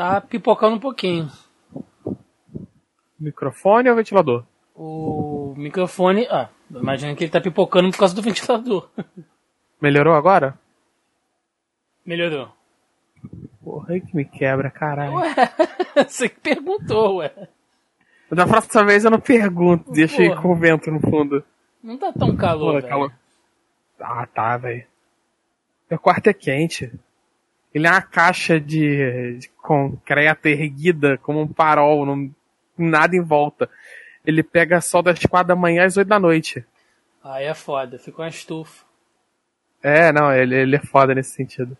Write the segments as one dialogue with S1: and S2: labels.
S1: Tá pipocando um pouquinho.
S2: Microfone ou ventilador?
S1: O microfone. Ah, imagina que ele tá pipocando por causa do ventilador.
S2: Melhorou agora?
S1: Melhorou.
S2: Porra, aí que me quebra, caralho.
S1: Ué, você que perguntou, ué.
S2: Da próxima vez eu não pergunto, deixa aí com o vento no fundo.
S1: Não tá tão calor,
S2: Porra, calor. Ah, tá, velho. Meu quarto é quente. Ele é uma caixa de, de concreto erguida, como um farol, não, nada em volta. Ele pega sol das quatro da manhã às oito da noite.
S1: Aí é foda, ficou uma estufa.
S2: É, não, ele, ele é foda nesse sentido.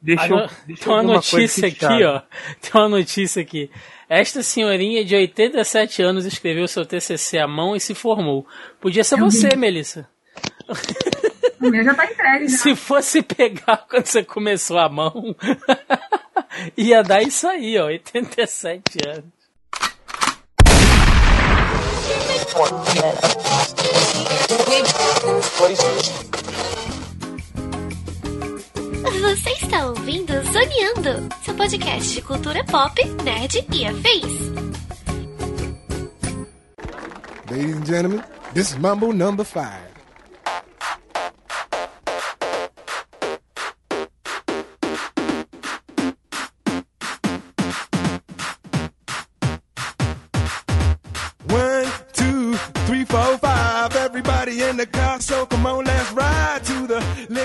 S2: Deixa eu, deixa
S1: tem uma notícia aqui, ó. Tem uma notícia aqui. Esta senhorinha de 87 anos escreveu seu TCC à mão e se formou. Podia ser você, Melissa.
S3: Meu já tá entregue. Já.
S1: Se fosse pegar quando você começou a mão, ia dar isso aí, ó. 87 anos.
S4: Você está ouvindo Zoneando, seu podcast de cultura pop, nerd e afins.
S5: Ladies and gentlemen, this is Mambo number 5.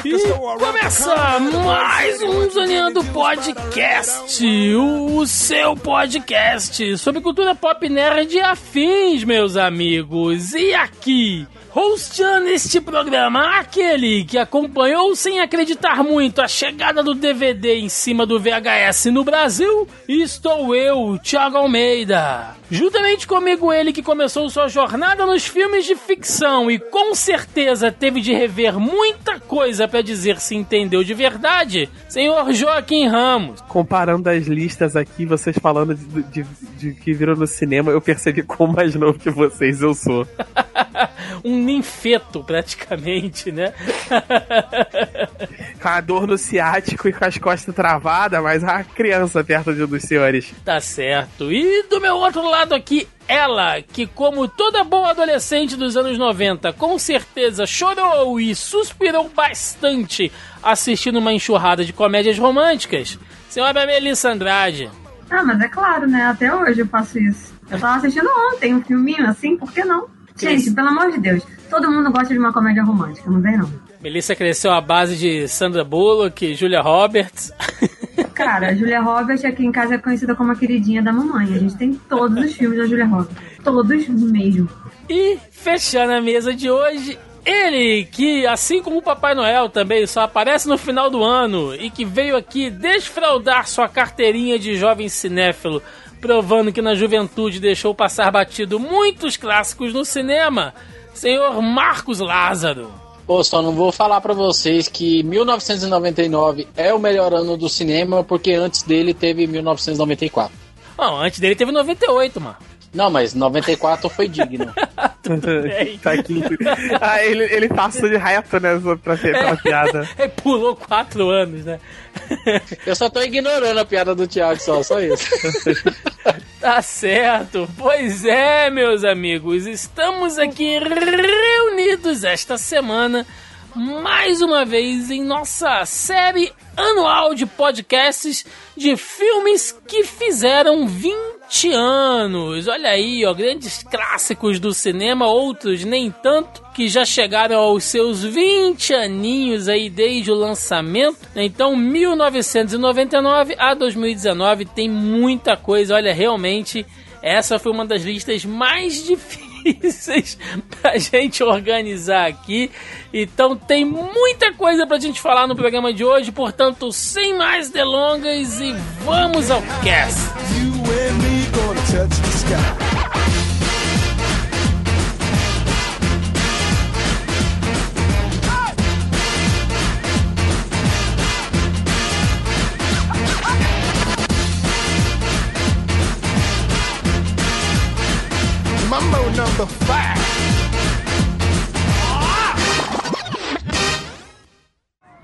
S1: E começa mais um Zoneando Podcast, o seu podcast sobre cultura pop nerd e afins, meus amigos. E aqui, hosteando este programa, aquele que acompanhou sem acreditar muito a chegada do DVD em cima do VHS no Brasil, estou eu, Thiago Almeida. Juntamente comigo ele que começou sua jornada nos filmes de ficção e com certeza teve de rever muita coisa pra dizer se entendeu de verdade, senhor Joaquim Ramos.
S2: Comparando as listas aqui, vocês falando de, de, de que viram no cinema, eu percebi quão mais novo que vocês eu sou.
S1: um ninfeto, praticamente, né?
S2: Com a dor no ciático e com as costas travadas, mas a criança perto de um dos senhores.
S1: tá certo. E do meu outro lado aqui, ela, que como toda boa adolescente dos anos 90, com certeza chorou e suspirou bastante assistindo uma enxurrada de comédias românticas, senhora Melissa Andrade.
S3: Ah, mas é claro, né? Até hoje eu faço isso. Eu tava assistindo ontem um filminho assim, por que não? Gente, pelo amor de Deus, todo mundo gosta de uma comédia romântica, não vem não.
S1: Melissa cresceu à base de Sandra Bullock, Julia Roberts.
S3: Cara, a Julia Roberts aqui em casa é conhecida como a queridinha da mamãe. A gente tem todos os filmes da Julia Roberts. Todos mesmo.
S1: E fechando a mesa de hoje, ele que, assim como o Papai Noel também, só aparece no final do ano e que veio aqui desfraudar sua carteirinha de jovem cinéfilo, provando que na juventude deixou passar batido muitos clássicos no cinema, senhor Marcos Lázaro.
S6: Pô, só não vou falar pra vocês que 1999 é o melhor ano do cinema, porque antes dele teve 1994.
S1: Bom, antes dele teve 98, mano.
S6: Não, mas 94 foi digno.
S1: bem.
S2: tá aqui. Ah, ele, ele passou de reto, né, pra ter aquela piada.
S1: Ele pulou quatro anos, né?
S6: Eu só tô ignorando a piada do Thiago, só, só isso.
S1: Tá certo. Pois é, meus amigos, estamos aqui reunidos esta semana mais uma vez em nossa série anual de podcasts de filmes que fizeram 20 anos. Olha aí, ó, grandes clássicos do cinema, outros nem tanto, que já chegaram aos seus 20 aninhos aí desde o lançamento. Então, 1999 a 2019 tem muita coisa. Olha, realmente essa foi uma das listas mais difíceis pra gente organizar aqui. Então tem muita coisa pra gente falar no programa de hoje, portanto, sem mais delongas e vamos ao cast.
S5: You number five.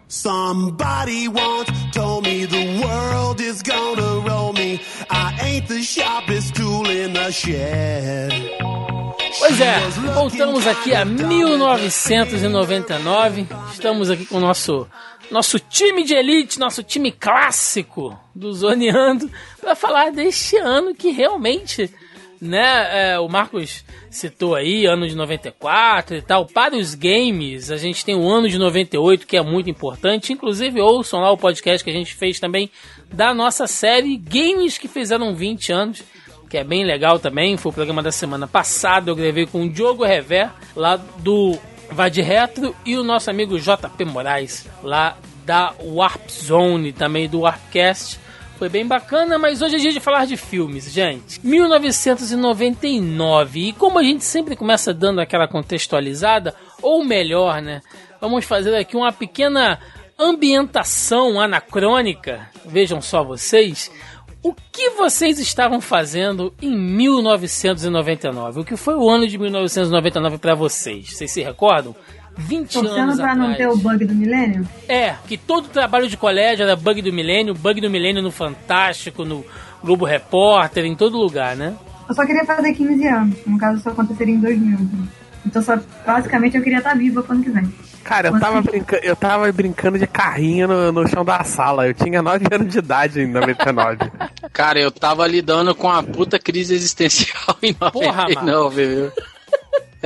S5: Somebody once told me the world is gonna roll me. I ain't the sharpest tool in the shed.
S1: Pois é, voltamos aqui a 1999. Estamos aqui com o nosso nosso time de elite, nosso time clássico do Zoneando, para falar deste ano que realmente, né, é, o Marcos citou aí, ano de 94 e tal. Para os games, a gente tem o ano de 98, que é muito importante. Inclusive, ouçam lá o podcast que a gente fez também da nossa série Games que fizeram 20 anos que é bem legal também. Foi o programa da semana passada. Eu gravei com o Diogo Rever, lá do Vade Retro, e o nosso amigo JP Moraes, lá da Warp Zone, também do Warpcast. Foi bem bacana, mas hoje é dia de falar de filmes, gente. 1999. E como a gente sempre começa dando aquela contextualizada, ou melhor, né? Vamos fazer aqui uma pequena ambientação anacrônica. Vejam só vocês o que vocês estavam fazendo em 1999? O que foi o ano de 1999 para vocês? Vocês se recordam? 20
S3: Torcendo
S1: anos
S3: pra
S1: atrás.
S3: não ter o bug do milênio?
S1: É, que todo trabalho de colégio era bug do milênio, bug do milênio no Fantástico, no Globo Repórter, em todo lugar, né?
S3: Eu só queria fazer 15 anos. No caso, isso aconteceria em 2000. Então, só, basicamente, eu queria estar viva pro ano que vem.
S2: Cara, eu tava, brinca... eu tava brincando de carrinho no, no chão da sala. Eu tinha 9 anos de idade em 99.
S6: Cara, eu tava lidando com a puta crise existencial em
S1: Porra,
S6: 99, viu?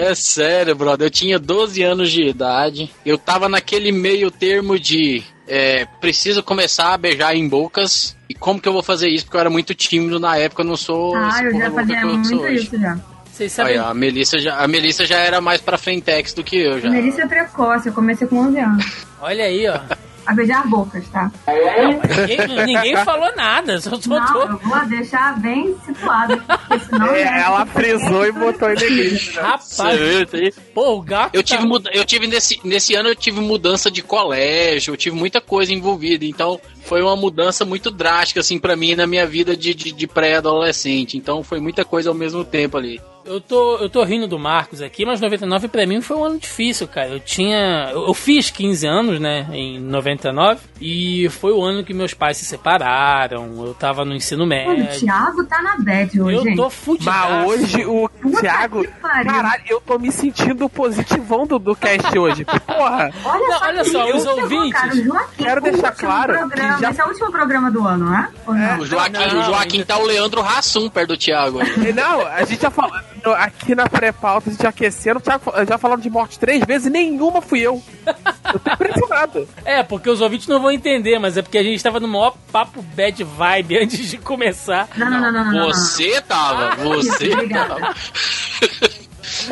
S6: É sério, brother. Eu tinha 12 anos de idade. Eu tava naquele meio termo de é, preciso começar a beijar em bocas. E como que eu vou fazer isso? Porque eu era muito tímido na época, eu não sou.
S3: Ah, eu já fazia muito
S6: hoje.
S3: isso já.
S1: Vocês sabem.
S6: Aí, ó, a, Melissa já, a Melissa já era mais pra frentex do que eu já.
S3: Melissa é precoce, eu comecei com 11 anos.
S1: Olha aí, ó.
S3: A beijar bocas, tá?
S1: Ninguém, ninguém falou nada, só só
S3: Não,
S1: tô.
S3: eu vou deixar bem situado, senão...
S2: É,
S3: né,
S2: ela frisou e botou ele ali.
S1: Rapaz,
S6: Certo,
S1: pô, o gato.
S6: Eu tive,
S1: tá-
S6: eu tive nesse, nesse ano eu tive mudança de colégio, eu tive muita coisa envolvida, então foi uma mudança muito drástica assim para mim na minha vida de, de, de pré-adolescente. Então foi muita coisa ao mesmo tempo ali.
S1: Eu tô, eu tô rindo do Marcos aqui, mas 99 pra mim foi um ano difícil, cara. Eu tinha. Eu, eu fiz 15 anos, né, em 99, e foi o ano que meus pais se separaram. Eu tava no ensino
S3: Mano, o
S1: médio.
S3: Thiago tá na bad hoje,
S1: Eu
S3: gente.
S1: tô fudido.
S2: Mas hoje o
S3: Puta
S2: Thiago.
S3: que pariu.
S2: Caralho, eu tô me sentindo positivão do, do cast hoje. Porra!
S3: Olha
S1: Não,
S3: só,
S1: olha só, os ouvintes,
S3: Joaquim,
S2: quero
S3: o
S2: deixar claro
S3: Programa,
S2: que já-
S3: Esse é o último programa do ano, não é?
S6: O Joaquim,
S1: não,
S6: o Joaquim tá o Leandro Hassum perto do Thiago.
S2: Não, a gente já falou. Aqui na pré-pauta, a gente aquecendo, o Thiago já falando de morte três vezes e nenhuma fui eu. Eu tô impressionado.
S1: É, porque os ouvintes não vão entender, mas é porque a gente tava no maior papo bad vibe antes de começar.
S3: Não, não, não, não, não, não, não.
S6: Você tava, você
S3: Isso, obrigada.
S6: tava.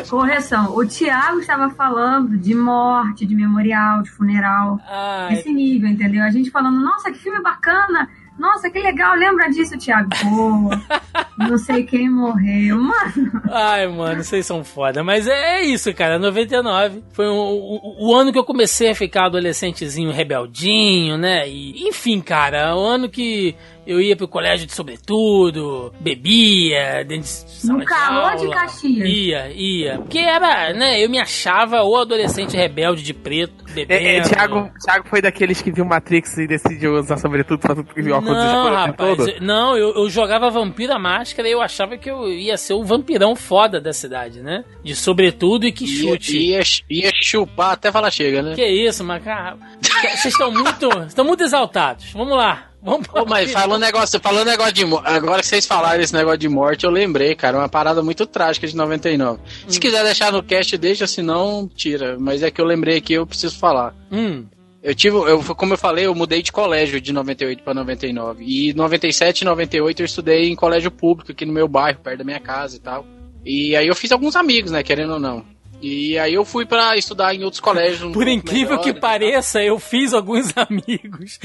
S3: Correção, o Thiago estava falando de morte, de memorial, de funeral.
S1: Ai,
S3: Esse nível, entendeu? A gente falando, nossa, que filme bacana! Nossa, que legal, lembra disso, Thiago? Pô, não sei quem morreu, mano.
S1: ai, mano, vocês são foda. Mas é, é isso, cara. 99 foi o, o, o ano que eu comecei a ficar adolescentezinho rebeldinho, né? E, enfim, cara, o ano que eu ia pro colégio de sobretudo, bebia, dentro de sala
S3: No calor de
S1: aula.
S3: Caxias.
S1: Ia, ia. Porque era, né? Eu me achava o adolescente rebelde de preto, bebendo.
S2: É, é, Thiago, Thiago foi daqueles que viu Matrix e decidiu usar sobretudo pra tudo que viu óculos
S1: Não, rapaz, eu- não, eu, eu jogava Vampiro à Máscara e eu achava que eu ia ser o vampirão foda da cidade, né? De sobretudo e que
S6: Ia,
S1: chute.
S6: ia, ia chupar até falar chega, né?
S1: Que isso, mas cara, vocês estão muito, estão muito exaltados. Vamos lá. Vamos
S6: Pô, mas falando negócio, falando negócio de agora que vocês falaram esse negócio de morte, eu lembrei, cara, uma parada muito trágica de 99. Se
S1: Hum.
S6: quiser deixar no cast, deixa, se não, tira. Mas é que eu lembrei aqui, eu preciso falar.
S1: Hum,
S6: Eu tive, eu, como eu falei, eu mudei de colégio de 98 para 99. E 97 e 98 eu estudei em colégio público aqui no meu bairro, perto da minha casa e tal. E aí eu fiz alguns amigos, né, querendo ou não. E aí eu fui pra estudar em outros colégios.
S1: por incrível
S6: melhor,
S1: que
S6: né?
S1: pareça, eu fiz alguns amigos.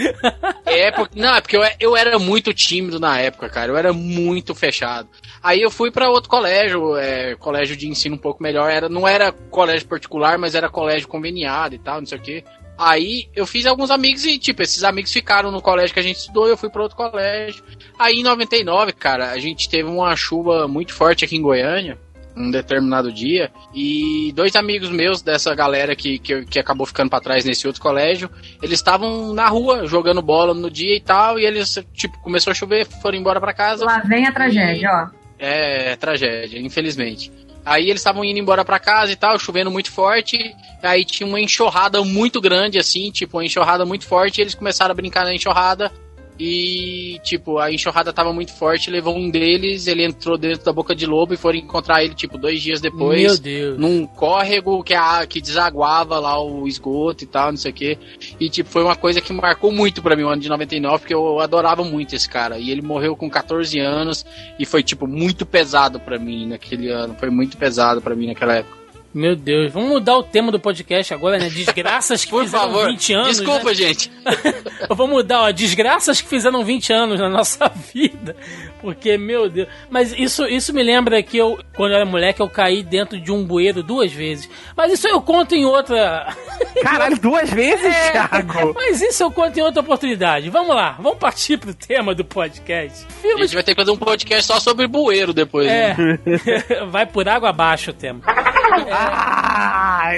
S6: É, porque, não, é porque eu, eu era muito tímido na época, cara. Eu era muito fechado. Aí eu fui pra outro colégio, é, colégio de ensino um pouco melhor. Era, não era colégio particular, mas era colégio conveniado e tal, não sei o quê. Aí eu fiz alguns amigos e, tipo, esses amigos ficaram no colégio que a gente estudou, eu fui pra outro colégio. Aí em 99, cara, a gente teve uma chuva muito forte aqui em Goiânia. Um determinado dia e dois amigos meus dessa galera que, que, que acabou ficando para trás nesse outro colégio, eles estavam na rua jogando bola no dia e tal, e eles, tipo, começou a chover, foram embora para casa.
S3: Lá vem a tragédia, ó.
S6: É, tragédia, infelizmente. Aí eles estavam indo embora para casa e tal, chovendo muito forte. Aí tinha uma enxurrada muito grande, assim, tipo, uma enxurrada muito forte. E eles começaram a brincar na enxurrada. E, tipo, a enxurrada tava muito forte, levou um deles, ele entrou dentro da boca de lobo e foram encontrar ele, tipo, dois dias depois.
S1: Meu Deus.
S6: Num córrego que, a, que desaguava lá o esgoto e tal, não sei o quê. E, tipo, foi uma coisa que marcou muito pra mim o ano de 99, porque eu adorava muito esse cara. E ele morreu com 14 anos e foi, tipo, muito pesado pra mim naquele ano. Foi muito pesado pra mim naquela época.
S1: Meu Deus, vamos mudar o tema do podcast agora, né? Desgraças que
S6: Por
S1: fizeram
S6: favor,
S1: 20 anos.
S6: desculpa,
S1: né?
S6: gente.
S1: Vamos mudar, ó, desgraças que fizeram 20 anos na nossa vida. Porque, meu Deus. Mas isso, isso me lembra que eu, quando eu era moleque, eu caí dentro de um bueiro duas vezes. Mas isso eu conto em outra.
S2: Caralho, duas vezes,
S1: É,
S2: Thiago?
S1: Mas isso eu conto em outra oportunidade. Vamos lá, vamos partir pro tema do podcast.
S6: A
S1: Filmes.
S6: gente vai ter que fazer um podcast só sobre bueiro depois. né?
S1: É, vai por água abaixo o tema.
S2: Ah,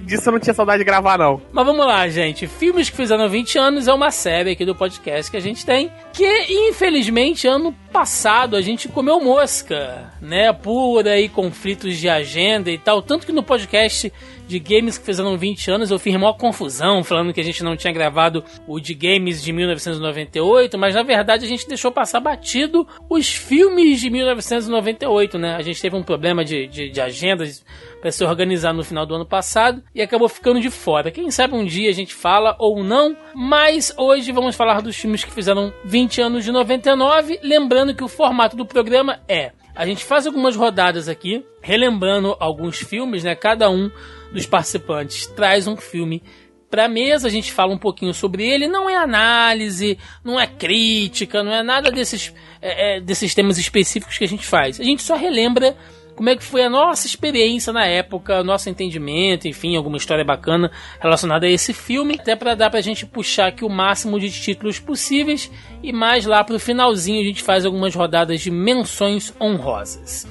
S2: disso eu não tinha saudade de gravar, não.
S1: Mas vamos lá, gente. Filmes que fizeram 20 anos é uma série aqui do podcast que a gente tem. Que, infelizmente, ano passado a gente comeu mosca, né? Por aí conflitos de agenda e tal. Tanto que no podcast de games que fizeram 20 anos eu fiz maior confusão, falando que a gente não tinha gravado o de games de 1998, mas na verdade a gente deixou passar batido os filmes de 1998, né? A gente teve um problema de, de, de agendas para se organizar no final do ano passado e acabou ficando de fora. Quem sabe um dia a gente fala ou não, mas hoje vamos falar dos filmes que fizeram 20 anos de 99, lembrando que o formato do programa é a gente faz algumas rodadas aqui, relembrando alguns filmes, né? Cada um dos participantes traz um filme pra mesa, a gente fala um pouquinho sobre ele. Não é análise, não é crítica, não é nada desses, é, é, desses temas específicos que a gente faz. A gente só relembra como é que foi a nossa experiência na época, nosso entendimento, enfim, alguma história bacana relacionada a esse filme, até para dar pra gente puxar aqui o máximo de títulos possíveis e mais lá pro finalzinho a gente faz algumas rodadas de menções honrosas.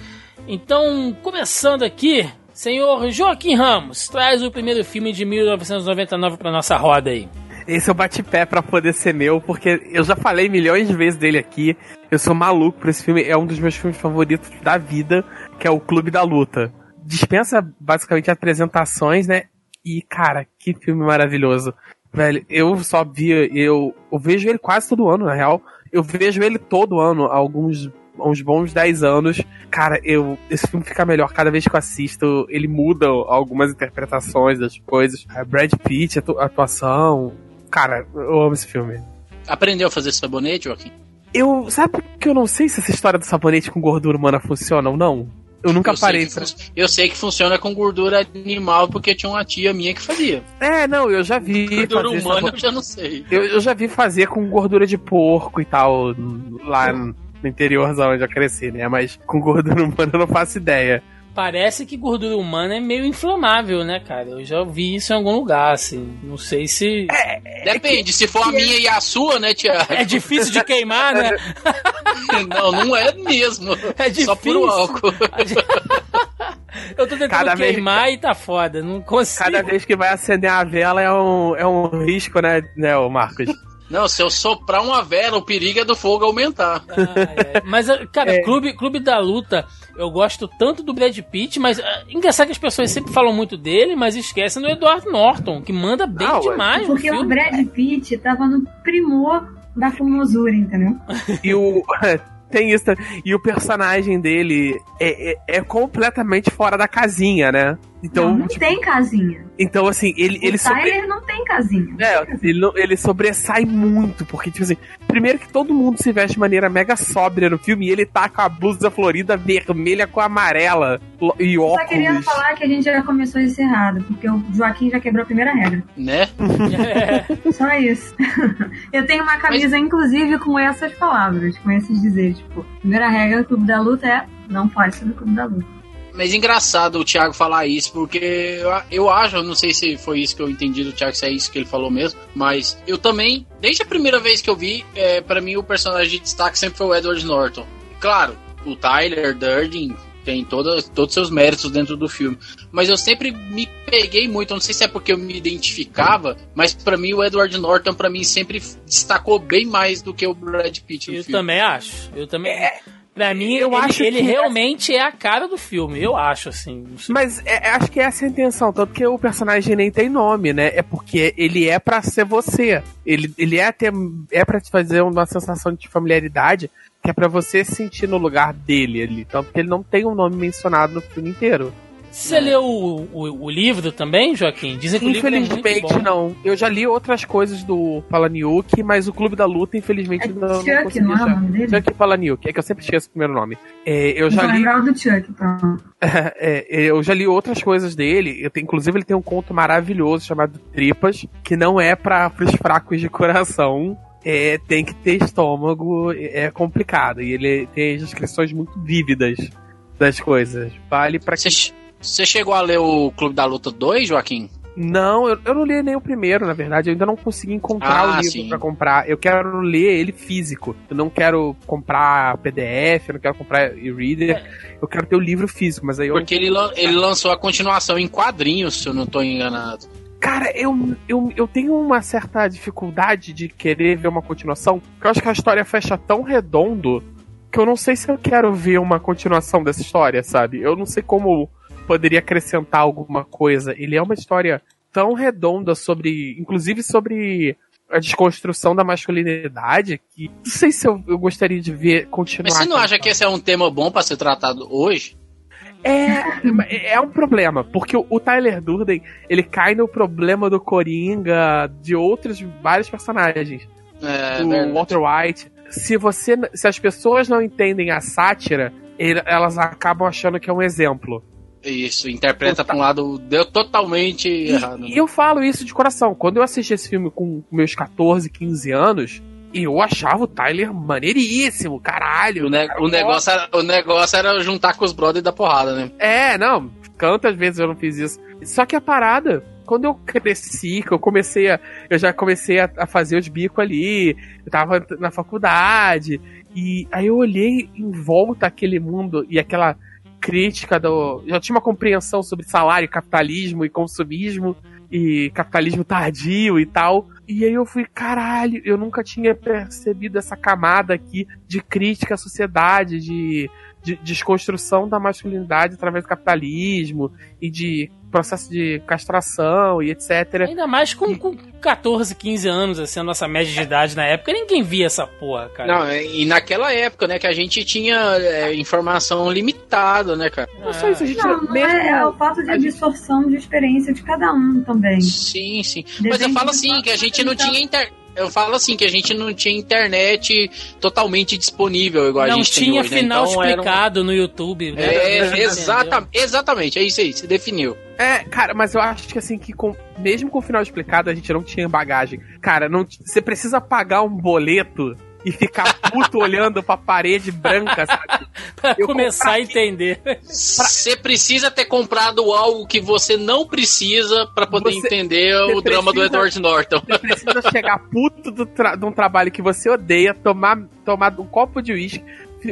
S1: Então, começando aqui, senhor Joaquim Ramos, traz o primeiro filme de 1999 pra nossa roda aí.
S2: Esse eu bate pé pra poder ser meu, porque eu já falei milhões de vezes dele aqui. Eu sou maluco por esse filme, é um dos meus filmes favoritos da vida, que é o Clube da Luta. Dispensa basicamente apresentações, né? E, cara, que filme maravilhoso. Velho, eu só vi, eu, eu vejo ele quase todo ano, na real. Eu vejo ele todo ano, há alguns uns bons 10 anos. Cara, eu esse filme fica melhor cada vez que eu assisto. Ele muda algumas interpretações das coisas. A Brad Pitt, a atuação. Cara, eu amo esse filme.
S6: Aprendeu a fazer sabonete, Joaquim?
S2: Eu. Sabe que eu não sei se essa história do sabonete com gordura humana funciona ou não? Eu nunca
S6: eu sei
S2: parei
S6: que
S2: pra.
S6: Eu sei que funciona com gordura animal, porque tinha uma tia minha que fazia.
S2: É, não, eu já vi.
S6: Gordura
S2: fazer
S6: humana eu já não sei.
S2: Eu, eu já vi fazer com gordura de porco e tal, lá no interiorzão onde eu cresci, né? Mas com gordura humana eu não faço ideia.
S1: Parece que gordura humana é meio inflamável, né, cara? Eu já vi isso em algum lugar, assim. Não sei se.
S6: Depende, se for a minha e a sua, né, Tiago?
S1: É difícil de queimar, né?
S6: Não, não é mesmo.
S1: É difícil.
S6: Só por álcool.
S1: Eu tô tentando
S2: Cada vez-
S1: queimar e tá foda. Não consigo.
S2: Cada vez que vai acender a vela é um, é um risco, né, né, Marcos?
S6: Não, se eu soprar uma vela, o perigo é do fogo aumentar.
S1: Ah, é. Mas, cara, Clube, Clube da Luta, eu gosto tanto do Brad Pitt, mas ah, engraçado que as pessoas sempre falam muito dele, mas esquecem do Edward Norton, que manda bem
S2: Ah,
S1: demais
S3: Porque o. Brad Pitt tava no primor da formosura, entendeu?
S2: E o. Tem isso. E o personagem dele é, é, é completamente fora da casinha, né? Então,
S3: não, não
S2: tipo,
S3: tem casinha.
S2: então assim, ele, ele
S3: o
S2: sobre-
S3: Tyler não tem casinha.
S2: É, ele, ele sobressai muito, porque, tipo assim, primeiro que todo mundo se veste de maneira mega sóbria no filme, e ele tá com a blusa florida vermelha com amarela e
S3: Só tá querendo
S2: óculos.
S3: falar que a gente já começou isso errado, porque o Joaquim já quebrou a primeira regra.
S6: Né?
S3: Só isso. Eu tenho uma camisa, inclusive, com essas palavras, com esses dizeres. Tipo, primeira regra do Clube da Luta é não pode ser do Clube da Luta.
S6: Mas engraçado o Thiago falar isso, porque eu, eu acho, eu não sei se foi isso que eu entendi do Thiago, se é isso que ele falou mesmo, mas eu também, desde a primeira vez que eu vi, é, para mim o personagem de destaque sempre foi o Edward Norton. Claro, o Tyler Durden tem toda, todos os seus méritos dentro do filme. Mas eu sempre me peguei muito, eu não sei se é porque eu me identificava, mas para mim o Edward Norton para mim sempre destacou bem mais do que o Brad Pitt no
S1: Eu
S6: filme.
S1: também acho. Eu também.
S2: É,
S1: pra mim,
S2: eu
S1: ele,
S2: acho
S1: ele
S2: que
S1: realmente é a cara do filme. Eu acho, assim.
S2: Mas é- acho que essa é a intenção, tanto que o personagem nem tem nome, né? É porque ele é pra ser você. Ele, ele é ter, é para te fazer uma sensação de familiaridade que é pra você se sentir no lugar dele ali. Tanto que ele não tem um nome mencionado no filme inteiro.
S1: Você leu o, o, o livro também, Joaquim? Dizem que o livro é muito
S2: Infelizmente
S1: bom.
S2: não. Eu já li outras coisas do Palaniuk, mas o Clube da Luta, infelizmente,
S3: É
S2: não, não
S3: Chuck,
S2: consegui
S3: não é o nome dele?
S2: Chuck Palaniuk, é que eu sempre esqueço o primeiro nome. É, eu já
S3: só
S2: li
S3: do Chuck, então.
S2: É, eu já li outras coisas dele. Eu tenho- inclusive, ele tem um conto maravilhoso chamado Tripas, que não é para os fracos de coração. É, tem que ter estômago, é é complicado. E ele tem descrições muito vívidas das coisas. Vale pra
S6: Você, você chegou a ler o Clube da Luta 2, Joaquim?
S2: Não, eu, eu não li nem o primeiro, na verdade. Eu ainda não consegui encontrar
S6: Ah,
S2: o livro
S6: sim.
S2: pra comprar. Eu quero ler ele físico. Eu não quero comprar PDF, eu não quero comprar e-reader. Eu quero ter o livro físico, mas aí
S6: Porque ele, lan- ele lançou a continuação em quadrinhos, se eu não tô enganado.
S2: Cara, eu, eu, eu tenho uma certa dificuldade de querer ver uma continuação, porque eu acho que a história fecha tão redondo que eu não sei se eu quero ver uma continuação dessa história, sabe? Eu não sei como poderia acrescentar alguma coisa. Ele é uma história tão redonda sobre, inclusive sobre a desconstrução da masculinidade, que não sei se eu, eu gostaria de ver continuar.
S6: Mas você não acha que esse é um tema bom pra ser tratado hoje?
S2: É, é um problema, porque o, o Tyler Durden, ele cai no problema do Coringa, de outros vários personagens.
S6: É,
S2: o
S6: verdade.
S2: Walter White. Se você, se as pessoas não entendem a sátira, ele- elas acabam achando que é um exemplo.
S6: Isso, interpreta pra um lado deu totalmente
S2: E,
S6: errado.
S2: e eu falo isso de coração. Quando eu assisti esse filme com meus 14, 15 anos, eu achava o Tyler maneiríssimo, caralho.
S6: O, ne- o negócio era, o negócio era juntar com os brothers da porrada, né?
S2: É, não, quantas vezes eu não fiz isso. Só que a parada, quando eu cresci, que eu comecei a. Eu já comecei a, a fazer os bicos ali, eu tava na faculdade, e aí eu olhei em volta aquele mundo e aquela crítica do. Já tinha uma compreensão sobre salário, capitalismo e consumismo, e capitalismo tardio e tal. E aí eu fui, caralho, eu nunca tinha percebido essa camada aqui de crítica à sociedade, de, de desconstrução da masculinidade através do capitalismo e de processo de castração e etc.
S1: Ainda mais com, com 14, 15 anos, assim, a nossa média de idade na época, ninguém via essa porra, cara.
S6: Não, e naquela época, né, que a gente tinha é, informação limitada, né, cara?
S2: Não só isso, a gente
S3: Não, não
S2: mesmo-
S3: é, é o fato de absorção de experiência de cada um também.
S6: Sim, sim. Mas eu falo assim, que a gente não tinha inter... Eu falo assim, que a gente não tinha internet totalmente disponível, igual a
S1: Não
S6: gente tem
S1: tinha
S6: hoje, né?
S1: final
S6: Então, era um-
S1: explicado no YouTube. né?
S6: É, exata... exatamente, é isso aí, se definiu.
S2: É, cara, mas eu acho que assim, que com, mesmo com o final explicado, a gente não tinha bagagem. Cara, não, você precisa pagar um boleto e ficar puto olhando pra parede branca, sabe?
S1: Pra
S2: Eu
S1: começar a entender.
S6: Você precisa ter comprado algo que você não precisa pra poder
S2: Você-
S6: entender o drama do
S2: precisa-
S6: Edward Norton.
S2: Você precisa chegar puto do tra- de um trabalho que você odeia, tomar, tomar um copo de uísque,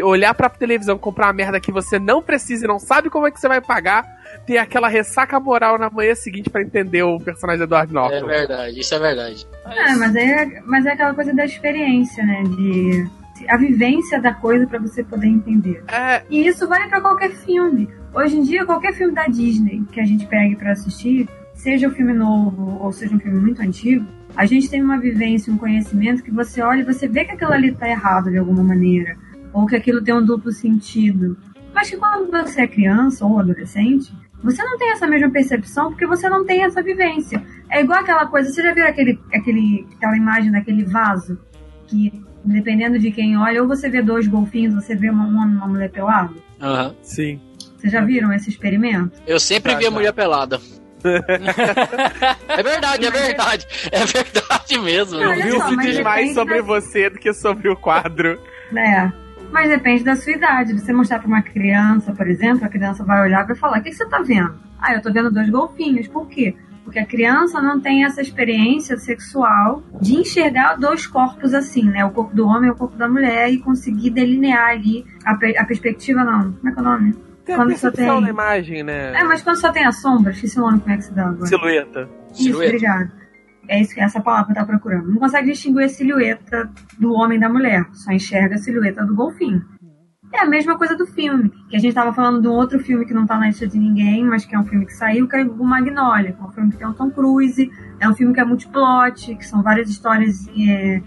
S2: olhar pra televisão, comprar uma merda que você não precisa e não sabe como é que você vai pagar, ter aquela ressaca moral na manhã seguinte pra entender o personagem do Edward
S6: É
S2: Norton.
S6: verdade, isso é verdade.
S3: É, mas é, mas é aquela coisa da experiência, né? De a vivência da coisa pra você poder entender.
S2: É,
S3: E isso vale pra qualquer filme. Hoje em dia, qualquer filme da Disney que a gente pegue pra assistir, seja um filme novo ou seja um filme muito antigo, a gente tem uma vivência, um conhecimento que você olha e você vê que aquilo ali tá errado de alguma maneira, ou que aquilo tem um duplo sentido. Mas que quando você é criança ou adolescente, você não tem essa mesma percepção porque você não tem essa vivência. É igual aquela coisa, você já viu aquele, aquele, aquela imagem daquele vaso que, dependendo de quem olha, ou você vê dois golfinhos, ou você vê uma, um homem e uma mulher pelado?
S6: Aham.
S2: sim.
S3: Vocês já viram esse experimento?
S6: Eu sempre
S2: Tá,
S6: vi a mulher pelada. é verdade, é verdade. É verdade mesmo.
S3: Olha
S2: Eu vi
S3: só,
S2: isso
S3: mas
S2: diz mais sobre
S3: da-
S2: você do que sobre o quadro.
S3: É. Mas depende da sua idade. Você mostrar pra uma criança, por exemplo, a criança vai olhar e vai falar: O que, você tá vendo? Ah, eu tô vendo dois golfinhos. Por quê? Porque a criança não tem essa experiência sexual de enxergar dois corpos assim, né? O corpo do homem e o corpo da mulher e conseguir delinear ali a, pe- a perspectiva, não. Como é que é o nome?
S2: tem a
S3: Quando só tem-
S2: da imagem, né?
S3: É, mas quando só tem a sombra, esqueci o nome como é que se dá agora.
S2: Silhueta.
S3: Isso,
S6: Silhueta.
S3: obrigado. É isso, essa palavra que eu procurando. Não consegue distinguir a silhueta do homem da mulher. Só enxerga a silhueta do golfinho. É a mesma coisa do filme. Que a gente tava falando de um outro filme que não tá na lista de ninguém, mas que é um filme que saiu, que é o Magnolia. Que é um filme que tem o Tom Cruise. É um filme que é multiplot, que são várias histórias é,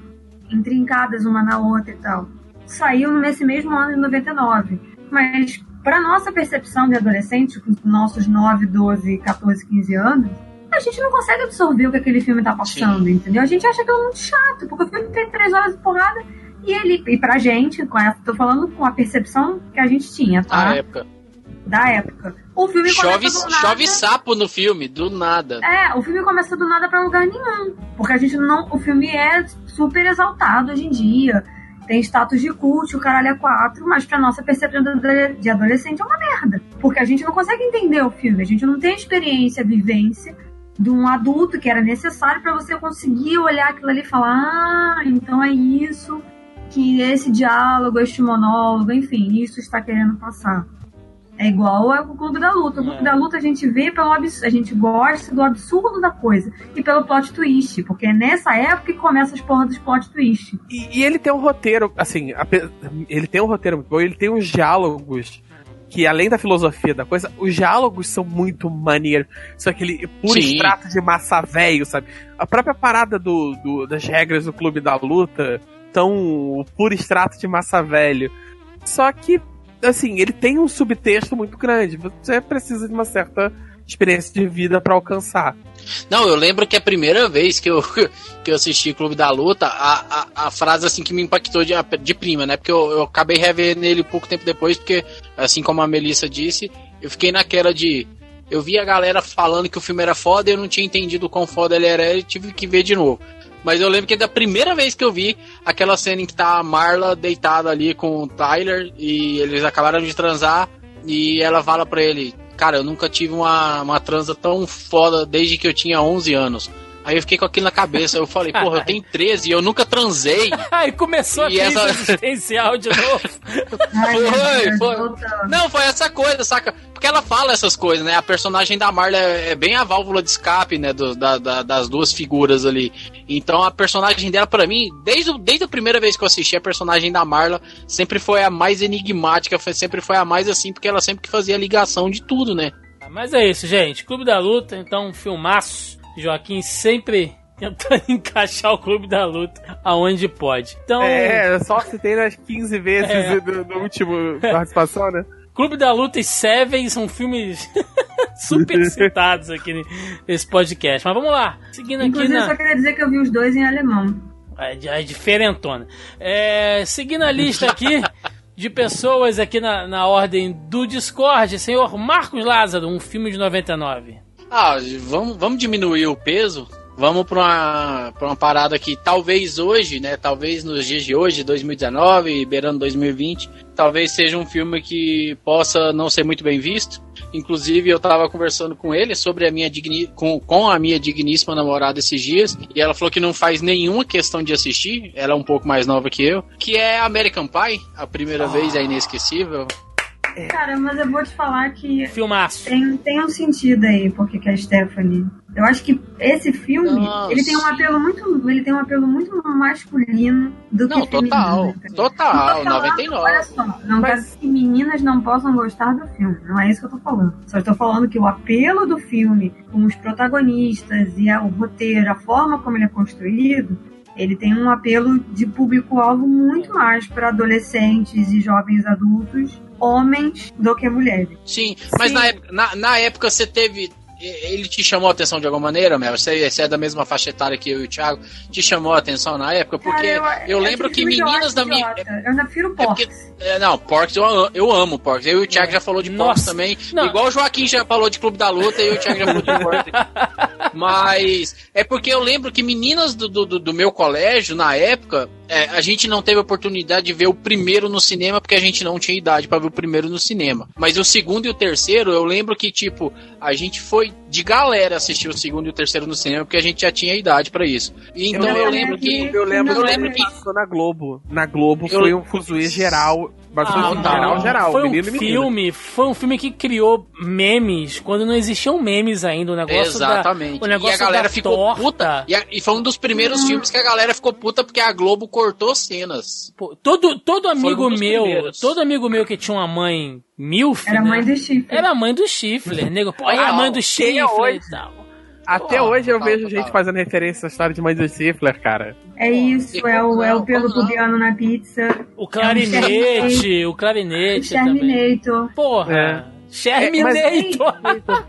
S3: intrincadas uma na outra e tal. Saiu nesse mesmo ano de 99. Mas, pra nossa percepção de adolescente, com os nossos 9, 12, 14, 15 anos, a gente não consegue absorver o que aquele filme tá passando, entendeu? A gente acha aquilo muito chato, porque o filme tem três horas de porrada e ele, e pra gente, com essa, tô falando com a percepção que a gente tinha, tá?
S6: Na época.
S3: Da época. O filme
S6: Chove,
S3: começa do nada.
S6: chove sapo no filme, do nada.
S3: É, o filme começa do nada pra lugar nenhum. Porque a gente não. O filme é super exaltado hoje em dia. Tem status de culto, o caralho é quatro, mas pra nossa percepção de adole- de adolescente é uma merda. Porque a gente não consegue entender o filme, a gente não tem experiência, vivência de um adulto que era necessário pra você conseguir olhar aquilo ali e falar: ah, então é isso que esse diálogo, este monólogo, enfim, isso está querendo passar. É igual ao Clube da Luta. O Clube
S1: É.
S3: da Luta a gente vê pelo absurdo, a gente gosta do absurdo da coisa e pelo plot twist, porque é nessa época que começa as porras dos plot twist.
S2: E, e ele tem um roteiro, assim, ele tem um roteiro muito bom, ele tem uns diálogos que, além da filosofia da coisa, os diálogos são muito maneiros. São aquele puro
S6: Sim.
S2: extrato de massa velho, sabe? A própria parada do, do- das regras do clube da luta tão o puro extrato de massa velho. Só que, assim, ele tem um subtexto muito grande. Você precisa de uma certa experiência de vida pra alcançar.
S6: Não, eu lembro que a primeira vez que eu, que eu assisti Clube da Luta, a, a, a frase assim que me impactou de, de prima, né? Porque eu, eu acabei revendo ele pouco tempo depois, porque, assim como a Melissa disse, eu fiquei naquela de. Eu vi a galera falando que o filme era foda eu não tinha entendido o quão foda ele era e tive que ver de novo. Mas eu lembro que da primeira vez que eu vi aquela cena em que tá a Marla deitada ali com o Tyler e eles acabaram de transar e ela fala pra ele: Cara, eu nunca tive uma, uma transa tão foda desde que eu tinha 11 anos. Aí eu fiquei com aquilo na cabeça. Eu falei: Porra, eu tenho 13 e eu nunca transei.
S1: Aí começou a
S6: E
S1: crise
S6: essa-
S1: existencial de novo.
S3: Ai,
S6: Foi, foi. Não, foi essa coisa, saca? Porque ela fala essas coisas, né? A personagem da Marla é, é bem a válvula de escape, né? do- da- da- das duas figuras ali. Então a personagem dela, pra mim, desde, desde a primeira vez que eu assisti, a personagem da Marla sempre foi a mais enigmática, foi- sempre foi a mais assim, porque ela sempre que fazia ligação de tudo, né?
S1: Mas é isso, gente. Clube da Luta, então, um filmaço. Joaquim sempre tentando encaixar o Clube da Luta aonde pode. Então,
S2: É, só citei nas 15 vezes
S1: É.
S2: do, do último participação, né?
S1: Clube da Luta e Seven são filmes super citados aqui nesse podcast. Mas vamos lá. Seguindo aqui
S3: Inclusive,
S1: na.
S3: só queria dizer que eu vi os dois em alemão.
S1: É, é diferentona. É, seguindo a lista aqui de pessoas aqui na, na ordem do Discord, senhor Marcos Lázaro, um filme de 99.
S6: Ah, vamos, vamos diminuir o peso. Vamos pra uma, pra uma parada que talvez hoje, né? Talvez nos dias de hoje, 2019, beirando 2020, talvez seja um filme que possa não ser muito bem visto. Inclusive, eu tava conversando com ele sobre a minha digni com, com a minha digníssima namorada esses dias, e ela falou que não faz nenhuma questão de assistir, ela é um pouco mais nova que eu, que é American Pie, a primeira vez é inesquecível.
S3: Cara, mas eu vou te falar que
S1: Filmaço.
S3: tem, tem um sentido aí, porque que é a Stephanie. Eu acho que esse filme,
S6: Nossa.
S3: ele tem um apelo muito, ele tem um apelo muito masculino do
S6: Não,
S3: que feminino.
S6: total,
S3: cara.
S6: total,
S3: Não tô falando,
S6: 99.
S3: Olha só, não quero que meninas não possam gostar do filme. Não é isso que eu tô falando. Só estou falando que o apelo do filme, com os protagonistas e o roteiro, a forma como ele é construído, ele tem um apelo de público-alvo muito mais para adolescentes e jovens adultos, homens, do que mulheres.
S6: Sim, mas
S3: Sim.
S6: Na, época, na, na época você teve. Ele te chamou a atenção de alguma maneira, Mel? Você, você é da mesma faixa etária que eu e o Thiago. Te chamou a atenção na época? Porque
S3: Cara,
S6: eu, lembro que meninas
S3: eu
S6: da minha.
S3: Eu ainda prefiro
S6: É porque- é, não, Porks eu, eu amo Porks. Eu e o Thiago já falou de Porks
S1: Nossa.
S6: também.
S1: Não.
S6: Igual o Joaquim já falou de Clube da Luta e o Thiago já falou de Porks. Mas é porque eu lembro que meninas do, do, do meu colégio, na época, é, a gente não teve oportunidade de ver o primeiro no cinema porque a gente não tinha idade para ver o primeiro no cinema. Mas o segundo e o terceiro, eu lembro que, tipo, a gente foi de galera assistir o segundo e o terceiro no cinema porque a gente já tinha idade para isso. E então eu,
S2: Eu
S6: lembro que.
S2: Eu lembro,
S6: Eu lembro que.
S2: passou na Globo. Na Globo
S6: Eu-
S2: foi um fuzuê geral. Mas foi
S1: Ah,
S2: um geral, geral.
S1: Foi um filme, foi um filme que criou memes quando não existiam memes ainda. O negócio
S6: Exatamente.
S1: Da, o negócio
S6: e a galera
S1: da
S6: ficou
S1: torta.
S6: puta. E, a- e foi um dos primeiros filmes que a galera ficou puta porque a Globo cortou cenas.
S1: Pô, todo, todo amigo meu,
S6: primeiros.
S1: todo amigo meu que tinha uma mãe milf,
S3: Era
S1: né?
S3: mãe do Chifre.
S1: Era a mãe do Chifler, nego. Pô, é a mãe do Chifler e tal.
S2: Até
S6: Total,
S2: hoje eu
S6: total,
S2: vejo
S6: total.
S2: gente fazendo referência à história de Mãe do Stifler, cara.
S3: É isso, é o, é o pelo pubiano na pizza.
S1: O clarinete, o clarinete também.
S3: Terminator.
S1: Porra. Sherminator.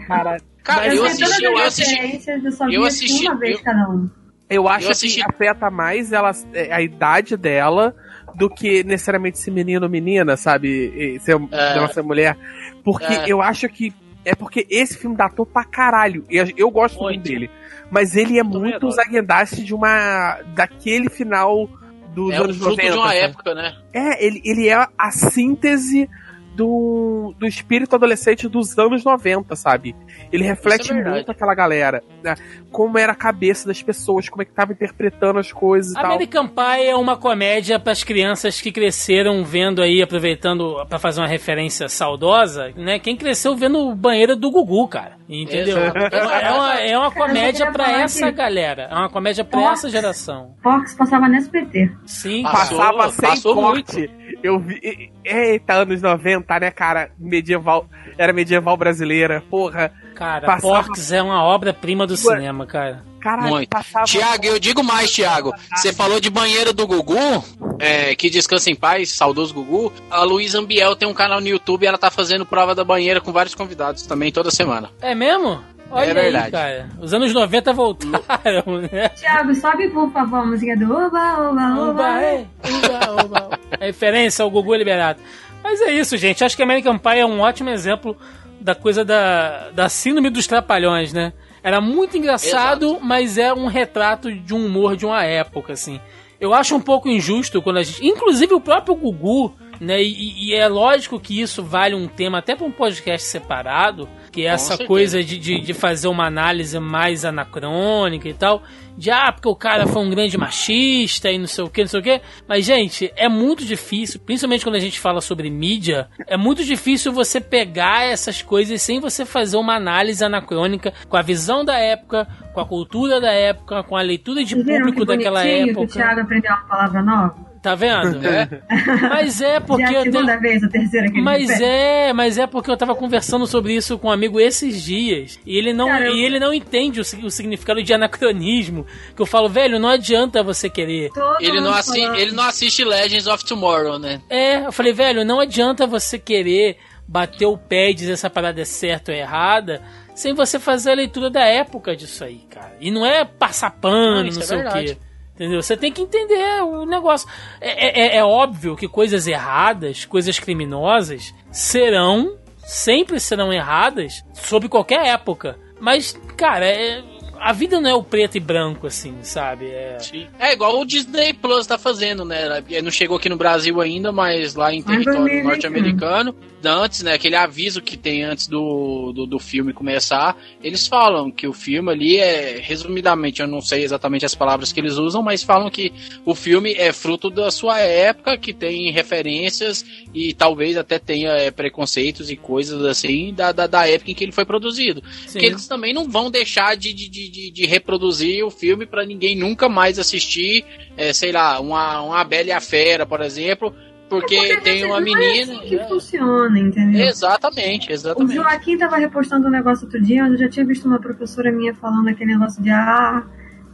S2: Cara,
S6: Cara,
S1: Mas
S6: eu
S3: Eu
S1: assim,
S3: sei todas
S6: assisti, eu
S3: as
S6: assisti.
S3: eu
S6: eu assisti-
S3: uma vez
S6: eu-
S3: cada um.
S2: Eu acho
S6: Eu assisti-
S2: que afeta mais ela, é, a idade dela do que necessariamente ser menino ou menina, sabe? Ser,
S6: É.
S2: dela ser mulher. Porque
S6: É.
S2: eu acho que. É porque esse filme datou pra caralho. Eu, eu gosto muito
S6: Muito.
S2: dele. Mas ele é muito
S6: adoro.
S2: zaguendaste de uma. daquele final dos
S6: É
S2: anos
S6: fruto
S2: 90.
S6: de uma
S2: sabe?
S6: época, né?
S2: É, ele, ele é a síntese do, do espírito adolescente dos anos 90, sabe? Ele reflete
S6: Isso é
S2: muito aquela galera. né? Como era a cabeça das pessoas, como é que tava interpretando as coisas e tal.
S1: American Pie é uma comédia para as crianças que cresceram vendo aí, aproveitando para fazer uma referência saudosa, né? Quem cresceu vendo o banheiro do Gugu, cara. Entendeu? É uma, é uma comédia
S3: queria
S1: para essa galera. É uma comédia para essa geração.
S3: Fox passava no SBT.
S1: Sim,
S6: Passou,
S1: cara.
S2: Passava sem
S6: passou
S2: corte. Eu vi. Eita, anos 90, né, cara? Medieval. Era medieval brasileira. Porra.
S1: Cara,
S2: Passava-
S1: Porcs é uma obra-prima do cinema, cara.
S2: Caralho,
S6: Muito.
S2: passava.
S6: Tiago, eu digo mais, Tiago. Você falou de banheiro do Gugu, é, que descansa em paz, saudoso Gugu. A Luísa Ambiel tem um canal no YouTube e ela tá fazendo prova da banheira com vários convidados também toda semana.
S1: É mesmo? Olha
S6: É
S1: aí,
S6: verdade.
S1: cara. Os anos 90 voltaram, né?
S3: Tiago, sobe por favor a música do Oba, Oba,
S1: Oba,
S3: Oba.
S1: é, oba, oba. É referência ao Gugu Liberato. Mas é isso, gente. Acho que American Pie é um ótimo exemplo da coisa da, da síndrome dos trapalhões, né? Era muito engraçado, mas é um retrato de um humor de uma época, assim. Eu acho um pouco injusto quando a gente. Inclusive o próprio Gugu, né? E, e é lógico que isso vale um tema até para um podcast separado, que é
S6: Com
S1: essa
S6: certeza.
S1: coisa de, de, de fazer uma análise mais anacrônica e tal. De ah, porque o cara foi um grande machista e não sei o que, não sei o que. Mas, gente, é muito difícil, principalmente quando a gente fala sobre mídia, é muito difícil você pegar essas coisas sem você fazer uma análise anacrônica com a visão da época, com a cultura da época, com a leitura de
S3: Vocês
S1: público
S3: que
S1: daquela
S3: que o
S1: época.
S3: Thiago aprendeu uma palavra nova?
S1: Tá vendo? Mas é porque
S3: Já é a
S1: eu tenho.
S3: segunda vez, a terceira que
S1: Mas é, mas é porque eu tava conversando sobre isso com um amigo esses dias. E ele não,
S3: Cara, eu-
S1: e ele não entende o, o significado de anacronismo. Que eu falo, velho, não adianta você querer.
S3: Todo
S6: Ele não, assi ele não assiste Legends of Tomorrow, né?
S1: É, eu falei, velho, não adianta você querer bater o pé e dizer essa parada é certa ou errada. Sem você fazer a leitura da época disso aí, cara. E não é passar pano,
S6: Não,
S1: não,
S6: é
S1: sei o quê. Entendeu? Você tem que entender o negócio. É, é- é óbvio que coisas erradas, coisas criminosas, serão, sempre serão erradas, sob qualquer época. Mas, cara, é- a vida não é o preto e branco, assim, sabe? É,
S6: É igual o Disney Plus tá fazendo, né? Não chegou aqui no Brasil ainda, mas lá em território
S3: 2021.
S6: norte-americano, antes, né? Aquele aviso que tem antes do, do, do filme começar, eles falam que o filme ali é, resumidamente, eu não sei exatamente as palavras que eles usam, mas falam que o filme é fruto da sua época, que tem referências e talvez até tenha é, preconceitos e coisas assim da, da, da época em que ele foi produzido.
S1: sim.
S6: que eles também não vão deixar de, de, de, de- de reproduzir o filme pra ninguém nunca mais assistir, é, sei lá, uma, uma Bela e a Fera, por exemplo, porque,
S3: Porque,
S6: tem uma
S3: é
S6: menina.
S3: assim que
S6: é.
S3: funciona, entendeu?
S6: Exatamente,
S3: O
S6: exatamente.
S3: Joaquim tava repostando um negócio outro dia, onde eu já tinha visto uma professora minha falando aquele negócio de ah,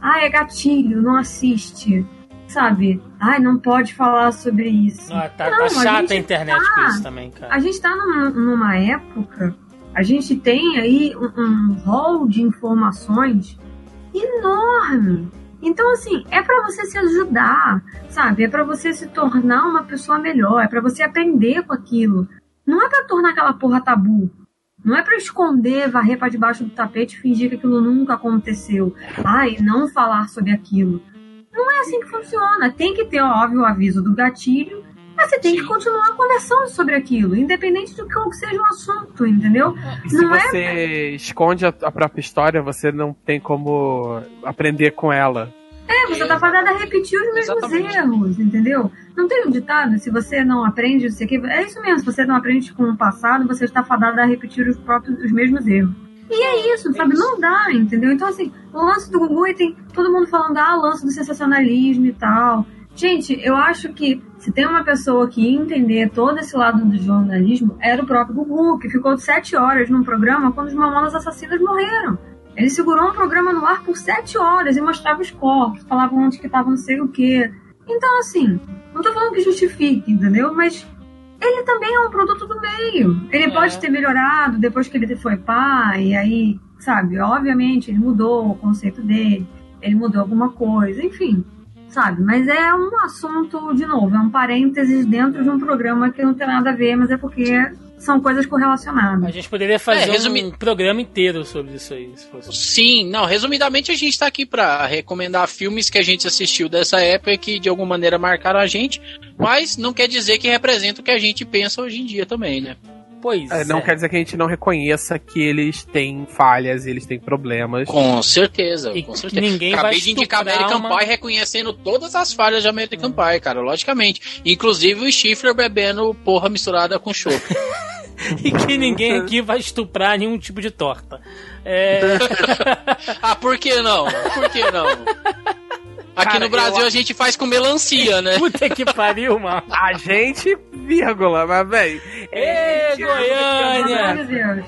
S3: ah, é gatilho, não assiste. Sabe? Ai, não pode falar sobre isso.
S1: Ah, tá,
S3: Não,
S1: tá
S3: a
S1: chata
S3: gente
S1: a internet
S3: tá-
S1: com isso também, cara.
S3: A gente tá num- numa época, a gente tem aí um, um rol de informações enorme. Então, assim, é pra você se ajudar, sabe? É pra você se tornar uma pessoa melhor, é pra você aprender com aquilo. Não é pra tornar aquela porra tabu, Não é pra esconder, varrer pra debaixo do tapete e fingir que aquilo nunca aconteceu. Ai, não falar sobre aquilo. Não é assim que funciona. Tem que ter, óbvio, o aviso do gatilho, mas você tem que continuar conversando sobre aquilo, independente do que seja o assunto, entendeu?
S2: E se
S3: Não é-
S2: você esconde a, a própria história, você não tem como aprender com ela.
S3: É, você tá fadada a repetir os mesmos
S6: Exatamente.
S3: erros, entendeu? Não tem um ditado, se você não aprende, o que. É isso mesmo, se você não aprende com o passado, você está fadada a repetir os próprios, os mesmos erros. E é isso, sabe? Não dá, entendeu? Então, assim, o lance do Gugu e tem todo mundo falando, ah, lance do sensacionalismo e tal. Gente, eu acho que se tem uma pessoa que ia entender todo esse lado do jornalismo, era o próprio Gugu, que ficou sete horas num programa quando os mamonas assassinas morreram. Ele segurou um programa no ar por sete horas e mostrava os corpos, falava onde que tava não sei o quê. Então, assim, não tô falando que justifique, entendeu? Mas ele também é um produto do meio. Ele
S1: É.
S3: pode ter melhorado depois que ele foi pai, e aí, sabe, obviamente ele mudou o conceito dele, ele mudou alguma coisa, enfim, sabe? Mas é um assunto, de novo, é um parênteses dentro de um programa que não tem nada a ver, mas é porque são coisas
S1: A
S3: correlacionadas.
S1: gente poderia fazer
S6: É, resumi-
S1: um programa inteiro sobre isso aí, se fosse.
S6: Sim, não, resumidamente a gente tá aqui pra recomendar filmes que a gente assistiu dessa época e que de alguma maneira marcaram a gente, mas não quer dizer que representa o que a gente pensa hoje em dia também, né?
S1: Pois
S2: É, não
S1: é.
S2: quer dizer que a gente não reconheça que eles têm falhas, eles têm problemas.
S6: Com certeza,
S1: E
S6: com certeza.
S1: ninguém
S6: Acabei
S1: vai
S6: de indicar American
S1: uma-
S6: Pie reconhecendo todas as falhas de American Pie, cara, logicamente. Inclusive o Stifler bebendo porra misturada com chope.
S1: E que ninguém aqui vai estuprar nenhum tipo de torta. É,
S6: ah, por que não? Por que não? Aqui
S2: Cara,
S6: no Brasil
S2: eu-
S6: a gente faz com melancia, né?
S1: puta que pariu, mano.
S2: A gente, vírgula, mas, véi.
S1: Ê,
S3: Pelo amor
S1: Goiânia!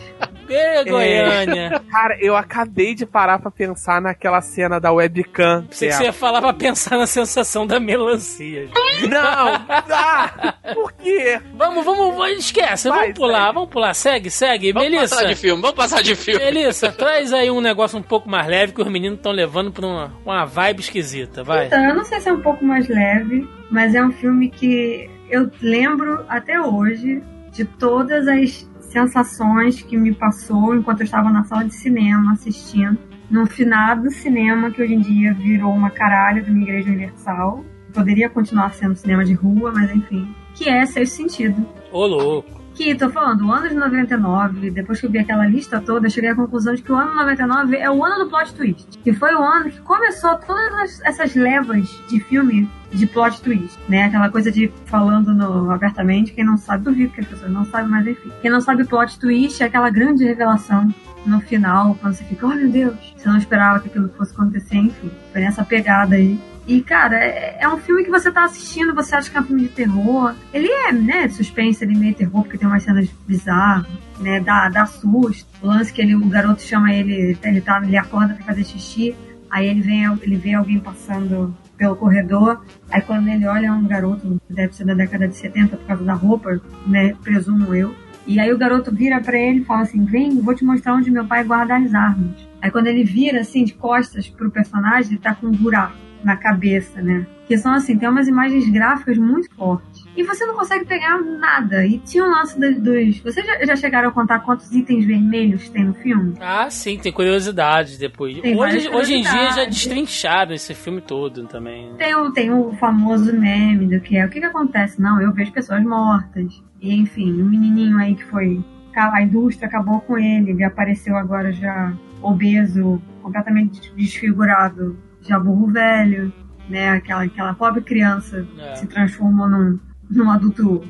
S1: Ê, Goiânia!
S2: Cara, eu acabei de parar pra pensar naquela cena da webcam.
S1: Pensei que você ia falar pra pensar na sensação da melancia.
S2: Não! Ah, por quê?
S1: Vamos, vamos, vamos, esquece,
S2: Vai,
S1: vamos pular,
S2: segue.
S1: vamos pular, segue, segue.
S6: Vamos
S1: Melissa,
S6: passar de filme, vamos passar de filme.
S1: Melissa, traz aí um negócio um pouco mais leve que os meninos estão levando pra uma, uma vibe esquisita, vai.
S3: Então, eu não sei se é um pouco mais leve, mas é um filme que eu lembro até hoje de todas as sensações que me passou enquanto eu estava na sala de cinema assistindo. No finado cinema, que hoje em dia virou uma caralho de uma igreja universal. Poderia continuar sendo cinema de rua, mas enfim. Que é Sexto Sentido.
S1: Ô, louco.
S3: Que, tô falando, o ano de 99, depois que eu vi aquela lista toda, eu cheguei à conclusão de que o ano 99 é o ano do plot twist. Que foi o ano que começou todas as- essas levas de filme de plot twist, né? Aquela coisa de falando no- abertamente, quem não sabe, duvido que as pessoas não sabem, mas enfim. Quem não sabe plot twist é aquela grande revelação no final, quando você fica, oh meu Deus, você não esperava que aquilo fosse acontecer, enfim. Foi nessa pegada aí. E, cara, é, é um filme que você tá assistindo, você acha que é um filme de terror. Ele é, né, suspense, ele é meio terror, porque tem umas cenas bizarras, né, dá, dá susto. O lance que ele, o garoto chama ele, ele, tá, ele acorda pra fazer xixi, aí ele, vem, ele vê alguém passando pelo corredor, aí quando ele olha é um garoto, deve ser da década de 70 por causa da roupa, né, presumo eu. E aí o garoto vira pra ele e fala assim, vem, vou te mostrar onde meu pai guarda as armas. Aí quando ele vira, assim, de costas pro personagem, ele tá com um buraco na cabeça, né? Que são assim, tem umas imagens gráficas muito fortes. E você não consegue pegar nada. E tinha um lance do- dos. Vocês já, já chegaram a contar quantos itens vermelhos tem no filme?
S1: Ah, sim, tem curiosidades depois.
S3: Tem
S1: hoje,
S3: várias
S1: hoje em dia já
S3: curiosidades.
S1: destrincharam esse filme todo também.
S3: Tem o, tem o famoso meme do que é o que, que acontece? Não, eu vejo pessoas mortas. E enfim, o menininho aí que foi. A indústria acabou com ele, ele apareceu agora já obeso, completamente desfigurado, já burro velho, né? Aquela, aquela pobre criança
S1: É.
S3: se transformou num, num adulto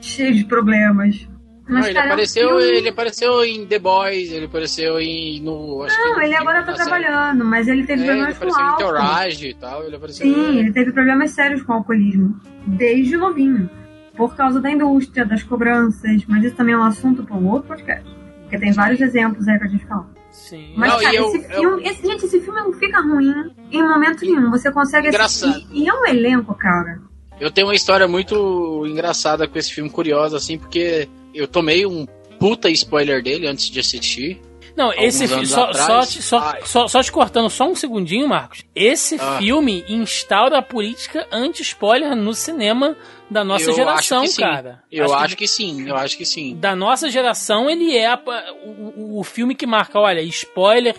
S3: cheio de problemas.
S6: Não,
S3: Mas,
S6: ele,
S3: cara, é
S6: apareceu, ele apareceu em The Boys, ele apareceu em. No,
S3: Não, ele agora tá
S6: série-
S3: trabalhando, mas ele teve
S6: É, ele
S3: problemas com
S6: apareceu em
S3: álcool.
S6: Entourage e tal, ele apareceu.
S3: Sim, ele teve problemas sérios com o alcoolismo, desde novinho, por causa da indústria, das cobranças, mas isso também é um assunto para um outro podcast. Porque tem vários exemplos aí pra gente falar.
S1: Sim.
S3: Mas,
S6: Não,
S3: cara,
S6: eu-
S3: esse filme, esse, gente, esse filme não fica ruim em momento nenhum. Você consegue
S6: Engraçado.
S3: assistir. E é um elenco, cara.
S6: Eu tenho uma história muito engraçada com esse filme, curiosa, assim, porque eu tomei um puta spoiler dele antes de assistir.
S1: Não,
S6: alguns
S1: esse fi-
S6: anos
S1: só,
S6: atrás.
S1: só, te, só, só, só te cortando só um segundinho, Marcos. Esse
S6: Ah.
S1: filme instaura a política anti-spoiler no cinema da nossa
S6: Eu
S1: geração,
S6: acho que
S1: cara.
S6: Eu acho, que sim, eu acho que sim.
S1: da nossa geração, ele é a- o, o- filme que marca, olha, spoiler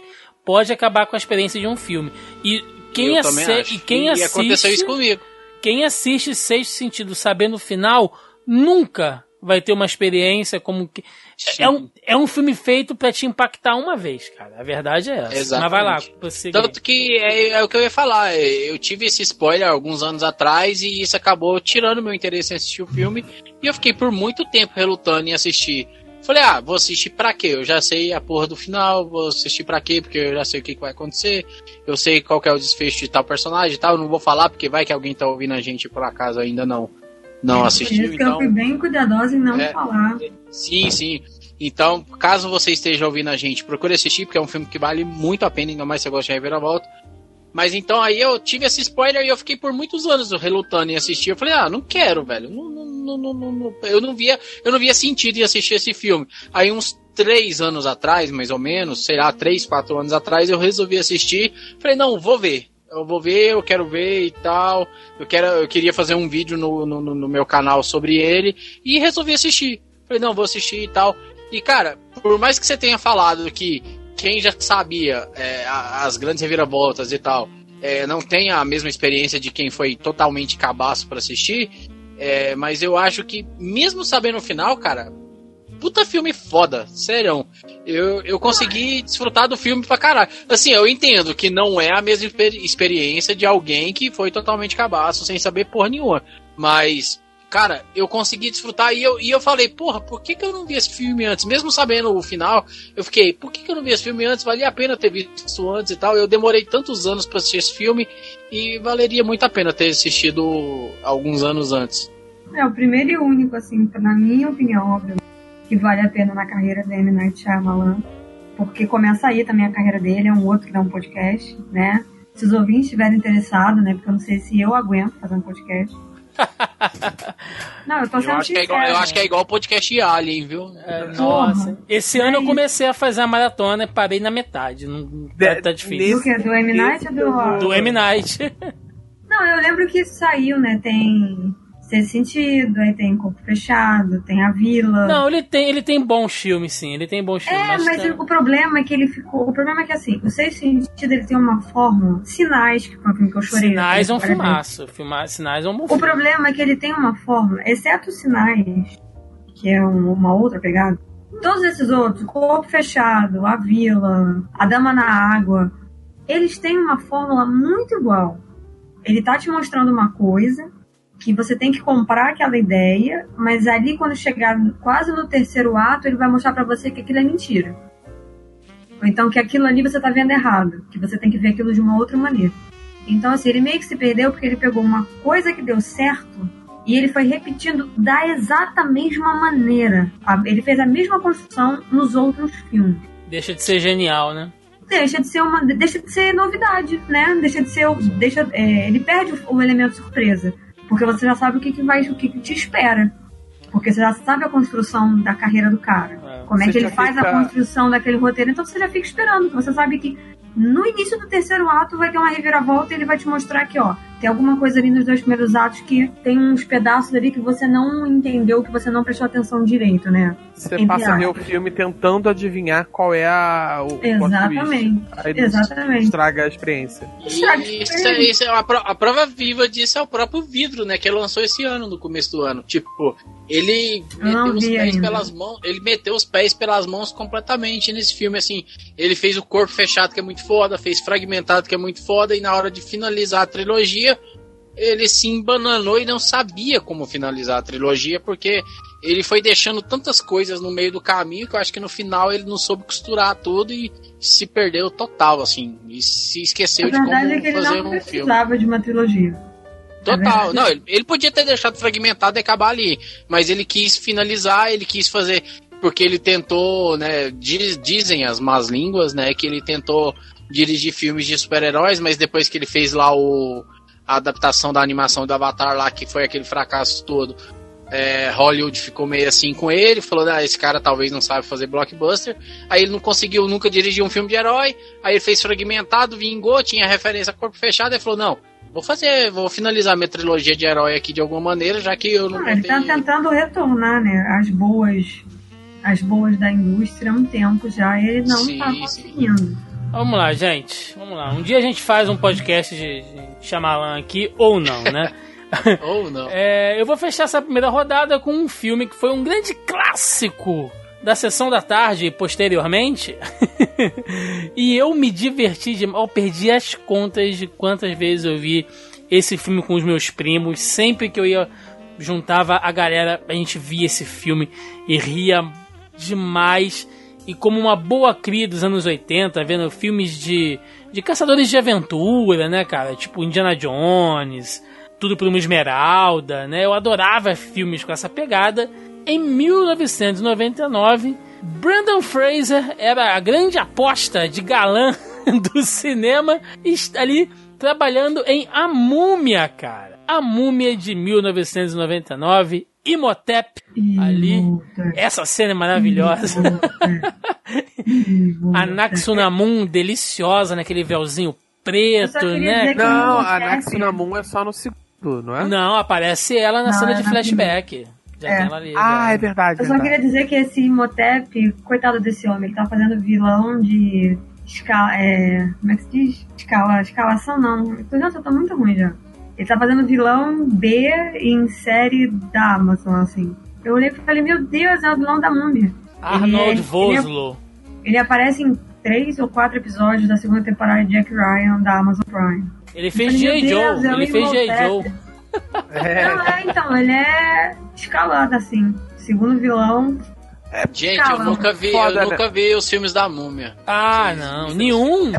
S1: pode acabar com a experiência de um filme. E quem,
S6: acho.
S1: e quem
S6: e
S1: assiste,
S6: aconteceu isso comigo.
S1: quem assiste Sexto Sentido sabendo o final, nunca vai ter uma experiência como que é um, é um filme feito pra te impactar uma vez, cara. A verdade é essa.
S6: Exatamente.
S1: Mas vai lá, você
S6: Tanto que é, é o que eu ia falar. Eu tive esse spoiler alguns anos atrás e isso acabou tirando meu interesse em assistir o filme. E eu fiquei por muito tempo relutando em assistir. Falei, ah, vou assistir pra quê? Eu já sei a porra do final, vou assistir pra quê? Porque eu já sei o que, que vai acontecer. Eu sei qual é o desfecho de tal personagem e tal. Eu não vou falar porque vai que alguém tá ouvindo a gente por acaso ainda não, não
S3: Por
S6: assistiu.
S3: que eu
S6: Então,
S3: fui bem cuidadosa em não
S6: É.
S3: falar.
S6: Sim, sim. Então, caso você esteja ouvindo a gente, procure assistir, porque é um filme que vale muito a pena, ainda mais se você gosta de reviravolta. Mas então aí eu tive esse spoiler e eu fiquei por muitos anos relutando em assistir. Eu falei, ah, não quero, velho. Não, não, não- não- eu não via, eu não via sentido em assistir esse filme. Aí uns três anos atrás, mais ou menos, sei lá, três, quatro anos atrás, eu resolvi assistir. Falei, não, vou ver. Eu vou ver, eu quero ver e tal. Eu, quero, eu queria fazer um vídeo no, no, no meu canal sobre ele. E resolvi assistir. Falei, não, vou assistir e tal. E, cara, por mais que você tenha falado que quem já sabia é, as grandes reviravoltas e tal, é, não tem a mesma experiência de quem foi totalmente cabaço pra assistir, é, mas eu acho que, mesmo sabendo o final, cara, puta filme foda, sério. Eu, eu consegui desfrutar do filme pra caralho. Assim, eu entendo que não é a mesma exper- experiência de alguém que foi totalmente cabaço, sem saber porra nenhuma. Mas, cara, eu consegui desfrutar e eu, e eu falei, porra, por que, que eu não vi esse filme antes? Mesmo sabendo o final, eu fiquei, por que, que eu não vi esse filme antes? Valia a pena ter visto antes e tal. Eu demorei tantos anos pra assistir esse filme e valeria muito a pena ter assistido alguns anos antes.
S3: É o primeiro e único, assim, na minha opinião, óbvio, que vale a pena na carreira da M. Night Shyamalan. Porque começa aí também a carreira dele, é um outro que dá um podcast, né? Se os ouvintes estiverem interessados, né? Porque eu não sei se eu aguento fazer um podcast. Não, eu tô
S6: Eu
S3: sendo
S6: acho, que é igual, eu acho que é igual o podcast Alien, viu?
S1: É,
S3: Porra.
S1: nossa. Esse ano eu comecei a fazer a maratona e parei na metade. Não, tá, tá difícil.
S3: Do que? Do M. Night ou do...
S1: Do M. Night.
S3: Não, eu lembro que isso saiu, né? Tem Sexto Sentido, aí tem Corpo Fechado, tem A Vila.
S1: Não, ele tem, ele tem bons filmes, sim. Ele tem bons filmes.
S3: É, mas o problema é que ele ficou. O problema é que assim, o Sexto Sentido ele tem uma fórmula. Sinais, que foi um filme que eu chorei.
S1: Sinais é um
S3: vezes.
S1: filmaço. Filma... Sinais é um bom
S3: O
S1: filme.
S3: problema é que ele tem uma fórmula, exceto os Sinais, que é um- uma outra pegada. Todos esses outros, Corpo Fechado, A Vila, A Dama na Água, eles têm uma fórmula muito igual. Ele tá te mostrando uma coisa que você tem que comprar aquela ideia, mas ali quando chegar quase no terceiro ato, ele vai mostrar pra você que aquilo é mentira. Ou então que aquilo ali você tá vendo errado, que você tem que ver aquilo de uma outra maneira. Então, assim, ele meio que se perdeu porque ele pegou uma coisa que deu certo e ele foi repetindo da exata mesma maneira. Ele fez a mesma construção nos outros filmes.
S1: Deixa de ser genial, né?
S3: Deixa de ser uma, deixa de ser novidade, né? Deixa de ser, deixa, é, ele perde o, o elemento surpresa, porque você já sabe o que, que vai, o que, que te espera, porque você já sabe a construção da carreira do cara,
S1: É.
S3: como é que ele faz a
S2: fica-
S3: construção daquele roteiro, então você já fica esperando, você sabe que no início do terceiro ato vai ter uma reviravolta e ele vai te mostrar que, ó, tem alguma coisa ali nos dois primeiros atos que tem uns pedaços ali que você não entendeu, que você não prestou atenção direito, né?
S2: Você
S3: Entre
S2: passa a ver o filme tentando adivinhar qual é a, o.
S3: Exatamente.
S2: Aí
S3: Exatamente.
S2: estraga a experiência.
S3: Estraga a
S6: isso,
S3: experiência.
S6: isso é uma a prova viva disso é o próprio vidro, né? Que ele lançou esse ano, no começo do ano. Tipo, ele meteu os pés
S3: ainda.
S6: pelas mãos. Ele meteu os pés pelas mãos completamente nesse filme, assim. Ele fez o corpo fechado, que é muito foda, fez fragmentado, que é muito foda, e na hora de finalizar a trilogia, ele se embananou e não sabia como finalizar a trilogia, porque ele foi deixando tantas coisas no meio do caminho que eu acho que no final ele não soube costurar tudo e se perdeu total, assim. E se esqueceu
S3: A
S6: de como
S3: verdade é que ele
S6: fazer
S3: não
S6: um filme.
S3: precisava de uma trilogia.
S6: Total.
S3: verdade.
S6: Não, ele, ele podia ter deixado fragmentado e acabar ali. Mas ele quis finalizar, ele quis fazer. Porque ele tentou, né? diz- dizem as más línguas, né? Que ele tentou dirigir filmes de super-heróis, mas depois que ele fez lá o. A adaptação da animação do Avatar lá, que foi aquele fracasso todo. é, Hollywood ficou meio assim com ele, falou, ah, esse cara talvez não sabe fazer blockbuster. Aí ele não conseguiu nunca dirigir um filme de herói, aí ele fez fragmentado, vingou, tinha referência a corpo fechado, e falou, não, vou fazer, vou finalizar minha trilogia de herói aqui de alguma maneira, já que eu não
S3: Ah, ele tá tentando retornar, né? As boas. As boas da indústria há um tempo já, e ele não
S6: Sim,
S3: tá
S6: sim.
S1: Vamos lá, gente. Vamos lá. Um dia a gente faz um podcast de, de Shyamalan aqui, ou não, né?
S6: Ou não.
S1: É, eu vou fechar essa primeira rodada com um filme que foi um grande clássico da sessão da tarde posteriormente. e eu me diverti demais. Eu perdi as contas de quantas vezes eu vi esse filme com os meus primos. Sempre que eu ia juntava a galera, a gente via esse filme e ria demais. E como uma boa cria dos anos 80, vendo filmes de, de caçadores de aventura, né, cara? Tipo Indiana Jones, Tudo por uma Esmeralda, né? Eu adorava filmes com essa pegada. Em 1999, Brandon Fraser era a grande aposta de galã do cinema está ali trabalhando em A Múmia, cara. A Múmia de 1999, Imhotep, ali. Essa cena é maravilhosa. Anaxunamun, deliciosa, naquele véuzinho preto, né?
S3: que-
S2: Não, a. Naxunamun é só no segundo, não é?
S1: Não, aparece ela na
S3: Não,
S1: cena
S3: é
S1: de flashback.
S3: É.
S1: ali.
S2: Ah,
S1: já.
S2: é verdade.
S3: Eu só
S2: verdade.
S3: queria dizer que esse Imhotep, coitado desse homem, ele tá fazendo vilão de escala. É, como é que se diz? Escala, escalação não. Nossa, eu tô muito ruim já. Ele tá fazendo vilão B em série da Amazon, assim. Eu olhei e falei, meu Deus, é o vilão da múmia.
S1: Arnold
S3: Ele é-
S1: Vosloo.
S3: Ele aparece em três ou quatro episódios da segunda temporada de Jack Ryan da Amazon Prime.
S1: Ele fez J. Joe.
S3: é
S1: Ele fez J. Joe.
S2: É,
S3: Não, é, então, ele é escalado, assim. Segundo vilão,
S6: Gente, eu nunca vi,
S2: Foda,
S6: eu
S2: né?
S6: nunca vi os filmes da múmia.
S1: Ah, não. Nenhum.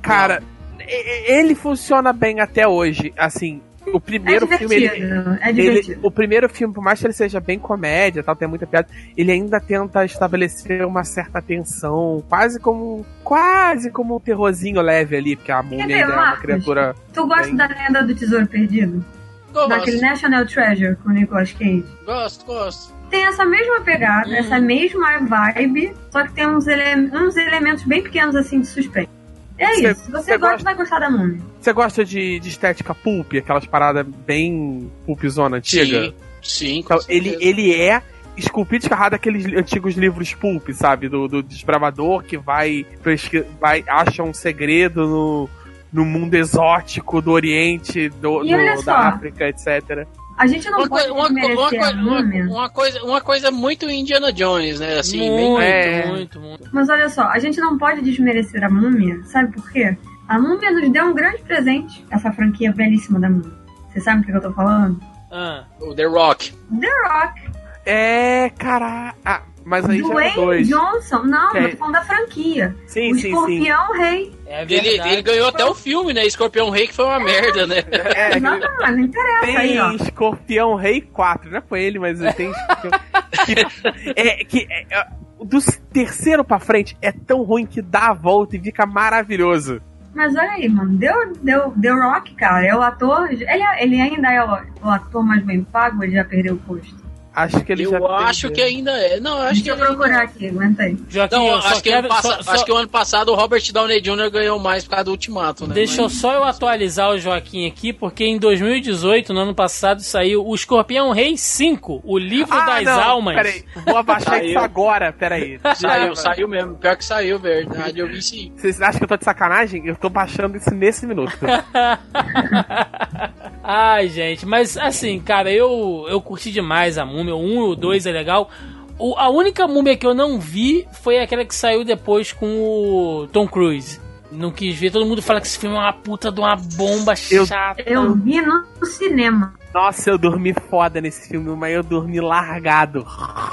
S2: Cara, ele funciona bem até hoje. Assim, o
S3: é
S2: primeiro filme. Ele,
S3: é
S2: ele- o primeiro filme, por mais que ele seja bem comédia, tal, tem muita piada, ele ainda tenta estabelecer uma certa tensão, quase como quase como um terrorzinho leve ali, porque a múmia é uma criatura.
S3: Tu gosta
S2: bem-
S3: da lenda do tesouro perdido?
S6: Gosto,
S3: Daquele National Treasure com o Nicolas Cage?
S6: gosto, gosto.
S3: Tem essa mesma pegada,
S1: Hum.
S3: essa mesma vibe, só que tem uns, ele- uns elementos bem pequenos assim de suspense. É
S2: Cê-
S3: isso. Se você
S2: cê
S3: gosta,
S2: gosta-
S3: vai gostar da múmia.
S2: Você gosta de, de estética pulp, aquelas paradas bem pulpzona antiga?
S6: Sim, sim.
S2: Então, ele,
S6: certeza.
S2: ele é esculpido e escarrado aqueles antigos livros pulp, sabe? Do, do desbravador que vai, vai acha um segredo no, no mundo exótico do Oriente, do, da África, etc.
S3: A gente não
S6: Uma,
S3: pode
S6: uma, co- uma,
S3: desmerecer
S6: coi-
S3: a múmia,
S6: uma- coisa, uma coisa muito Indiana Jones, né? Assim, bem-
S1: muito,
S2: É.
S1: muito, muito.
S3: mas olha só, a gente não pode desmerecer a múmia, sabe por quê? A múmia nos deu um grande presente, essa franquia belíssima da múmia. Você sabe do que eu tô falando?
S1: Ah,
S6: o The Rock.
S3: The Rock,
S2: É, cara. Ah, mas aí já é
S3: Dwayne
S2: dois.
S3: Johnson, não,
S2: Que é-
S3: da franquia.
S2: Sim,
S3: o
S2: sim, sim.
S3: Escorpião Rei.
S1: é
S6: Ele, ele ganhou até o filme, né? Escorpião Rei, que foi uma merda, né?
S2: É,
S3: Não, não, não interessa aí, ó.
S2: tem Escorpião Rei 4, não é com ele, mas tem é, que é, é, do terceiro pra frente é tão ruim que dá a volta e fica maravilhoso.
S3: Mas olha aí, mano, deu, deu, deu Rock, cara. É o ator. Ele, ele ainda é o, o ator mais bem pago, ele já perdeu o posto.
S2: Acho que ele já
S6: Eu acho que ainda é. Não, eu acho que
S3: Deixa eu
S6: ele
S3: procurar aqui, aguenta aí.
S1: Joaquim,
S6: Não,
S1: eu
S6: acho que,
S1: quero-
S6: ano passa-
S1: só- só-
S6: acho que o ano passado o Robert Downey Jr. ganhou mais por causa do Ultimato, né?
S1: Deixa eu
S6: Mas-
S1: só eu atualizar o Joaquim aqui, porque em 2018, no ano passado, saiu o Escorpião Rei 5, o livro
S2: Ah,
S1: das
S2: não,
S1: almas.
S2: Peraí, vou abaixar isso agora, peraí.
S6: Saiu, saiu mesmo. Pior que saiu, verdade. Eu vi sim.
S2: Vocês acham que eu tô de sacanagem? Eu tô baixando isso nesse minuto.
S1: Ai, gente, mas assim, cara, eu, eu curti demais a múmia. O 1 e o 2 é legal. O- a única múmia que eu não vi foi aquela que saiu depois com o Tom Cruise. Não quis ver, todo mundo fala que esse filme é uma puta de uma bomba
S2: Eu-
S1: chata.
S3: Eu vi no cinema.
S2: Nossa, eu dormi foda nesse filme, mas eu dormi largado.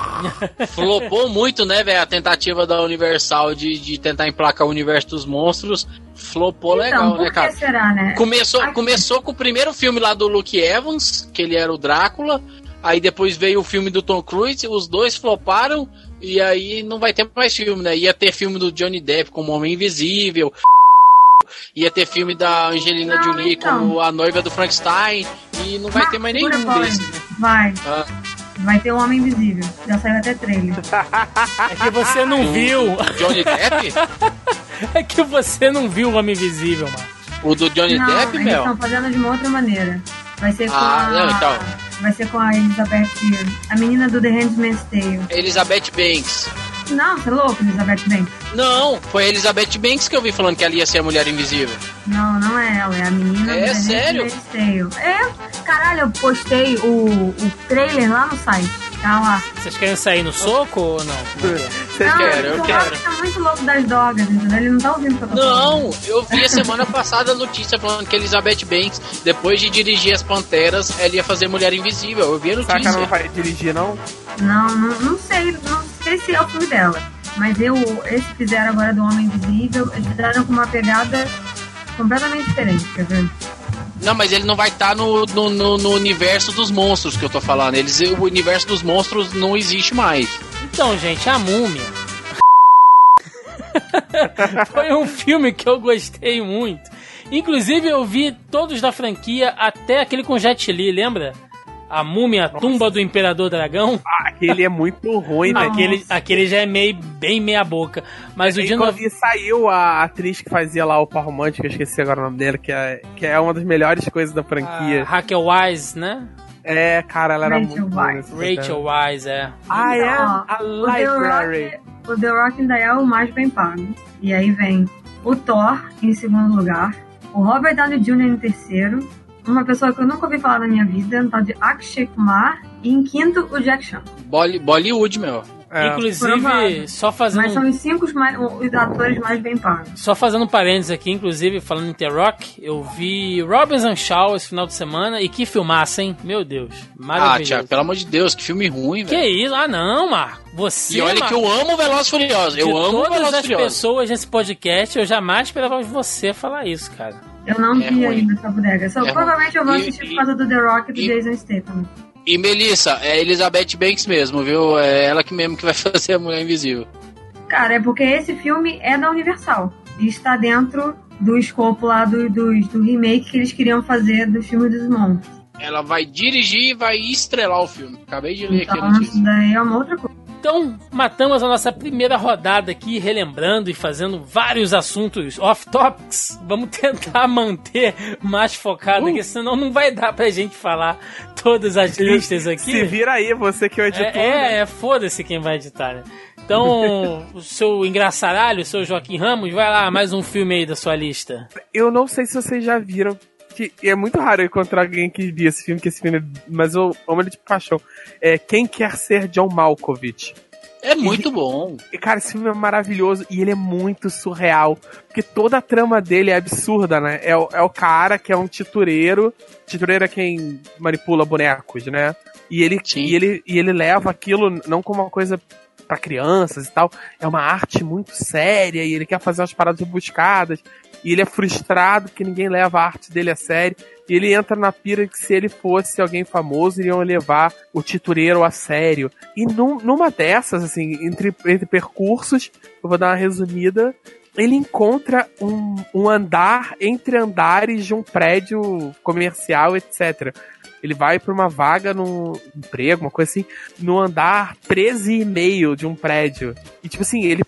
S6: Flopou muito, né, velho? A tentativa da Universal de, de tentar emplacar o universo dos monstros. Flopou
S3: então,
S6: legal,
S3: por
S6: né,
S3: que
S6: cara?
S3: será, né?
S6: Começou,
S3: Aqui.
S6: começou com o primeiro filme lá do Luke Evans, que ele era o Drácula. Aí depois veio o filme do Tom Cruise, os dois floparam. E aí não vai ter mais filme, né? Ia ter filme do Johnny Depp como Homem Invisível. Ia ter filme da Angelina
S3: Não,
S6: Jolie
S3: então.
S6: como a noiva do Frankenstein. E não vai ter mais nenhum desses. né?
S3: Vai.
S6: Ah,
S3: Vai ter o Homem Invisível. Já saiu até trailer.
S1: É que você não viu.
S6: Johnny Depp?
S1: É que você não viu o Homem Invisível, mano.
S6: O do Johnny
S3: não,
S6: Depp,
S3: eles
S6: Mel?
S3: estão fazendo de uma outra maneira. Vai ser com
S6: Ah,
S3: a...
S6: não, então.
S3: Vai ser com a Elizabeth... A menina do The Handmaid's Tale.
S6: Elizabeth Banks.
S3: Não, você é louco, Elizabeth Banks?
S6: Não, foi a Elizabeth Banks que eu vi falando que ela ia ser a Mulher Invisível.
S3: Não, não é ela, é a menina
S6: É, sério?
S3: É, caralho, eu postei o, o trailer lá no site. Tá lá.
S1: Vocês querem sair no soco ou não?
S2: Vocês
S3: não,
S6: quero, eu
S3: o
S6: quero.
S3: Tá muito louco das drogas, entendeu? Ele não tá ouvindo o que eu tô falando.
S6: Não, eu vi a semana passada a notícia falando que a Elizabeth Banks, depois de dirigir as Panteras, ela ia fazer Mulher Invisível. Eu vi a
S2: Será que ela não
S6: notícia.
S2: vai dirigir, não?
S3: Não, não, não sei, não sei se é o filme dela. Mas eu, esse que fizeram agora do Homem Invisível, eles fizeram com uma pegada completamente diferente, quer ver?
S6: Não, mas ele não vai estar no, no, no- no universo dos monstros que eu tô falando. Eles, o universo dos monstros não existe mais.
S1: Então, gente, a múmia. Foi um filme que eu gostei muito. Inclusive, eu vi todos da franquia, até aquele com Jet Li, lembra? A múmia, a tumba do Imperador Dragão.
S2: Ah, aquele é muito ruim, né?
S1: Aquele, aquele já é meio, bem meia boca. Mas o
S2: E,
S1: dia
S2: quando- e saiu a atriz que fazia lá o par romântico, eu esqueci agora o nome dela, que é, que é uma das melhores coisas da franquia.
S1: Raquel Wise, né?
S2: É, cara, ela era
S3: Rachel
S2: muito papel.
S1: Rachel Wise, é.
S2: I
S3: Então,
S2: am
S3: ó,
S2: a
S3: o The
S2: library.
S3: Rock, o The Rock ainda é o mais bem pago. E aí vem o Thor em segundo lugar, o Robert Downey Jr. em terceiro, uma pessoa que eu nunca ouvi falar na minha vida, um tal de Akshay Kumar, e em quinto o Jack Chan.
S6: Bolly- Bollywood, meu.
S2: É.
S1: Inclusive,
S3: provável.
S1: só fazendo.
S3: Mas são os cinco mais, os atores mais bem pagos.
S1: Só fazendo um parênteses aqui, inclusive, falando em The Rock, eu vi Robinson Shaw esse final de semana e que filmaça, hein? Meu Deus.
S6: Ah,
S1: Maravilhoso.
S6: Thiago, pelo amor de Deus, que filme ruim,
S1: que
S6: velho.
S1: isso? Ah, não, Marco. Você,
S6: E olha
S1: Marco,
S6: que eu amo Velozes e Furiosos. Eu
S1: de
S6: amo
S1: todas
S6: Velozes e
S1: as pessoas nesse podcast, eu jamais esperava você falar isso, cara.
S3: Eu não
S6: É
S3: vi
S6: ruim.
S3: ainda essa bodega. Só,
S6: É
S3: provavelmente eu vou
S6: ruim.
S3: assistir
S6: E-
S3: por causa do The Rock e do Jason Statham.
S6: E Melissa, é Elizabeth Banks mesmo, viu? É ela que mesmo que vai fazer a Mulher Invisível.
S3: Cara, é porque esse filme é da Universal. E está dentro do escopo lá do, do, do remake que eles queriam fazer dos filmes dos monstros.
S6: Ela vai dirigir e vai estrelar o filme. Acabei de ler aqui a
S3: Então,
S6: notícia.
S3: isso daí é uma outra coisa.
S1: Então, matamos a nossa primeira rodada aqui, relembrando e fazendo vários assuntos off-topics. Vamos tentar manter mais focado aqui, senão não vai dar pra gente falar todas as listas aqui.
S2: Se vira aí, você que é o editor.
S1: É, é, é foda-se quem vai editar, né? Então, o seu engraçaralho, o seu Joaquim Ramos, vai lá, mais um filme aí da sua lista.
S2: Eu não sei se vocês já viram. Que é muito raro encontrar alguém que viu esse filme, que esse filme é, mas eu amo ele de paixão. É Quem Quer Ser John Malkovich.
S6: É muito bom.
S2: E, cara, esse filme é maravilhoso e ele é muito surreal. Porque toda a trama dele é absurda, né? É, o- é o cara que é um titureiro. Titureiro é quem manipula bonecos, né? E ele,
S6: Sim.
S2: e ele, e ele leva aquilo não como uma coisa pra crianças e tal. É uma arte muito séria e ele quer fazer umas paradas rebuscadas. E ele é frustrado que ninguém leva a arte dele a sério. E ele entra na pira que se ele fosse alguém famoso, iriam levar o titureiro a sério. E num- numa dessas, assim, entre, entre percursos, eu vou dar uma resumida. Ele encontra um, um andar entre andares de um prédio comercial, etc. Ele vai pra uma vaga num emprego, uma coisa assim, no andar 13,5 de um prédio. E tipo assim, ele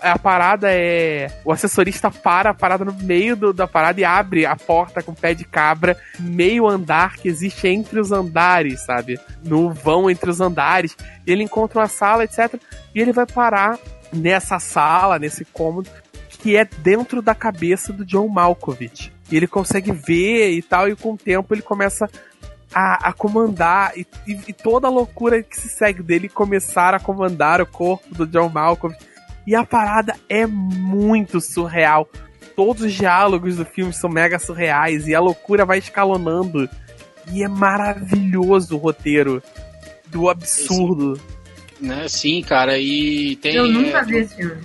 S2: a parada é. O assessorista para a parada no meio do- da parada e abre a porta com pé de cabra, meio andar que existe entre os andares, sabe? No vão entre os andares. E ele encontra uma sala, etc. E ele vai parar nessa sala, nesse cômodo, que é dentro da cabeça do John Malkovich. E ele consegue ver e tal, e com o tempo ele começa a, a comandar e, e- e toda a loucura que se segue dele começar a comandar o corpo do John Malkovich. E a parada é muito surreal. Todos os diálogos do filme são mega surreais e a loucura vai escalonando. E é maravilhoso o roteiro do absurdo.
S6: Né? Sim, cara. E tem.
S3: Eu nunca
S6: é,
S3: vi esse filme.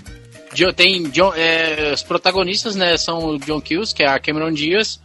S6: Tem John- é, os protagonistas, né? São o John Kills, que é a Cameron Diaz.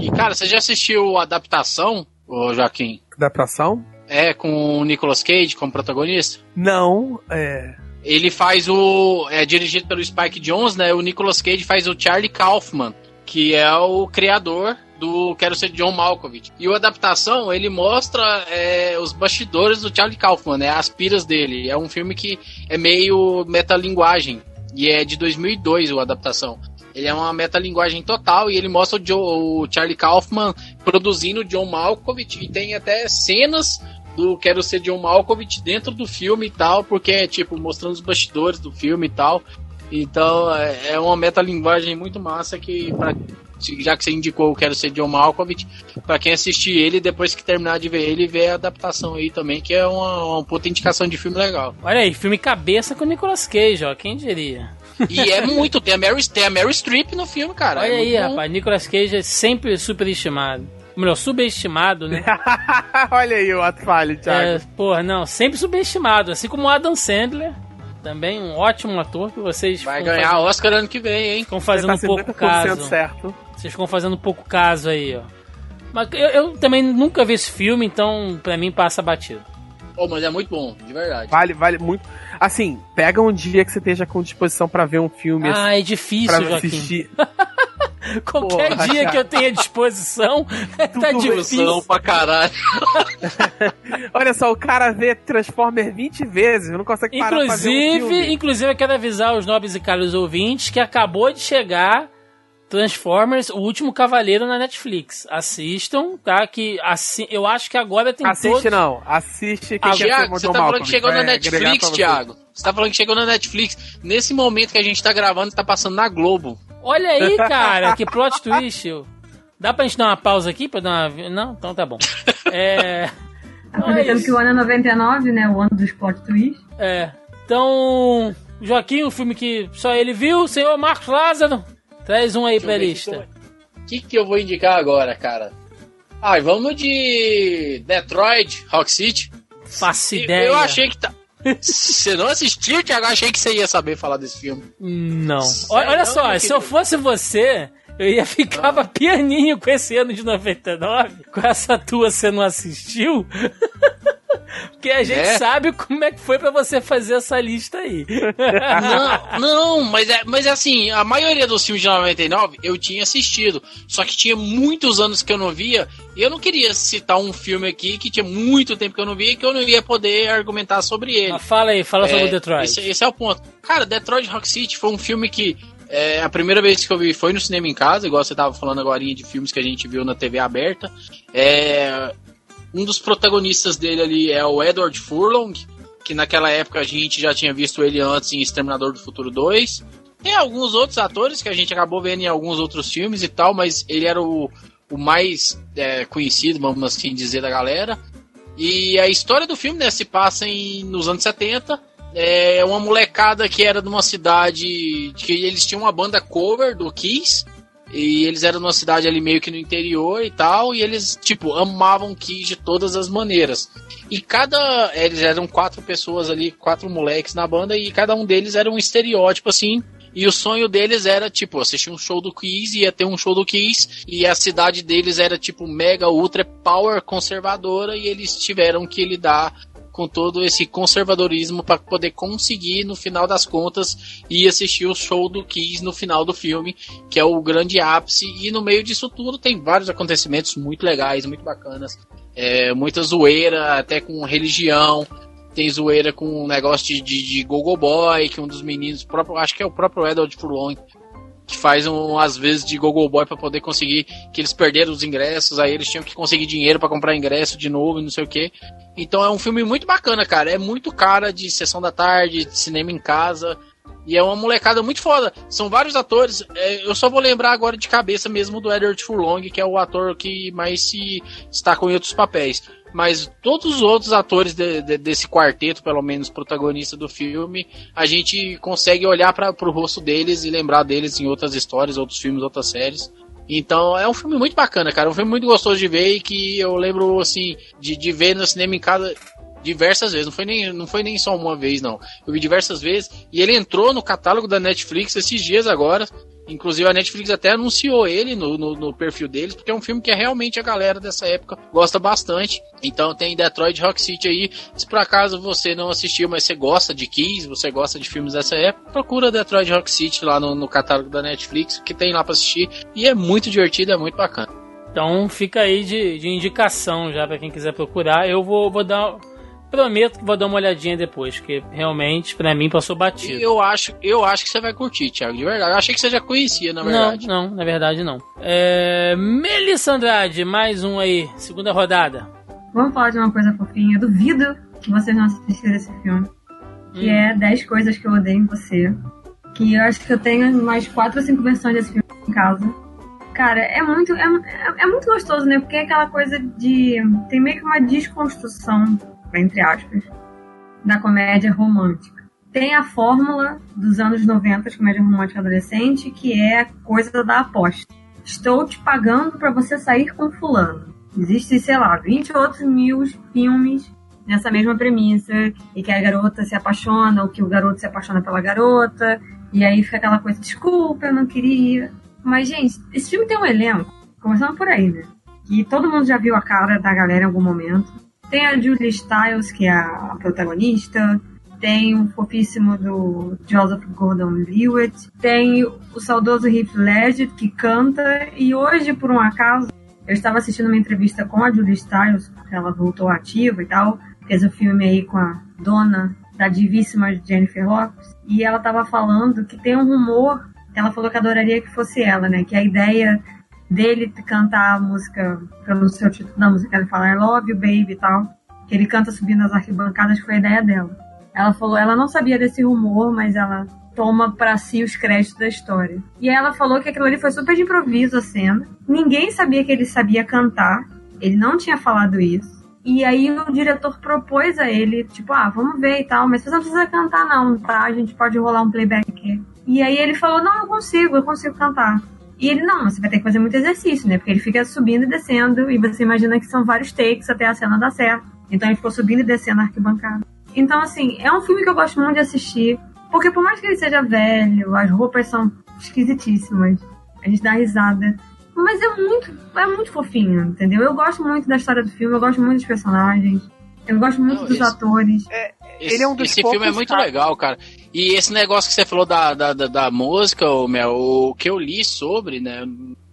S6: E, cara, você já assistiu a adaptação, ô Joaquim?
S2: Adaptação?
S6: É, com o Nicolas Cage como protagonista?
S2: Não, é.
S6: Ele faz o. É dirigido pelo Spike Jones, né? O Nicolas Cage faz o Charlie Kaufman, que é o criador do Quero Ser John Malkovich. E o adaptação, ele mostra é, os bastidores do Charlie Kaufman, né? As piras dele. É um filme que é meio metalinguagem. E é de 2002 a adaptação. Ele é uma metalinguagem total e ele mostra o, Joe, o Charlie Kaufman produzindo John Malkovich e tem até cenas do Quero Ser John Malkovich dentro do filme e tal, porque é tipo mostrando os bastidores do filme e tal. Então é, é uma metalinguagem muito massa que pra, já que você indicou o Quero Ser John Malkovich, para quem assistir ele, depois que terminar de ver ele, ver a adaptação aí também, que é uma, uma puta indicação de filme legal.
S1: Olha aí, filme cabeça com Nicolas Cage, ó, quem diria?
S6: E é muito, tem a Mary, tem a Mary Streep no filme, cara.
S1: Olha
S6: é
S1: aí,
S6: bom.
S1: rapaz, Nicolas Cage é sempre superestimado. Melhor, subestimado, né?
S2: Olha aí o ato falho, Thiago.
S1: É, porra, não, sempre subestimado. Assim como o Adam Sandler, também um ótimo ator que vocês
S6: Vai ganhar
S1: fazendo,
S6: Oscar ano que vem, hein?
S1: ficam
S2: Você
S1: fazendo
S2: tá
S1: pouco
S2: 50%
S1: caso.
S2: certo.
S1: Vocês ficam fazendo pouco caso aí, ó. Mas eu, eu também nunca vi esse filme, então pra mim passa batido.
S6: Oh, mas é muito bom, de verdade.
S2: Vale, vale muito. Assim, pega um dia que você esteja com disposição pra ver um filme
S1: Ah, é difícil,
S2: pra
S1: Joaquim.
S2: assistir.
S1: Qualquer
S2: Porra,
S1: dia
S2: Thiago.
S1: que eu tenha disposição, tá difícil.
S6: pra caralho.
S2: Olha só, o cara vê Transformer 20 vezes, não consegue parar pra ver um
S1: Inclusive,
S2: filme.
S1: inclusive eu quero avisar os nobres e caros ouvintes que acabou de chegar Transformers, o último cavaleiro na Netflix. Assistam, tá? Que assim, eu acho que agora tem
S2: Assiste
S1: todos.
S2: não, assiste
S6: Tiago,
S2: o
S6: você tá falando que chegou na
S2: vai pra
S6: Netflix,
S2: você.
S6: Thiago. Você tá falando que chegou na Netflix. Nesse momento que a gente tá gravando, tá passando na Globo.
S1: Olha aí, cara, que plot twist. Dá pra gente dar uma pausa aqui pra dar uma. Não? Então tá bom. É.
S3: Aproveitando
S1: Mas-
S3: que o ano é 99, né? O ano dos plot twists.
S1: É. Então. Joaquim, um filme que só ele viu, senhor Marcos Lázaro. Traz um aí pra
S6: Deixa
S1: lista.
S6: O que, que eu vou indicar agora, cara? Ai, vamos de Detroit, Rock City.
S1: Faço
S6: Eu-
S1: ideia.
S6: Eu achei que tá. Você não assistiu, Thiago? Eu achei que você ia saber falar desse filme.
S1: Não. Olha, olha só, se eu fosse você, eu ia ficava pianinho com esse ano de 99, com essa tua você não assistiu. Porque a gente
S6: É.
S1: sabe como é que foi pra você fazer essa lista aí.
S6: Não, não, mas é, mas é assim, a maioria dos filmes de 99 eu tinha assistido. Só que tinha muitos anos que eu não via. E eu não queria citar um filme aqui que tinha muito tempo que eu não via e que eu não ia poder argumentar sobre ele.
S1: Mas fala aí, fala sobre
S6: É,
S1: o Detroit.
S6: Esse, esse é o ponto. Cara, Detroit Rock City foi um filme que. é, a primeira vez que eu vi foi no cinema em casa, igual você tava falando agora de filmes que a gente viu na TV aberta. É, um dos protagonistas dele ali é o Edward Furlong, que naquela época a gente já tinha visto ele antes em Exterminador do Futuro 2. Tem alguns outros atores que a gente acabou vendo em alguns outros filmes e tal, mas ele era o, o mais é, conhecido, vamos assim dizer, da galera. E a história do filme né, se passa em, nos anos 70. É uma molecada que era de uma cidade que eles tinham uma banda cover do Kiss. E eles eram numa cidade ali meio que no interior e tal. E eles, tipo, amavam Kiss de todas as maneiras. E cada. Eles eram quatro pessoas ali, quatro moleques na banda. E cada um deles era um estereótipo assim. E o sonho deles era, tipo, assistir um show do Kiss, ia ter um show do Kiss, e a cidade deles era, tipo, mega, ultra power conservadora, e eles tiveram que lidar com todo esse conservadorismo para poder conseguir, no final das contas, ir assistir o show do Kiss no final do filme, que é o grande ápice, e no meio disso tudo tem vários acontecimentos muito legais, muito bacanas, é, muita zoeira, até com religião, tem zoeira com um negócio de, de, de Gogo Boy, que um dos meninos, próprio, acho que é o próprio Edward Furlong, que faz um, às vezes de Gogo Boy para poder conseguir que eles perderam os ingressos, aí eles tinham que conseguir dinheiro para comprar ingresso de novo não sei o que. Então é um filme muito bacana, cara. É muito cara de sessão da tarde, de cinema em casa. E é uma molecada muito foda. São vários atores. é, eu só vou lembrar agora de cabeça mesmo do Edward Furlong, que é o ator que mais se destacou em outros papéis. Mas todos os outros atores de- de- desse quarteto, pelo menos protagonista do filme, a gente consegue olhar para pro rosto deles e lembrar deles em outras histórias, outros filmes, outras séries. Então é um filme muito bacana, cara. Um filme muito gostoso de ver e que eu lembro, assim, de, de ver no cinema em casa diversas vezes. Não foi, nem, não foi nem só uma vez, não. Eu vi diversas vezes. E ele entrou no catálogo da Netflix esses dias agora. Inclusive a Netflix até anunciou ele no, no, no perfil deles, porque é um filme que realmente a galera dessa época gosta bastante. Então tem Detroit Rock City aí. Se por acaso você não assistiu, mas você gosta de Kiss, você gosta de filmes dessa época, procura Detroit Rock City lá no, no catálogo da Netflix, que tem lá pra assistir. E é muito divertido, é muito bacana.
S1: Então fica aí de, de indicação já para quem quiser procurar. Eu vou, vou dar. Prometo que vou dar uma olhadinha depois, porque realmente, pra mim, passou batido.
S6: Eu acho, eu acho que você vai curtir, Thiago, de verdade. Eu achei que você já conhecia, na verdade.
S1: Não, não, na verdade não. É... Melissa Andrade, mais um aí, segunda rodada.
S3: Vamos falar de uma coisa fofinha. Eu duvido que vocês não assistiram esse filme. Que
S1: Hum.
S3: é 10 coisas que eu odeio em você. Que eu acho que eu tenho mais 4 ou 5 versões desse filme em casa. Cara, é muito, é, é, é muito gostoso, né? Porque é aquela coisa de. Tem meio que uma desconstrução, entre aspas, da comédia romântica. Tem a fórmula dos anos 90 de comédia romântica adolescente, que é a coisa da aposta. Estou te pagando pra você sair com fulano. Existem, sei lá, 20 outros mil filmes nessa mesma premissa, e que a garota se apaixona, ou que o garoto se apaixona pela garota, e aí fica aquela coisa, desculpa, eu não queria. Mas, gente, esse filme tem um elenco, começando por aí, né? Que todo mundo já viu a cara da galera em algum momento. Tem a Julie Stiles, que é a protagonista. Tem o fofíssimo do Joseph Gordon-Levitt. Tem o saudoso Heath Ledger, que canta. E hoje, por um acaso, eu estava assistindo uma entrevista com a Julie Stiles, porque ela voltou ativa e tal. Fez o filme aí com a dona da divíssima Jennifer Lopez. E ela estava falando que tem um rumor. Ela falou que adoraria que fosse ela, né? Que a ideia dele cantar a música, pelo seu título da música, ele fala I love you, baby e tal. Que ele canta subindo as arquibancadas, foi a ideia dela. Ela falou, ela não sabia desse rumor, mas ela toma pra si os créditos da história. E ela falou que aquilo ali foi super de improviso a cena. Ninguém sabia que ele sabia cantar. Ele não tinha falado isso. E aí o diretor propôs a ele, tipo, ah, vamos ver e tal, mas você não precisa cantar não, tá? A gente pode rolar um playback. E aí ele falou, não, eu consigo, eu consigo cantar. E ele, não, você vai ter que fazer muito exercício, né? Porque ele fica subindo e descendo, e você imagina que são vários takes até a cena dar certo. Então ele ficou subindo e descendo a arquibancada. Então, assim, é um filme que eu gosto muito de assistir, porque por mais que ele seja velho, as roupas são esquisitíssimas, a gente dá risada. Mas é muito, é muito fofinho, entendeu? Eu gosto muito da história do filme, eu gosto muito dos personagens, eu gosto muito
S6: Não,
S3: dos
S6: esse-
S3: atores.
S6: Esse,
S2: Ele é um dos
S6: esse filme é muito legal, cara. E esse negócio que você falou da, da, da, da música, ô, Mel, o que eu li sobre, né?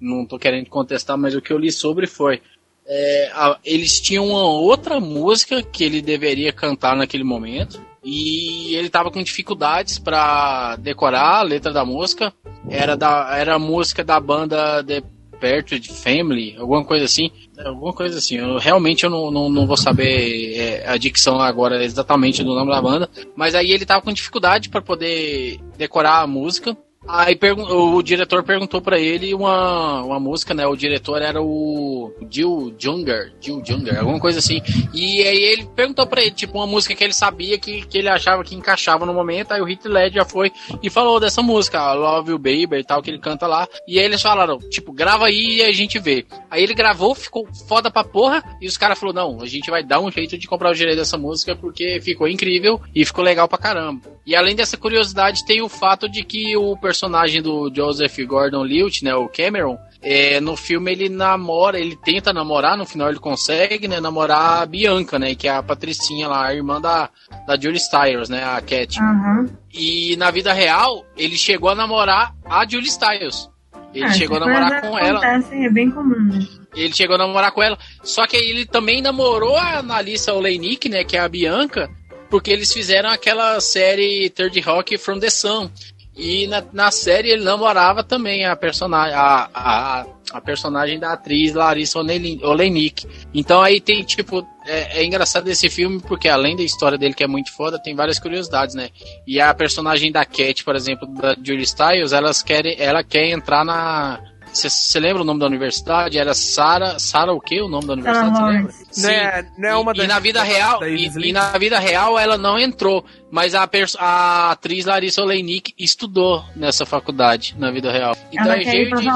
S6: Não tô querendo contestar, mas o que eu li sobre foi. é, a- eles tinham uma outra música que ele deveria cantar naquele momento. E ele tava com dificuldades pra decorar a letra da música. Era, da, era a música da banda The Pertwee Family, alguma coisa assim. Alguma coisa assim. Eu, realmente eu não, não, não vou saber é, a dicção agora exatamente do nome da banda. Mas aí ele tava com dificuldade pra poder decorar a música. Aí o diretor perguntou pra ele uma, uma música, né? O diretor era o Jill Junger, Jill Junger, alguma coisa assim. E aí ele perguntou pra ele, tipo, uma música que ele sabia que, que ele achava que encaixava no momento. Aí o Heath Ledger já foi e falou dessa música, Love You Baby e tal, que ele canta lá. E aí eles falaram, tipo, grava aí e a gente vê. Aí ele gravou, ficou foda pra porra. E os caras falaram, não, a gente vai dar um jeito de comprar o direito dessa música porque ficou incrível e ficou legal pra caramba. E além dessa curiosidade, tem o fato de que o personagem do Joseph Gordon-Levitt, né, o Cameron, é, no filme ele namora, ele tenta namorar, no final ele consegue, né, namorar a Bianca, né, que é a Patricinha lá, a irmã da, da Julie Stiles, né, a Cat.
S3: Aham.
S6: E na vida real, ele chegou a namorar a Julie Stiles. Ele
S3: Ah,
S6: chegou a namorar com ela.
S3: É bem comum. né?
S6: Ele chegou a namorar com ela. Só que ele também namorou a Analissa Oleinik, né? Que é a Bianca. Porque eles fizeram aquela série Third Rock from the Sun. E na, na série ele namorava também a personagem, a, a, a personagem da atriz Larissa Oleni- Oleinik. Então aí tem, tipo, é, é engraçado esse filme porque além da história dele que é muito foda, tem várias curiosidades, né? E a personagem da Cat, por exemplo, da Julie Stiles, elas querem, ela quer entrar na... Você lembra o nome da universidade? Era Sara. Sara o quê? O nome da universidade? Você lembra?
S3: Lawrence.
S2: Não é, não é uma
S6: e,
S2: das
S6: e na vida real, e, e na vida real ela não entrou, mas a, a atriz Larissa Oleinik estudou nessa faculdade na vida real. Então
S3: Ela
S6: é
S3: quer ir pra
S6: de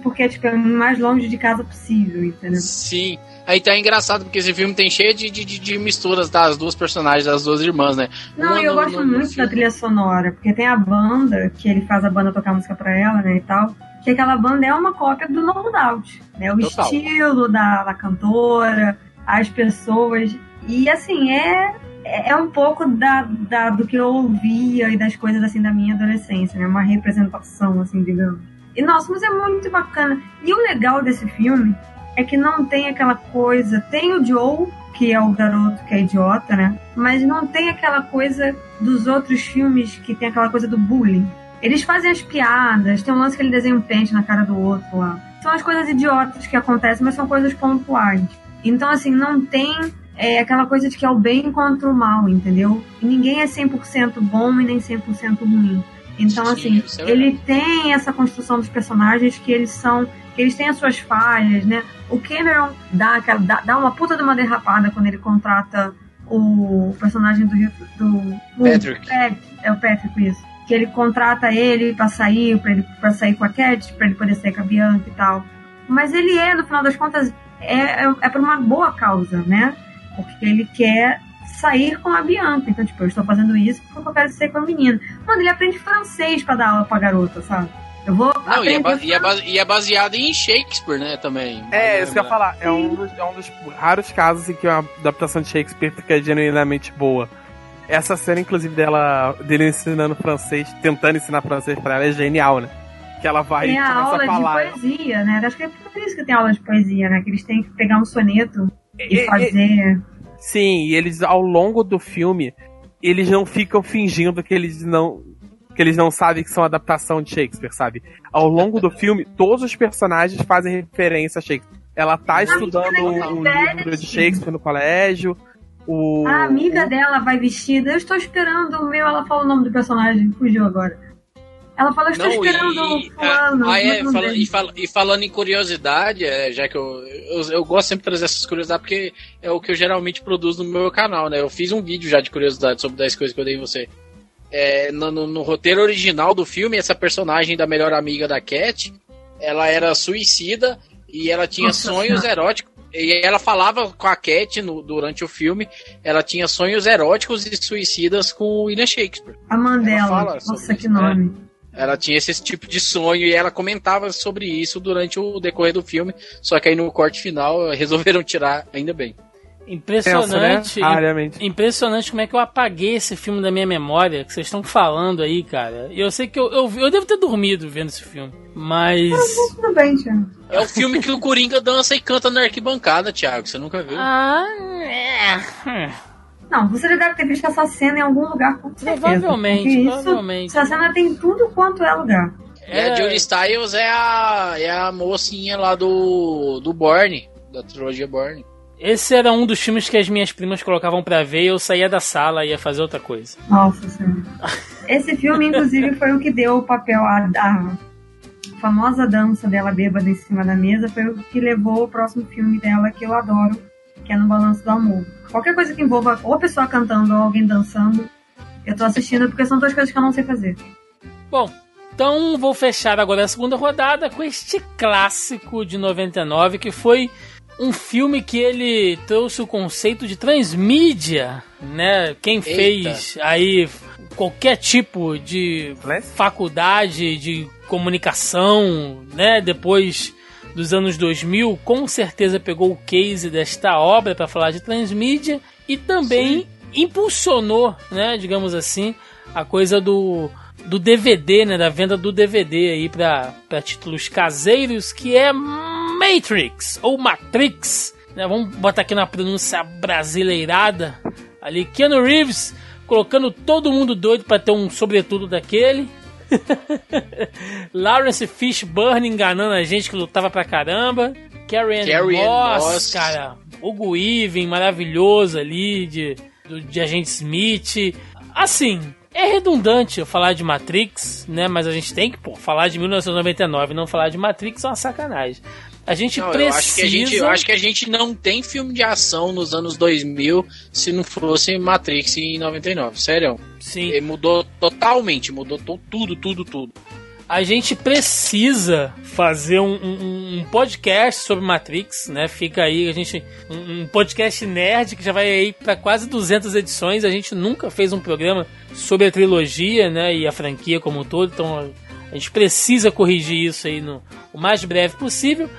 S3: porque tipo, é o mais longe de casa possível, entendeu?
S6: sim. Aí tá engraçado porque esse filme tem cheio de, de, de- de misturas das duas personagens, das duas irmãs, né?
S3: Não,
S6: Uma
S3: e eu
S6: no-
S3: gosto
S6: no- no
S3: muito da trilha sonora, porque tem a banda, que ele faz a banda tocar música pra ela, né, e tal, que aquela banda é uma cópia do No Doubt, né, o
S6: Total.
S3: estilo da, da cantora, as pessoas, e assim, é, é um pouco da, da, do que eu ouvia e das coisas, assim, da minha adolescência, né, uma representação, assim, digamos. E nossa, mas é muito bacana. E o legal desse filme é que não tem aquela coisa. Tem o Joe, que é o garoto que é idiota, né? Mas não tem aquela coisa dos outros filmes que tem aquela coisa do bullying. Eles fazem as piadas, tem um lance que ele desenha um pente na cara do outro lá. São as coisas idiotas que acontecem, mas são coisas pontuais. Então, assim, não tem é, aquela coisa de que é o bem contra o mal, entendeu? E ninguém é 100% bom e nem 100% ruim. Então,
S6: Sim,
S3: assim,
S6: é
S3: ele tem essa construção dos personagens que eles são. que eles têm as suas falhas, né? O Cameron dá, aquela, dá, dá uma puta de uma derrapada quando ele contrata o personagem do. do o
S6: Patrick.
S3: Pat- é o Patrick, isso. Que ele contrata ele pra sair, pra, ele, pra sair com a Cat, pra ele poder sair com a Bianca e tal. Mas ele é, no final das contas, é, é, é por uma boa causa, né? Porque ele quer sair com a Bianca. Então, tipo, eu estou fazendo isso porque eu quero sair com a menina. Mano, ele aprende francês pra dar aula pra garota, sabe? Eu vou.
S6: Não, e é, ba- e, é base- e é baseado em Shakespeare, né, também.
S2: É, isso que eu ia falar. É um, dos, é um dos raros casos em que uma adaptação de Shakespeare fica genuinamente boa. Essa cena, inclusive, dela, dele ensinando francês, tentando ensinar francês pra ela, é genial, né? Que ela vai e
S3: Tem a aula
S2: a falar.
S3: de poesia, né? Acho que é por isso que tem aula de poesia, né? Que eles têm que pegar um soneto e,
S2: E- e-
S3: fazer.
S2: Sim, e eles, ao longo do filme, eles não ficam fingindo que eles não. Que eles não sabem que são adaptação de Shakespeare, sabe? Ao longo do filme, todos os personagens fazem referência a Shakespeare. Ela tá estudando um, um livro de Shakespeare no colégio. O,
S3: A amiga dela vai vestida. Eu estou esperando o meu. Ela fala o nome do personagem. Fugiu agora. Ela fala: Eu estou
S6: Não,
S3: esperando
S6: e,
S3: o fulano.
S6: ah, é,
S3: o
S6: fala- e, fala- e falando em curiosidade, é, já que eu, eu, eu gosto sempre de trazer essas curiosidades, porque é o que eu geralmente produzo no meu canal, né? Eu fiz um vídeo já de curiosidade sobre 10 coisas que eu dei em você. É, no, no- no roteiro original do filme, essa personagem da melhor amiga da Cat, ela era suicida e ela tinha
S3: Nossa
S6: sonhos eróticos. E ela falava com a Cat no- durante o filme, ela tinha sonhos eróticos e suicidas com o William Shakespeare.
S3: A Mandela. Nossa, que
S6: isso, né?
S3: nome.
S6: Ela tinha esse tipo de sonho e ela comentava sobre isso durante o decorrer do filme. Só que aí no corte final resolveram tirar, ainda bem.
S1: Impressionante.
S2: Pensa, né? Raramente.
S1: Impressionante como é que eu apaguei esse filme da minha memória, que vocês estão falando aí, cara. E eu sei que eu, eu, eu devo ter dormido vendo esse filme. Mas.
S3: Tudo bem, Thiago.
S6: É o filme que o Coringa dança e canta na arquibancada, Thiago. Você nunca viu?
S1: Ah, é.
S3: Não, você já deve ter visto essa cena em algum lugar, com certeza.
S1: Provavelmente,
S3: isso,
S1: provavelmente.
S3: Essa cena tem tudo quanto é lugar.
S6: E a Julie Styles é a, é a mocinha lá do, do Borne, da trilogia Borne.
S1: Esse era um dos filmes que as minhas primas colocavam pra ver e eu saía da sala e ia fazer outra coisa.
S3: Nossa senhora. Esse filme, inclusive, foi o que deu o papel à à famosa dança dela bêbada em cima da mesa. Foi o que levou o próximo filme dela, que eu adoro, que é No Balanço do Amor. Qualquer coisa que envolva ou a pessoa cantando ou alguém dançando, eu tô assistindo porque são duas coisas que eu não sei fazer.
S1: Bom, então vou fechar agora a segunda rodada com este clássico de 99, que foi um filme que ele trouxe o conceito de transmídia, né? Quem fez aí qualquer tipo de faculdade de comunicação, né? Depois dos anos 2000, com certeza pegou o case desta obra para falar de transmídia e também impulsionou, né, digamos assim, a coisa do, do DVD, né, da venda do DVD aí para títulos caseiros, que é Matrix ou Matrix, né? Vamos botar aqui na pronúncia brasileirada ali Keanu Reeves colocando todo mundo doido para ter um sobretudo daquele. Lawrence Fishburne enganando a gente que lutava pra caramba. Carrie Ann Moss,
S6: Moss.
S1: cara. Hugo Even, maravilhoso ali, de, do- de Agente Smith. Assim, é redundante eu falar de Matrix, né? Mas a gente tem que, pô, falar de 1999 e não falar de Matrix é uma sacanagem. A gente
S6: Não,
S1: precisa...
S6: eu, acho que a gente, eu acho que a gente não tem filme de ação nos anos 2000 se não fosse Matrix em 99. Sério.
S1: Sim.
S6: Ele mudou totalmente, mudou tudo, tudo, tudo.
S1: A gente precisa fazer um, um- um podcast sobre Matrix, né? Fica aí, a gente. Um, um podcast nerd que já vai aí para quase 200 edições. A gente nunca fez um programa sobre a trilogia, né? E a franquia como um todo. Então a gente precisa corrigir isso aí no o mais breve possível.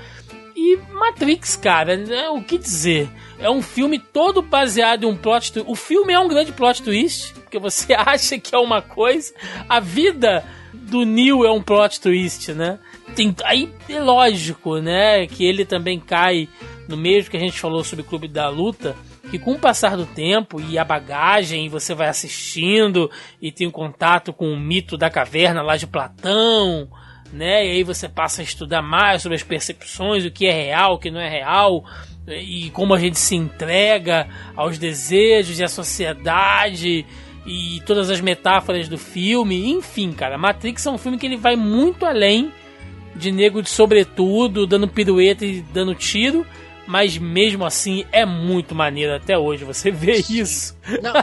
S1: Matrix, cara, né, o que dizer? É um filme todo baseado em um plot twist. O filme é um grande plot twist, porque você acha que é uma coisa, a vida do Neo é um plot twist, né? tem. Aí é lógico, né? Que ele também cai no mesmo que a gente falou sobre o Clube da Luta. Que com o passar do tempo e a bagagem, você vai assistindo e tem um contato com o mito da caverna lá de Platão, né? E aí você passa a estudar mais sobre as percepções, o que é real, o que não é real, e como a gente se entrega aos desejos e à sociedade e todas as metáforas do filme, enfim, cara, Matrix é um filme que ele vai muito além de nego de sobretudo, dando pirueta e dando tiro, mas mesmo assim é muito maneiro até hoje você vê isso.
S6: Não,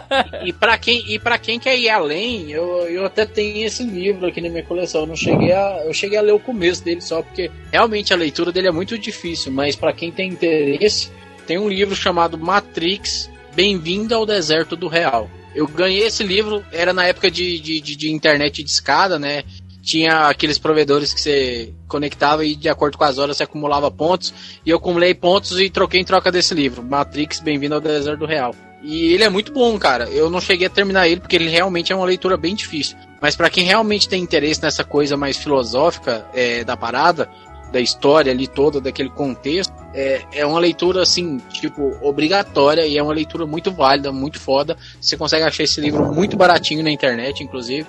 S6: e, e para quem e para quem quer ir além, eu, eu até tenho esse livro aqui na minha coleção. Eu não cheguei a eu cheguei a ler o começo dele só porque realmente a leitura dele é muito difícil, mas para quem tem interesse, tem um livro chamado Matrix, Bem-vindo ao Deserto do Real. Eu ganhei esse livro, era na época de, de, de, de internet de escada, né? Tinha aqueles provedores que você conectava e de acordo com as horas você acumulava pontos. E eu acumulei pontos e troquei em troca desse livro, Matrix, Bem-vindo ao Deserto do Real. E ele é muito bom, cara. Eu não cheguei a terminar ele porque ele realmente é uma leitura bem difícil. Mas para quem realmente tem interesse nessa coisa mais filosófica é, da parada, da história ali toda, daquele contexto, é, é uma leitura assim, tipo, obrigatória e é uma leitura muito válida, muito foda. Você consegue achar esse livro muito baratinho na internet, inclusive.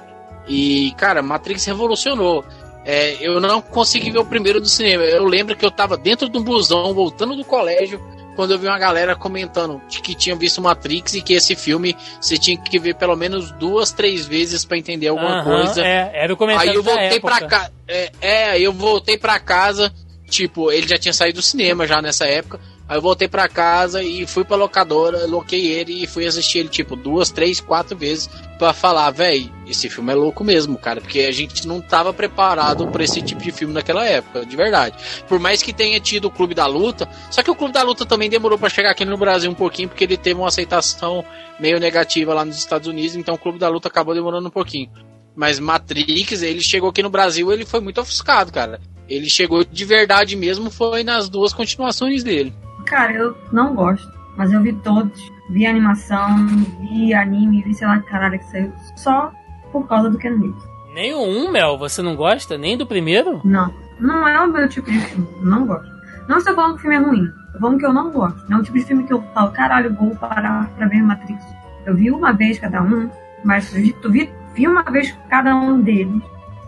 S6: E, cara, Matrix revolucionou. É, eu não consegui ver o primeiro do cinema. Eu lembro que eu tava dentro de um busão, voltando do colégio, quando eu vi uma galera comentando que tinha visto Matrix e que esse filme você tinha que ver pelo menos duas, três vezes para entender alguma coisa.
S1: É, era o comentário
S6: Aí eu voltei
S1: para
S6: casa. É, é, eu voltei para casa. Tipo, ele já tinha saído do cinema já nessa época. Aí eu voltei para casa e fui pra locadora, loquei ele e fui assistir ele, tipo, duas, três, quatro vezes para falar, véi, esse filme é louco mesmo, cara, porque a gente não tava preparado para esse tipo de filme naquela época, de verdade. Por mais que tenha tido o Clube da Luta, só que o Clube da Luta também demorou para chegar aqui no Brasil um pouquinho, porque ele teve uma aceitação meio negativa lá nos Estados Unidos, então o Clube da Luta acabou demorando um pouquinho. Mas Matrix, ele chegou aqui no Brasil, ele foi muito ofuscado, cara. Ele chegou de verdade mesmo, foi nas duas continuações dele.
S3: Cara, eu não gosto, mas eu vi todos. Vi animação, vi anime, vi sei lá que caralho que saiu. Só por causa do Ken Reeves.
S1: Nem o um, Mel, você não gosta? Nem do primeiro?
S3: Não. Não é o meu tipo de filme. Não gosto. Não estou falando que o filme é ruim. Estou falando que eu não gosto. Não é o tipo de filme que eu falo, caralho, vou parar pra ver Matrix. Eu vi uma vez cada um, mas vi, vi, vi uma vez cada um deles.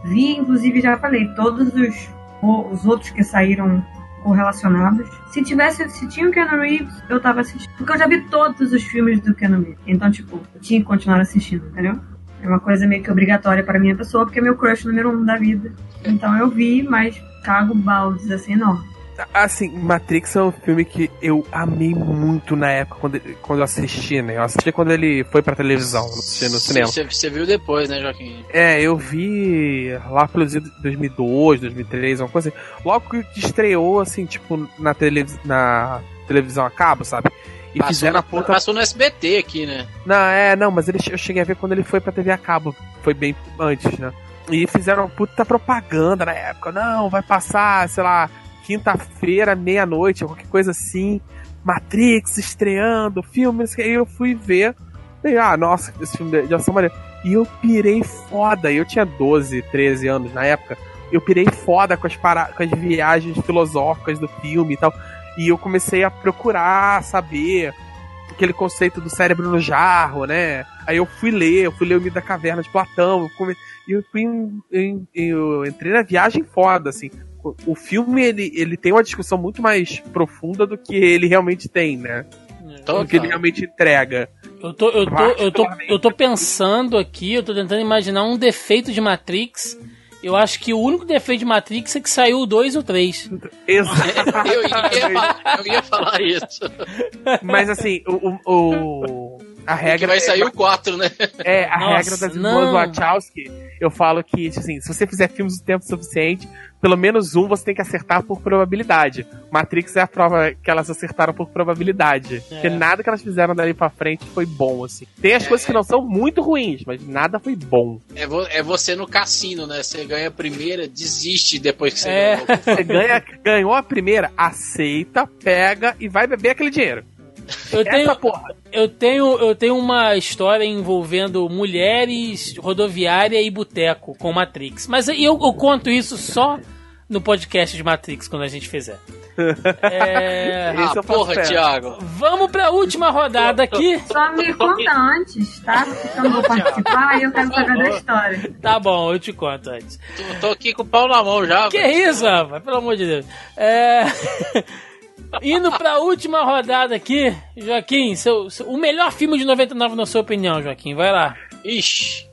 S3: Vi, inclusive, já falei, todos os, os outros que saíram correlacionados. Se tivesse, se tinha o Keanu Reeves, eu tava assistindo. Porque eu já vi todos os filmes do Keanu Reeves. Então, tipo, eu tinha que continuar assistindo, entendeu? É uma coisa meio que obrigatória para minha pessoa, porque é meu crush número um da vida. Então eu vi, mas cago baldes, assim, não.
S2: Assim, Matrix é um filme que eu amei muito na época quando, quando eu assisti, né? Eu assisti quando ele foi pra televisão, não assisti no cinema.
S6: Você viu depois, né, Joaquim?
S2: É, eu vi lá pelos anos 2002, 2003, uma coisa assim. Logo que estreou, assim, tipo, na, tele, na televisão a cabo, sabe? E
S6: passou
S2: fizeram a puta.
S6: Passou no SBT aqui, né?
S2: Não, é, não, mas ele, eu cheguei a ver quando ele foi pra TV a cabo. Foi bem antes, né? E fizeram uma puta propaganda na época. Não, vai passar, sei lá, quinta-feira, meia-noite, qualquer coisa assim. Matrix estreando, filme, aí eu fui ver. E, ah, nossa, esse filme de ação maneiro. E eu pirei foda. Eu tinha 12, 13 anos na época. Eu pirei foda com as, para... com as viagens filosóficas do filme e tal. E eu comecei a procurar saber aquele conceito do cérebro no jarro, né? Aí eu fui ler, eu fui ler o Mito da Caverna de Platão, eu, come... eu, fui, eu entrei na viagem foda, assim. O filme, ele, ele tem uma discussão muito mais profunda do que ele realmente tem, né?
S1: Então,
S2: do que ele realmente entrega.
S1: Eu tô, eu, tô, eu, tô, eu tô pensando aqui, eu tô tentando imaginar um defeito de Matrix. Eu acho que o único defeito de Matrix é que saiu o 2 ou o 3.
S2: Exato.
S6: eu, ia falar, eu ia falar isso.
S2: Mas assim, o, o, o a regra.
S6: Que vai sair o 4, né?
S2: É, a
S1: Nossa,
S2: regra das
S1: não.
S2: irmãs Wachowski, eu falo que, assim, se você fizer filmes o tempo suficiente, pelo menos um você tem que acertar por probabilidade. Matrix é a prova que elas acertaram por probabilidade.
S1: É.
S2: Porque nada que elas fizeram dali pra frente foi bom, assim. Tem as coisas que não são muito ruins, mas nada foi bom.
S6: É, vo- é você no cassino, né? Você ganha a primeira, desiste depois que você
S1: É.
S6: ganhou.
S2: Você ganha, ganhou a primeira, aceita, pega e vai beber aquele dinheiro.
S1: Eu tenho, eu tenho, eu tenho uma história envolvendo mulheres, rodoviária e boteco com Matrix. Mas eu, eu conto isso só no podcast de Matrix quando a gente fizer. É...
S6: Ah, porra,
S2: fé.
S6: Thiago.
S1: Vamos pra última rodada aqui.
S3: Só me conta antes, tá? Porque eu não vou participar e eu quero saber da história.
S1: Tá bom, eu te conto antes.
S6: Tô, tô aqui com o pau na mão já.
S1: Que
S6: velho.
S1: isso, rapaz? Pelo amor de Deus. É... Indo pra última rodada aqui, Joaquim, seu, seu- o melhor filme de 99 na sua opinião, Joaquim, vai lá.
S6: Ixi.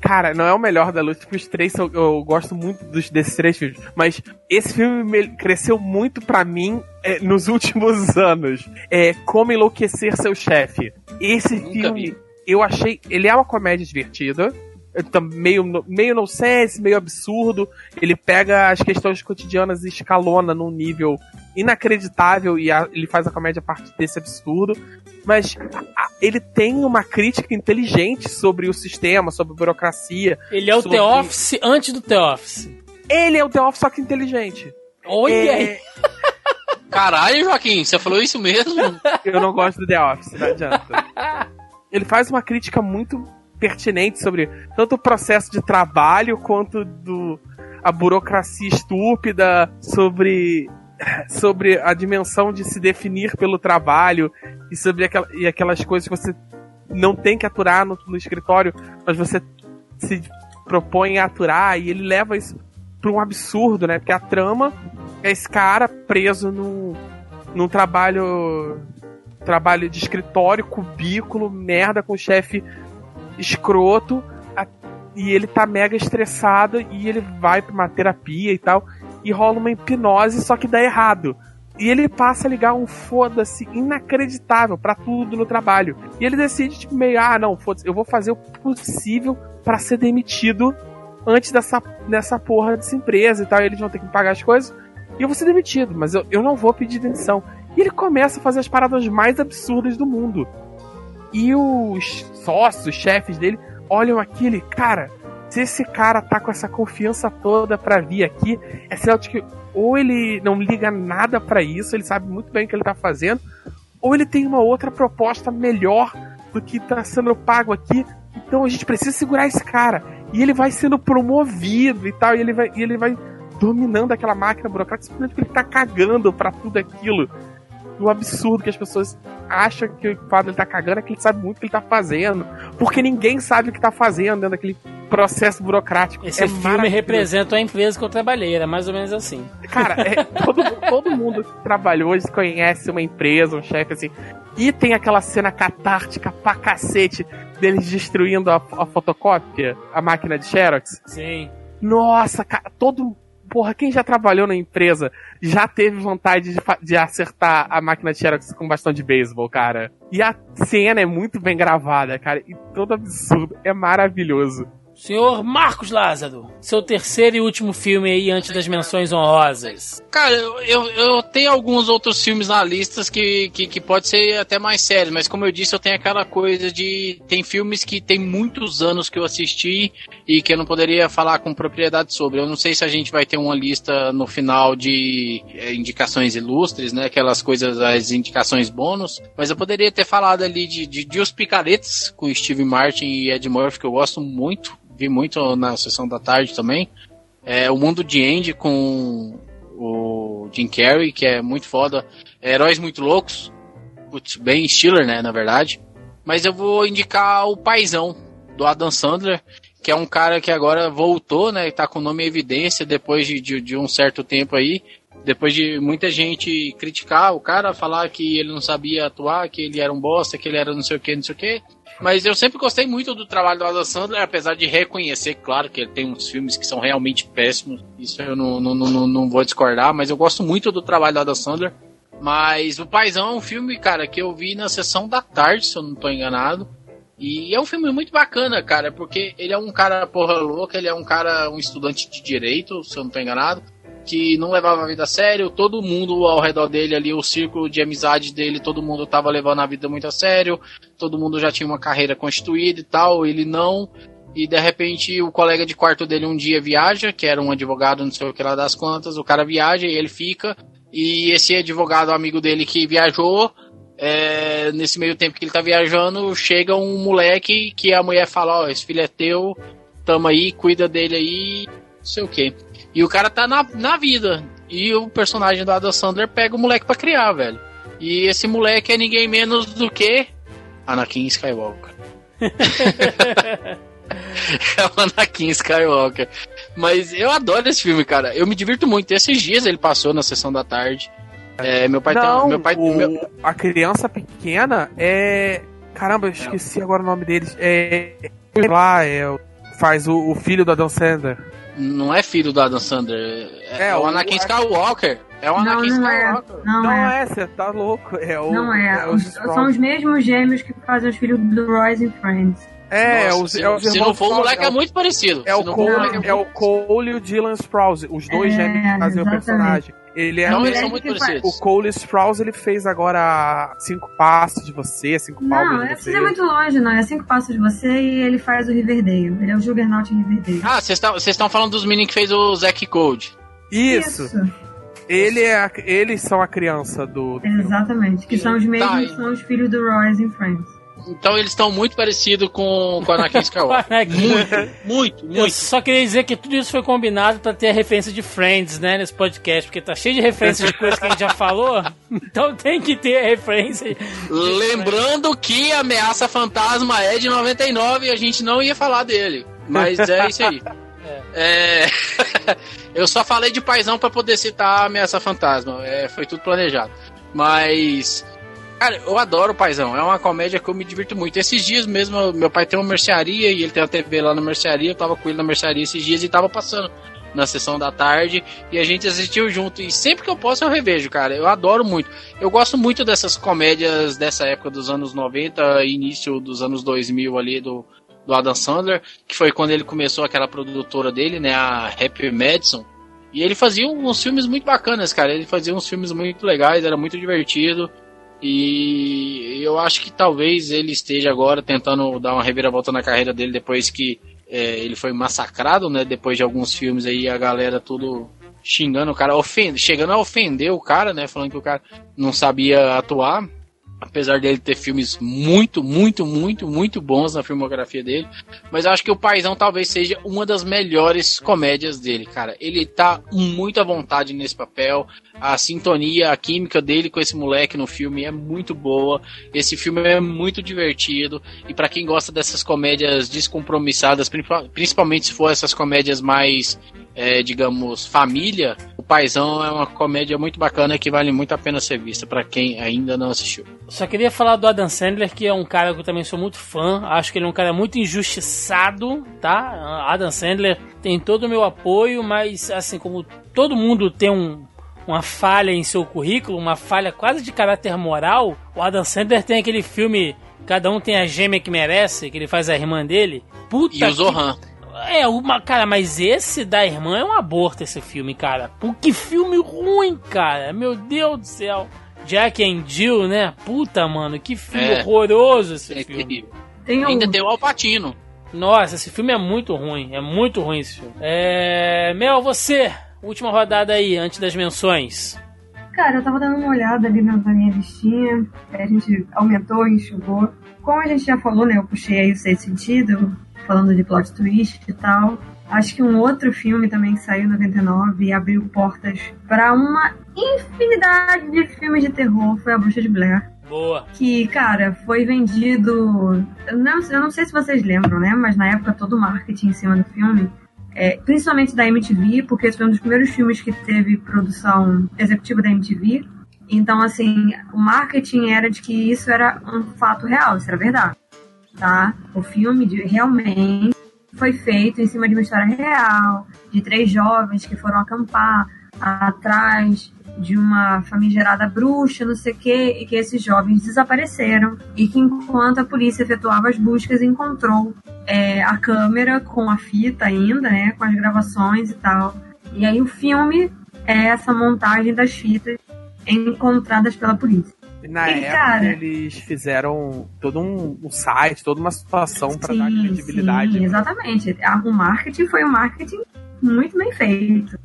S2: Cara, não é o melhor da luta, porque os três são, eu gosto muito dos, desses três filmes. Mas esse filme me- cresceu muito pra mim é, nos últimos anos. É Como Enlouquecer Seu Chefe. Esse
S6: Nunca
S2: filme,
S6: vi.
S2: eu achei. Ele é uma comédia divertida. É Meio, no- meio nonsense, meio absurdo. Ele pega as questões cotidianas e escalona num nível inacreditável e a- ele faz a comédia a partir desse absurdo. Mas a- ele tem uma crítica inteligente sobre o sistema, sobre a burocracia.
S1: Ele é o
S2: Sobre-
S1: The Office antes do The Office.
S2: Ele é o The Office, só que inteligente.
S1: Olha aí.
S2: É,
S6: Caralho, Joaquim, você falou isso mesmo?
S2: eu não gosto do The Office, não adianta. Ele faz uma crítica muito pertinente sobre tanto o processo de trabalho quanto do a burocracia estúpida, sobre sobre a dimensão de se definir pelo trabalho e sobre aquela, e aquelas coisas que você não tem que aturar no, no escritório, mas você se propõe a aturar e ele leva isso para um absurdo, né? Porque a trama é esse cara preso num, num trabalho trabalho de escritório, cubículo, merda com o chefe escroto, e ele tá mega estressado e ele vai pra uma terapia e tal, e rola uma hipnose, só que dá errado. E ele passa a ligar um foda-se inacreditável pra tudo no trabalho. E ele decide, tipo, meio, ah, não, foda-se, eu vou fazer o possível pra ser demitido antes dessa, dessa porra dessa empresa e tal. E eles vão ter que me pagar as coisas. E eu vou ser demitido, mas eu, eu não vou pedir demissão. E ele começa a fazer as paradas mais absurdas do mundo. E os sócios, os chefes dele, olham aquele, cara, se esse cara tá com essa confiança toda pra vir aqui, é sinal de que ou ele não liga nada pra isso, ele sabe muito bem o que ele tá fazendo, ou ele tem uma outra proposta melhor do que tá sendo pago aqui. Então a gente precisa segurar esse cara. E ele vai sendo promovido e tal, e ele vai, e ele vai dominando aquela máquina burocrática simplesmente porque ele tá cagando pra tudo aquilo. O absurdo que as pessoas acham que o dele tá cagando é que ele sabe muito o que ele tá fazendo. Porque ninguém sabe o que tá fazendo dentro daquele processo burocrático.
S1: Esse
S2: é
S1: filme representa a empresa que eu trabalhei, era mais ou menos assim.
S2: Cara, é, todo, todo mundo que trabalhou hoje conhece uma empresa, um chefe assim. E tem aquela cena catártica pra cacete deles destruindo a, a fotocópia, a máquina de Xerox.
S1: Sim.
S2: Nossa, cara, todo. Porra, quem já trabalhou na empresa já teve vontade de, de acertar a máquina de Xerox com bastão de beisebol, cara. E a cena é muito bem gravada, cara. E todo absurdo. É maravilhoso.
S1: Senhor Marcos Lázaro, seu terceiro e último filme aí antes das menções honrosas.
S6: Cara, eu, eu, tenho alguns outros filmes na lista que, que, que pode ser até mais sérios, mas como eu disse, eu tenho aquela coisa de. Tem filmes que tem muitos anos que eu assisti e que eu não poderia falar com propriedade sobre. Eu não sei se a gente vai ter uma lista no final de é, indicações ilustres, né? Aquelas coisas, as indicações bônus, mas eu poderia ter falado ali de, de, de Os Picaretes com Steve Martin e Ed Murphy, que eu gosto muito. Vi muito na sessão da tarde também. É, o Mundo de Andy com o Jim Carrey, que é muito foda. É, Heróis Muito Loucos. Putz, bem Stiller, né, na verdade. Mas eu vou indicar o Paizão, do Adam Sandler, que é um cara que agora voltou, né, e tá com o nome em evidência depois de, de, de um certo tempo aí. Depois de muita gente criticar o cara, falar que ele não sabia atuar, que ele era um bosta, que ele era não sei o que, não sei o que. Mas eu sempre gostei muito do trabalho do Adam Sandler, apesar de reconhecer, claro, que ele tem uns filmes que são realmente péssimos. Isso eu não, não, não, não vou discordar, mas eu gosto muito do trabalho do Adam Sandler. Mas o Paizão é um filme, cara, que eu vi na sessão da tarde, se eu não tô enganado. E é um filme muito bacana, cara, porque ele é um cara porra louca, ele é um cara, um estudante de direito, se eu não tô enganado, que não levava a vida a sério, todo mundo ao redor dele ali, o círculo de amizade dele, todo mundo tava levando a vida muito a sério, todo mundo já tinha uma carreira constituída e tal, ele não. E de repente o colega de quarto dele um dia viaja, que era um advogado, não sei o que lá das quantas, o cara viaja e ele fica, e esse advogado amigo dele que viajou, é, nesse meio tempo que ele tá viajando, chega um moleque que a mulher fala, ó, esse filho é teu, tamo aí, cuida dele aí, não sei o quê. E o cara tá na, na vida. E o personagem do Adam Sandler pega o moleque pra criar, velho. E esse moleque é ninguém menos do que Anakin Skywalker. é o Anakin Skywalker. Mas eu adoro esse filme, cara. Eu me divirto muito. Esses dias ele passou na sessão da tarde. É, meu pai
S2: Não,
S6: tem. Meu pai,
S2: o-
S6: meu-
S2: a criança pequena é. Caramba, eu esqueci agora o nome deles. É. Lá, é. Faz o, o filho do Adam Sandler.
S6: Não é filho do Adam Sandler. É,
S2: É,
S6: o
S2: o-
S6: Anakin Skywalker. É o
S3: Não,
S6: Anakin
S3: não é.
S6: Skywalker.
S3: Não,
S2: Não
S3: é.
S2: é, você tá louco. É o.
S3: Não é.
S2: os
S3: Os- são os mesmos gêmeos que fazem os filhos do Royce and Friends.
S2: É,
S6: Nossa,
S2: os,
S6: se,
S2: é os
S6: se não for, o moleque é, muito parecido.
S2: É o,
S6: não
S2: Cole, é o Cole e o Dylan Sprouse, os dois
S3: É,
S2: gêmeos que fazem o personagem. Ele é
S6: Não,
S2: o-
S6: eles são muito
S3: que faz-
S6: parecidos.
S2: o Cole Sprouse ele fez agora cinco passos de você, cinco
S3: Não,
S2: palmas
S3: é,
S2: de você.
S3: você é muito longe, não. É cinco passos de você e ele faz o Riverdale. Ele é o Juggernaut em Riverdale.
S6: Ah, vocês estão falando dos meninos que fez o Zack Code.
S2: Isso. Ele é a- eles são a criança do.
S3: Exatamente. Que são os mesmos,
S6: Tá, e-
S3: são os filhos do Royce and Friends.
S6: Então eles estão muito parecidos com, com o Anakin Skywalker.
S1: Anakin.
S6: muito, muito,
S1: Eu
S6: muito.
S1: só queria dizer que tudo isso foi combinado pra ter a referência de Friends, né, nesse podcast, porque tá cheio de referências de coisas que a gente já falou, então tem que ter a referência.
S6: Lembrando que Ameaça Fantasma é de 99 e a gente não ia falar dele. Mas é isso aí. É. Eu só falei de paizão pra poder citar a Ameaça Fantasma. É, foi tudo planejado. Mas. Cara, eu adoro o Paizão. É uma comédia que eu me divirto muito. Esses dias mesmo, meu pai tem uma mercearia e ele tem uma TV lá na mercearia. Eu tava com ele na mercearia esses dias e tava passando na sessão da tarde e a gente assistiu junto. E sempre que eu posso eu revejo, cara. Eu adoro muito. Eu gosto muito dessas comédias dessa época dos anos 90 e início dos anos 2000 ali do, do Adam Sandler, que foi quando ele começou aquela produtora dele, né, a Happy Madison. E ele fazia uns filmes muito bacanas, cara. Ele fazia uns filmes muito legais, era muito divertido. E eu acho que talvez ele esteja agora tentando dar uma reviravolta na carreira dele depois que é, ele foi massacrado, né? Depois de alguns filmes aí, a galera tudo xingando o cara, ofende, chegando a ofender o cara, né? Falando que o cara não sabia atuar. Apesar dele ter filmes muito, muito, muito, muito bons na filmografia dele. Mas acho que o Paizão talvez seja uma das melhores comédias dele, cara. Ele tá muito à vontade nesse papel. A sintonia, a química dele com esse moleque no filme é muito boa. Esse filme é muito divertido. E pra quem gosta dessas comédias descompromissadas, principal- principalmente se for essas comédias mais, é, digamos, família, Paizão é uma comédia muito bacana que vale muito a pena ser vista pra quem ainda não assistiu.
S1: Só queria falar do Adam Sandler, que é um cara que eu também sou muito fã. Acho que ele é um cara muito injustiçado, tá? Adam Sandler tem todo o meu apoio, mas assim como todo mundo tem um, uma falha em seu currículo, uma falha quase de caráter moral, o Adam Sandler tem aquele filme Cada um tem a gêmea que merece, que ele faz a irmã dele. Puta
S6: E o
S1: que
S6: Zohan.
S1: É, uma, cara, mas esse da irmã é um aborto, esse filme, cara. Pô, que filme ruim, cara. Meu Deus do céu. Jack and Jill, né? Puta, mano, que filme
S6: É.
S1: horroroso esse
S6: É
S1: filme.
S6: terrível.
S3: Tem um,
S6: Ainda tem o Alpatino.
S1: Nossa, esse filme é muito ruim. É muito ruim esse filme. É. Mel, você. Última rodada aí, antes das menções.
S3: Cara, eu tava dando uma olhada ali na, na minha listinha, a gente aumentou, enxugou. Como a gente já falou, né, eu puxei aí o Sexto Sentido, falando de plot twist e tal. Acho que um outro filme também que saiu em 99 e abriu portas para uma infinidade de filmes de terror foi A Bruxa de Blair.
S1: Boa.
S3: Que, cara, foi vendido. Eu não, eu não sei se vocês lembram, né? Mas na época todo o marketing em cima do filme é, principalmente da MTV, porque esse foi um dos primeiros filmes que teve produção executiva da MTV. Então, assim, o marketing era de que isso era um fato real, isso era verdade. Tá? O filme de- realmente foi feito em cima de uma história real, de três jovens que foram acampar atrás de uma famigerada bruxa, não sei o quê, e que esses jovens desapareceram. E que enquanto a polícia efetuava as buscas, encontrou é, a câmera com a fita ainda, né? Com as gravações e tal. E aí o filme é essa montagem das fitas encontradas pela polícia.
S2: Na
S3: E,
S2: época
S3: cara-
S2: eles fizeram todo um, um site, toda uma situação pra dar credibilidade.
S3: sim, exatamente. A- O marketing foi um marketing muito bem feito.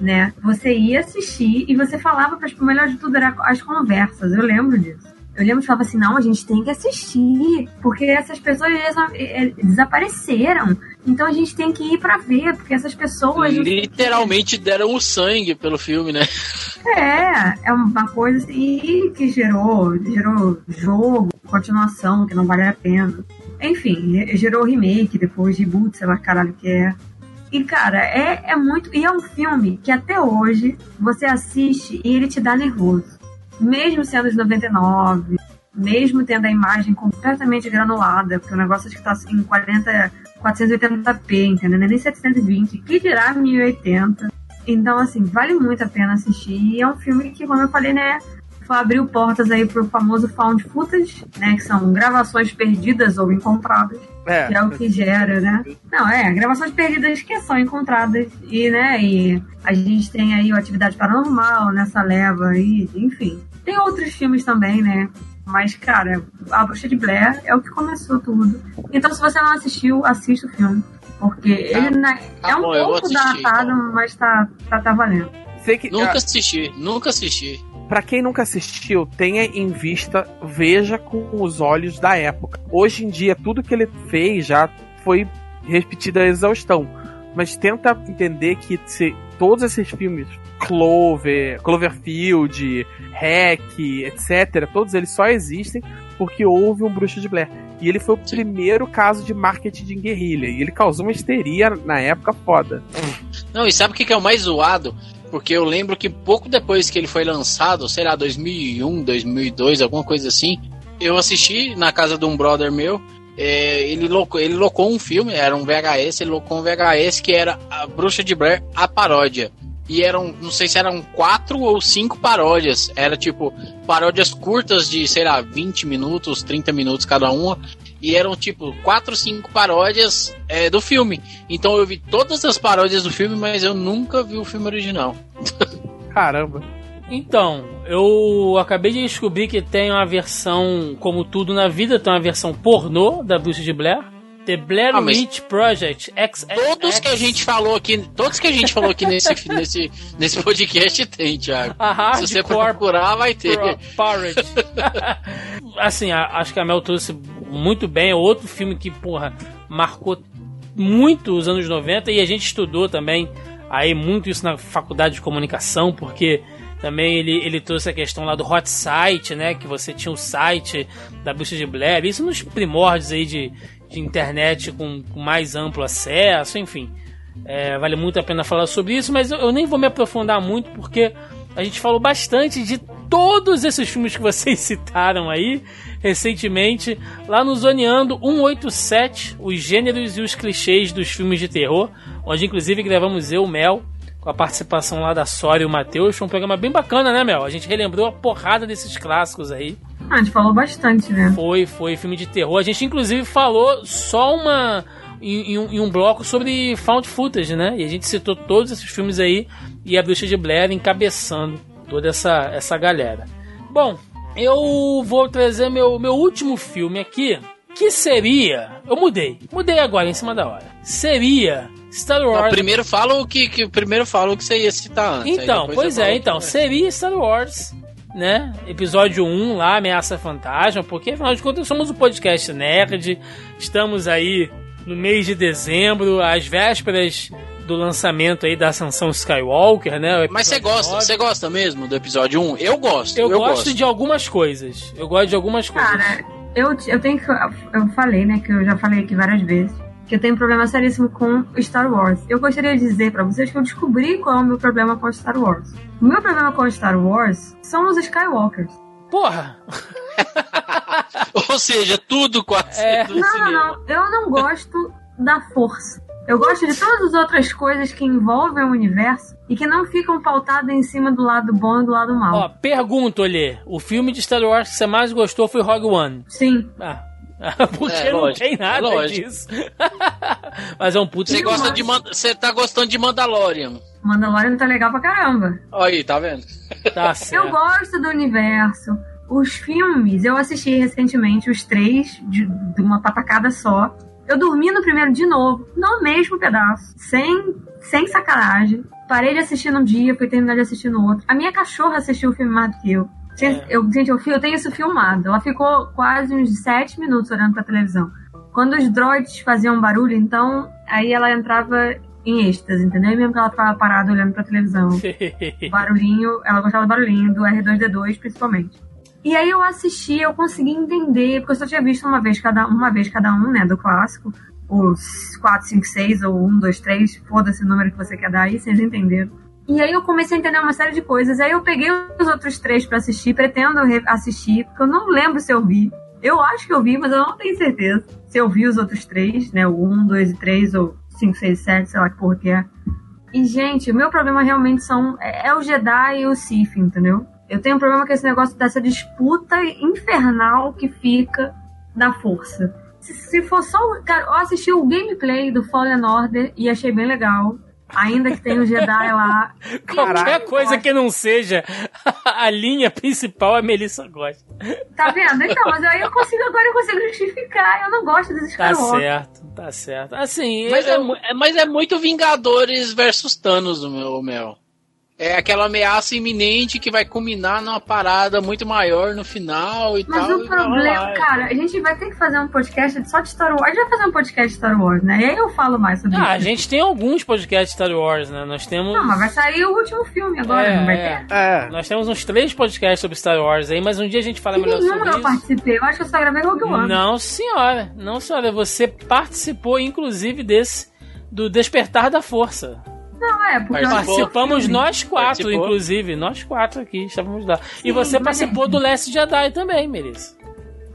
S3: Né? Você ia assistir e você falava para o melhor de tudo era as conversas. Eu lembro disso. Eu lembro que falava assim, não, a gente tem que assistir, porque essas pessoas eles, eh, desapareceram. Então a gente tem que ir pra ver, porque essas pessoas.
S6: Literalmente deram o sangue pelo filme, né?
S3: É, é uma coisa assim que gerou, gerou jogo, continuação, que não vale a pena. Enfim, gerou remake, depois reboot, sei lá caralho que é. E, cara, é, é muito. E é um filme que até hoje você assiste e ele te dá nervoso. Mesmo sendo de 99, mesmo tendo a imagem completamente granulada, porque o negócio acho que tá em 40, 480p, entendeu? Nem 720, que dirá 1080. Então, assim, vale muito a pena assistir. E é um filme que, como eu falei, né, abriu portas aí pro famoso found footage, né, que são gravações perdidas ou encontradas.
S2: É.
S3: Que é o que gera, né? Não, é, gravações perdidas que são encontradas. E, né, e a gente tem aí o Atividade Paranormal nessa leva aí, enfim. Tem outros filmes também, né? Mas, cara, A Bruxa de Blair é o que começou tudo. Então, se você não assistiu, assista o filme. Porque
S6: Tá.
S3: ele na-
S6: Tá
S3: é um
S6: bom,
S3: pouco
S6: assistir,
S3: datado,
S6: então.
S3: mas tá, tá, tá valendo.
S2: Sei que,
S6: Nunca
S2: ah,
S6: assisti, nunca assisti.
S2: Pra quem nunca assistiu, tenha em vista, veja com os olhos da época. Hoje em dia, tudo que ele fez já foi repetido à exaustão. Mas tenta entender que se todos esses filmes, Clover, Cloverfield, Hack, etc., todos eles só existem porque houve um Bruxo de Blair. E ele foi o primeiro caso de marketing de guerrilha. E ele causou uma histeria na época foda.
S6: Não, e sabe o que é o mais zoado? Porque eu lembro que pouco depois que ele foi lançado, sei lá, 2001, 2002, alguma coisa assim, eu assisti na casa de um brother meu. É, ele, locou, ele locou um filme, era um VHS, ele locou um VHS que era A Bruxa de Blair, a paródia. E eram, não sei se eram quatro ou cinco paródias. Era tipo, paródias curtas de, sei lá, 20 minutos, 30 minutos cada uma. E eram tipo quatro, cinco paródias é, do filme. Então eu vi todas as paródias do filme, mas eu nunca vi o filme original.
S2: Caramba.
S1: Então, eu acabei de descobrir que tem uma versão, como tudo na vida, tem uma versão pornô da Bruxa de Blair. The Blair
S6: Ah,
S1: Witch Project X,
S6: Todos que a gente falou aqui, todos que a gente falou aqui nesse, nesse, nesse podcast tem, Thiago.
S1: A
S6: Se você procurar, vai ter.
S1: Porridge. assim, a- acho que a Mel trouxe muito bem. É outro filme que, porra, marcou muito os anos 90 e a gente estudou também aí muito isso na faculdade de comunicação, porque também ele, ele trouxe a questão lá do hot site, né? Que você tinha o site da Bruxa de Blair, isso nos primórdios aí de, de internet com, com mais amplo acesso, enfim. É, vale muito a pena falar sobre isso, mas eu, eu nem vou me aprofundar muito porque a gente falou bastante de todos esses filmes que vocês citaram aí recentemente lá no Zoneando 187, os gêneros e os clichês dos filmes de terror, onde inclusive gravamos eu, Mel, com a participação lá da Sora e o Matheus. Foi um programa bem bacana, né, Mel? A gente relembrou a porrada desses clássicos aí.
S3: Ah, a gente falou bastante, né?
S1: Foi, foi filme de terror. A gente inclusive falou só uma em, em um, em um bloco sobre found footage, né? E a gente citou todos esses filmes aí e a Bruxa de Blair encabeçando toda essa essa galera. Bom, eu vou trazer meu meu último filme aqui, que seria, eu mudei, mudei agora em cima da hora. Seria Star
S6: Não,
S1: Wars.
S6: primeiro fala o que, que primeiro fala o que você ia citar antes.
S1: Então, pois é, então, seria Star Wars, né? Episódio 1 lá, Ameaça Fantasma, porque afinal de contas somos um podcast nerd, estamos aí no mês de dezembro, às vésperas do lançamento aí da Ascensão Skywalker, né?
S6: Mas você gosta, você gosta mesmo do episódio 1? Eu gosto.
S1: Eu,
S6: Eu,
S1: gosto, de algumas coisas. Eu gosto de algumas coisas.
S3: Cara, eu, eu tenho que. Eu falei, né? Que eu já falei aqui várias vezes. Que eu tenho um problema seríssimo com Star Wars. Eu gostaria de dizer pra vocês que eu descobri qual é o meu problema com Star Wars. O meu problema com Star Wars são os Skywalkers.
S1: Porra!
S6: Ou seja, tudo quase
S1: É.
S3: Não, não, não. Eu não gosto da força. Eu gosto de todas as outras coisas que envolvem o universo e que não ficam pautadas em cima do lado bom e do lado mal.
S1: Ó, pergunto, Olê. O filme de Star Wars que você mais gostou foi Rogue One.
S3: Sim.
S1: Ah. Porque
S6: É,
S1: não
S6: lógico,
S1: tem nada
S6: é lógico.
S1: disso. Mas é um puto
S6: Você gosta de Man- você tá gostando de Mandalorian.
S3: Mandalorian tá legal pra caramba.
S6: Olha aí, tá vendo?
S1: Tá
S3: Eu
S1: certo.
S3: gosto do universo. Os filmes, eu assisti recentemente os três de, de uma patacada só. Eu dormi no primeiro de novo, no mesmo pedaço, sem, sem sacanagem. Parei de assistir num dia, fui terminar de assistir no outro. A minha cachorra assistiu o filme mais do que eu.
S1: É.
S3: eu, gente, eu, eu tenho isso filmado. Ela ficou quase uns sete minutos olhando pra televisão. Quando os droids faziam barulho, então, aí ela entrava em êxtase, entendeu? E mesmo que ela ficava parada olhando pra televisão. Barulhinho, ela gostava do barulhinho, do R2D2 principalmente. E aí eu assisti, eu consegui entender, porque eu só tinha visto uma vez cada, uma vez cada um, né, do clássico. Os 4, 5, 6 ou 1, 2, 3, foda-se o número que você quer dar aí, vocês entenderam. E aí eu comecei a entender uma série de coisas. Aí eu peguei os outros três pra assistir, pretendo re- assistir, porque eu não lembro se eu vi. Eu acho que eu vi, mas eu não tenho certeza. Se eu vi os outros três, né? O 1, 2 e 3, ou 5, 6 e 7, sei lá que porra que é. E, gente, o meu problema realmente são. É, é o Jedi e o Sith, entendeu? Eu tenho um problema com esse negócio dessa disputa infernal que fica da força. Se, se for só. Cara, eu assisti o gameplay do Fallen Order e achei bem legal. Ainda que tenha o Jedi lá.
S1: Qualquer coisa que não seja a linha principal, a Melissa gosta.
S3: Tá vendo? Então, mas aí eu consigo, agora eu consigo justificar. Eu não gosto desses
S1: Tá
S3: Skywalker.
S1: certo, tá certo. Assim,
S6: Mas
S1: eu-
S6: é, mas é muito Vingadores versus Thanos, o meu, o Mel. É aquela ameaça iminente que vai culminar numa parada muito maior no final e
S3: Mas
S6: tal.
S3: o
S6: e vai
S3: problema, cara, a gente vai ter que fazer um podcast só de Star Wars. A gente vai fazer um podcast de Star Wars, né? E aí eu falo mais sobre
S1: Ah, a
S3: isso.
S1: gente tem alguns podcasts de Star Wars, né? Nós temos.
S3: Não, mas vai sair o último filme agora,
S1: É,
S3: não vai
S1: é.
S3: ter?
S2: É.
S1: Nós temos uns três podcasts sobre Star Wars aí, mas um dia a gente fala
S3: E
S1: melhor sobre
S3: eu
S1: isso.
S3: participei. Eu acho que eu só gravei Rogue One.
S1: Não, senhora. Não, senhora. Você participou, inclusive, desse. Do Despertar da Força.
S3: Não, é, porque
S1: Participamos nós quatro,
S6: Participou.
S1: inclusive. Nós quatro aqui estávamos lá. e
S3: Sim,
S1: você
S3: mas
S1: participou
S3: é-
S1: do Last Jedi também, Melissa.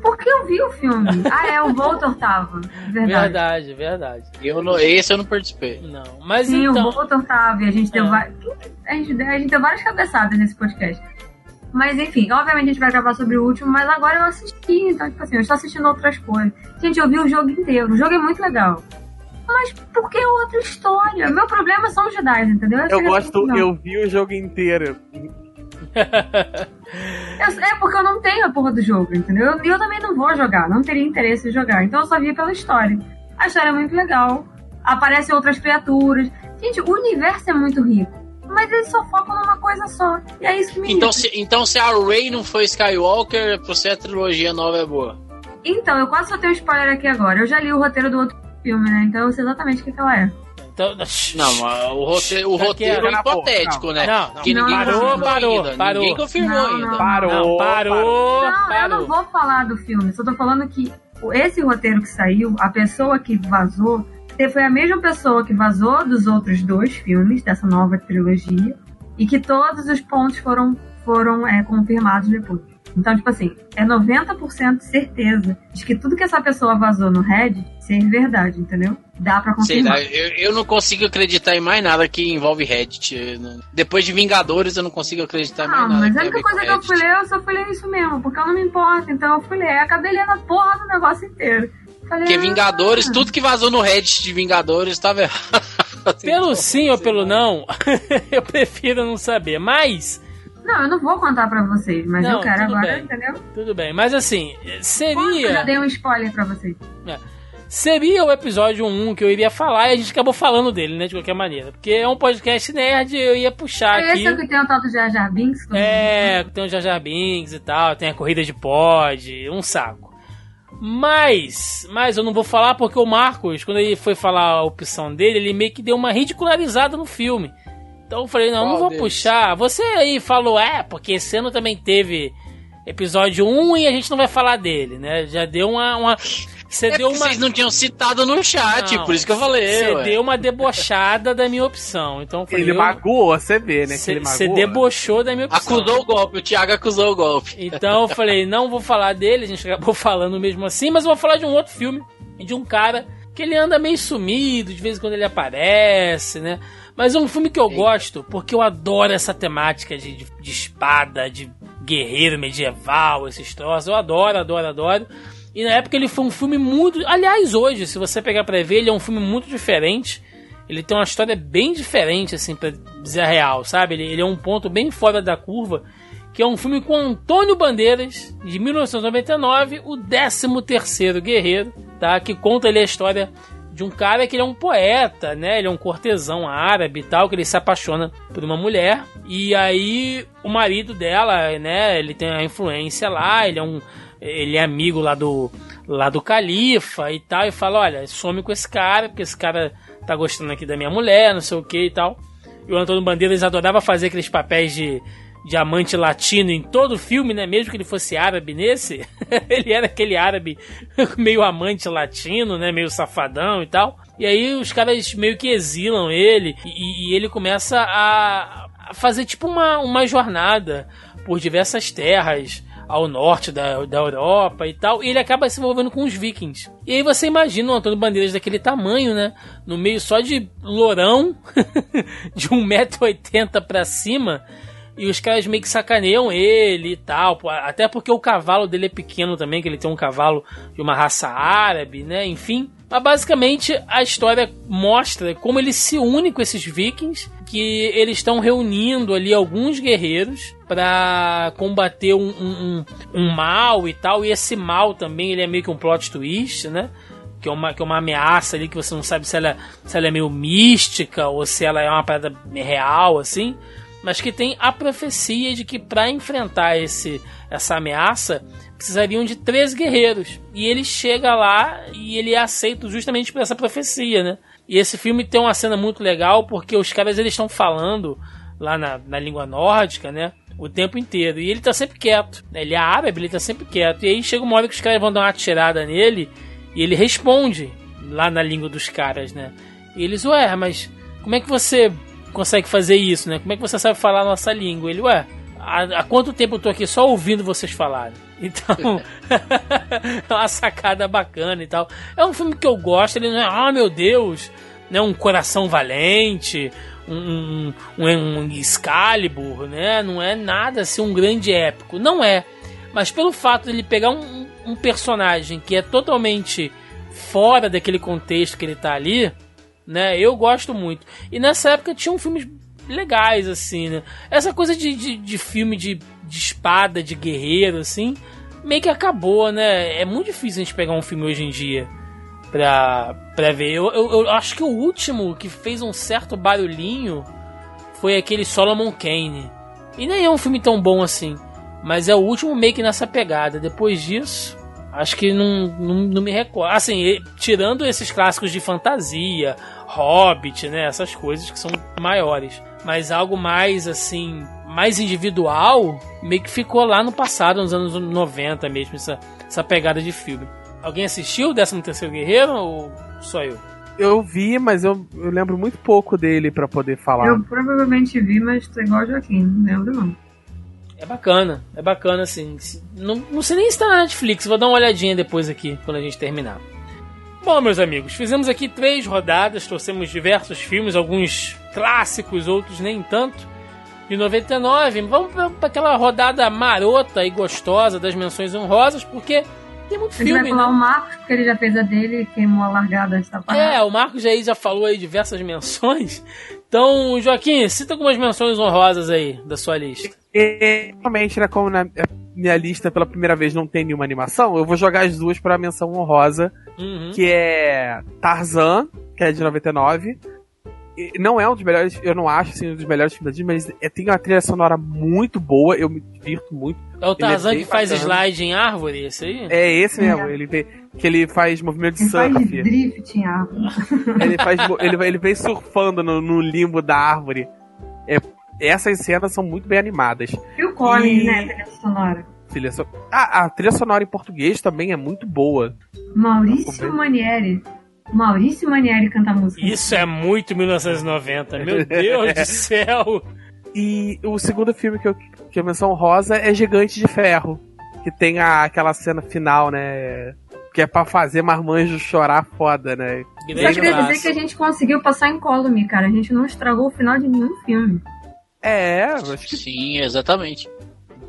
S3: Porque eu vi o filme. Ah, é, o Voltor tava. Verdade.
S1: Verdade, verdade.
S6: Eu não, esse eu não participei.
S1: Não, mas
S3: Sim,
S1: então.
S3: o Voltor tava. E a gente deu,
S1: É.
S3: va- a gente, deu- a gente deu várias cabeçadas nesse podcast. Mas enfim, obviamente a gente vai gravar sobre o último, mas agora eu assisti, então, tipo assim, eu estou assistindo outras coisas. Gente, eu vi o jogo inteiro, o jogo é muito legal. Mas por que outra história? Meu problema são os Jedi, entendeu?
S2: Eu
S3: sei
S2: gosto,
S3: não.
S2: eu vi o jogo inteiro.
S3: Eu- é porque eu não tenho a porra do jogo, entendeu? Eu, eu também não vou jogar, não teria interesse em jogar. Então eu só via pela história. A história é muito legal. Aparecem outras criaturas. Gente, o universo é muito rico. Mas eles só focam numa coisa só. E é isso que me
S6: Então se, então, se a Rey não foi Skywalker, você a trilogia nova é boa.
S3: Então, eu quase só tenho spoiler aqui agora. Eu já li o roteiro do outro filme, né? Então eu sei exatamente o que, que ela é.
S1: Então,
S6: Não, mas o roteiro, o roteiro é hipotético, né?
S1: Não,
S6: Porque
S3: não,
S6: ninguém
S3: não,
S6: confirmou
S3: não.
S1: Parou,
S6: ainda.
S1: parou.
S6: Ninguém confirmou
S3: Não,
S6: ainda.
S3: não.
S2: Parou.
S1: Não, parou.
S3: Não,
S1: parou.
S3: eu não vou falar do filme. Só tô falando que esse roteiro que saiu, a pessoa que vazou, foi a mesma pessoa que vazou dos outros dois filmes, dessa nova trilogia, e que todos os pontos foram, foram é, confirmados depois. Então, tipo assim, é 90% certeza de que tudo que essa pessoa vazou no Reddit ser verdade, entendeu? Dá pra
S6: Sei lá,
S3: confirmar.
S6: eu, eu não consigo acreditar em mais nada que envolve Reddit. Não- Depois de Vingadores, eu não consigo acreditar em
S3: Ah,
S6: mais nada.
S3: mas
S6: que
S3: a única coisa que eu fui ler, eu só fui ler isso mesmo, porque eu não me importo, então eu fui ler. Acabei lendo a porra do negócio inteiro. Falei,
S6: Porque
S3: ah,
S6: Vingadores, tudo que vazou no Reddit de Vingadores estava errado.
S1: Pelo sim ou pelo não, eu prefiro não saber. Mas,
S3: Não, eu não vou contar pra vocês, mas
S1: Não,
S3: eu quero agora,
S1: bem.
S3: entendeu?
S1: tudo bem. Mas assim,
S3: Eu já
S1: seria.
S3: dei um spoiler pra vocês.
S1: Seria o episódio 1 que eu iria falar e a gente acabou falando dele, né? De qualquer maneira. Porque é um podcast nerd eu ia puxar
S3: É
S1: aqui.
S3: esse é o que tem o tal do Jar Jar Binks?
S1: É, tem o Jar Jar Binks e tal, tem a corrida de pod, um saco. Mas, mas eu não vou falar porque o Marcos, quando ele foi falar a opção dele, ele meio que deu uma ridicularizada no filme. Então eu falei, não,
S6: Qual
S1: não vou
S6: deles?
S1: puxar. Você aí falou, é, porque esse ano também teve episódio 1 e a gente não vai falar dele, né? Já deu uma. uma você
S6: É
S1: deu uma.
S6: vocês não tinham citado no chat,
S1: Não,
S6: por isso que eu falei.
S1: Você
S6: ué.
S1: deu uma debochada da minha opção. Então falei,
S2: Ele
S1: eu-
S2: magoou, você vê, né? que ele
S1: Você
S2: magoou.
S1: debochou da minha opção.
S6: Acusou o golpe, o Thiago acusou o golpe.
S1: Então eu falei, não vou falar dele, a gente acabou falando mesmo assim, mas eu vou falar de um outro filme, de um cara que ele anda meio sumido, de vez em quando ele aparece, né? Mas é um filme que eu gosto porque eu adoro essa temática de, de, de espada, de guerreiro medieval, esses troços. Eu adoro, adoro, adoro. E na época ele foi um filme muito. Aliás, hoje, se você pegar pra ver, ele é um filme muito diferente. Ele tem uma história bem diferente, assim, pra dizer a real, sabe? Ele, ele é um ponto bem fora da curva que é um filme com Antônio Bandeiras, de 1999, o 13º Guerreiro, tá? Que conta ali a história de um cara que ele é um poeta, né? Ele é um cortesão árabe e tal, que ele se apaixona por uma mulher. E aí o marido dela, né? Ele tem a influência lá, ele é um ele é amigo lá do, lá do califa e tal, e fala, olha, some com esse cara, porque esse cara tá gostando aqui da minha mulher, não sei o que e tal. E o Antônio Bandeiras adorava fazer aqueles papéis de diamante latino em todo o filme, né? Mesmo que ele fosse árabe nesse, ele era aquele árabe meio amante latino, né? Meio safadão e tal. E aí os caras meio que exilam ele e, e ele começa a, fazer tipo uma, uma jornada por diversas terras ao norte da, da Europa e tal, e ele acaba se envolvendo com os vikings. E aí você imagina o Antônio Bandeiras daquele tamanho, né? No meio só de lourão, de 1,80m pra cima, e os caras meio que sacaneiam ele e tal. Até porque o cavalo dele é pequeno também, que ele tem um cavalo de uma raça árabe, né? Enfim. Mas basicamente a história mostra como ele se une com esses vikings, que eles estão reunindo ali alguns guerreiros para combater um, um, um, mal e tal. E esse mal também ele é meio que um plot twist, né? Que é, uma, que é uma ameaça ali que você não sabe se ela, se ela é meio mística ou se ela é uma parada real, assim mas que tem a profecia de que para enfrentar esse, essa ameaça precisariam de três guerreiros. E ele chega lá e ele é aceito justamente por essa profecia, né? E esse filme tem uma cena muito legal porque os caras eles estão falando lá na, na língua nórdica, né? O tempo inteiro. E ele tá sempre quieto. Né? Ele é árabe, ele tá sempre quieto. E aí chega uma hora que os caras vão dar uma tirada nele e ele responde lá na língua dos caras, né? E eles, ué, mas como é que você consegue fazer isso, né? Como é que você sabe falar a nossa língua? Ele, ué, há, há quanto tempo eu tô aqui só ouvindo vocês falarem? Então, é uma sacada bacana e tal. É um filme que eu gosto, ele não é, ah, meu Deus, né? Um coração valente, um, um, um Excalibur, né? Não é nada assim um grande épico. Não é. Mas pelo fato de ele pegar um, um personagem que é totalmente fora daquele contexto que ele tá ali, né? Eu gosto muito. E nessa época tinham filmes legais, assim, né? Essa coisa de, de, de filme de, de espada, de guerreiro, assim, meio que acabou, né? É muito difícil a gente pegar um filme hoje em dia pra, pra ver. Eu, eu, eu acho que o último que fez um certo barulhinho foi aquele Solomon Kane. E nem é um filme tão bom assim. Mas é o último meio que nessa pegada. Depois disso, acho que não, não, não me recordo. Assim, tirando esses clássicos de fantasia, Hobbit, né? Essas coisas que são maiores. Mas algo mais assim, mais individual, meio que ficou lá no passado, nos anos 90 mesmo, essa, essa pegada de filme. Alguém assistiu o 13 Terceiro Guerreiro ou só eu?
S2: Eu vi, mas eu, eu lembro muito pouco dele para poder falar.
S3: Eu provavelmente vi, mas tô igual o Joaquim, não lembro não.
S1: É bacana, é bacana assim. Não, não sei nem se tá na Netflix, vou dar uma olhadinha depois aqui, quando a gente terminar. Bom, meus amigos, fizemos aqui três rodadas, trouxemos diversos filmes, alguns clássicos, outros nem tanto. De 99, vamos para aquela rodada marota e gostosa das menções honrosas, porque tem muito
S3: filme. Gente vai falar né? o Marcos, porque ele já fez a dele e queimou a largada dessa parte.
S1: É, o Marcos aí já falou aí diversas menções. Então, Joaquim, cita algumas menções honrosas aí da sua lista.
S2: E, realmente, né, como na minha lista pela primeira vez não tem nenhuma animação, eu vou jogar as duas para menção honrosa, uhum. que é Tarzan, que é de 99. E não é um dos melhores, eu não acho assim, um dos melhores filmes da Disney, mas é, tem uma trilha sonora muito boa, eu me divirto muito.
S1: É o é Tarzan é que faz bacana. slide em árvore, esse aí?
S2: É esse mesmo, é. ele vê, que ele faz movimento de ele surf.
S3: Faz drift em árvore.
S2: ele, faz, ele, ele vem surfando no, no limbo da árvore. É, essas cenas são muito bem animadas.
S3: Phil Collins, e... né, trilha sonora.
S2: Trilha so... ah, a trilha sonora em português também é muito boa.
S3: Maurício Manieri. Maurício Manieri canta música.
S1: Isso é muito 1990, meu Deus do céu!
S2: E o segundo filme que eu, que eu menção rosa é Gigante de Ferro. Que tem a, aquela cena final, né? Que é pra fazer Marmanjo chorar foda, né?
S3: Só queria dizer que a gente conseguiu passar incólume, cara. A gente não estragou o final de nenhum filme.
S2: É, acho
S6: que... Sim, exatamente.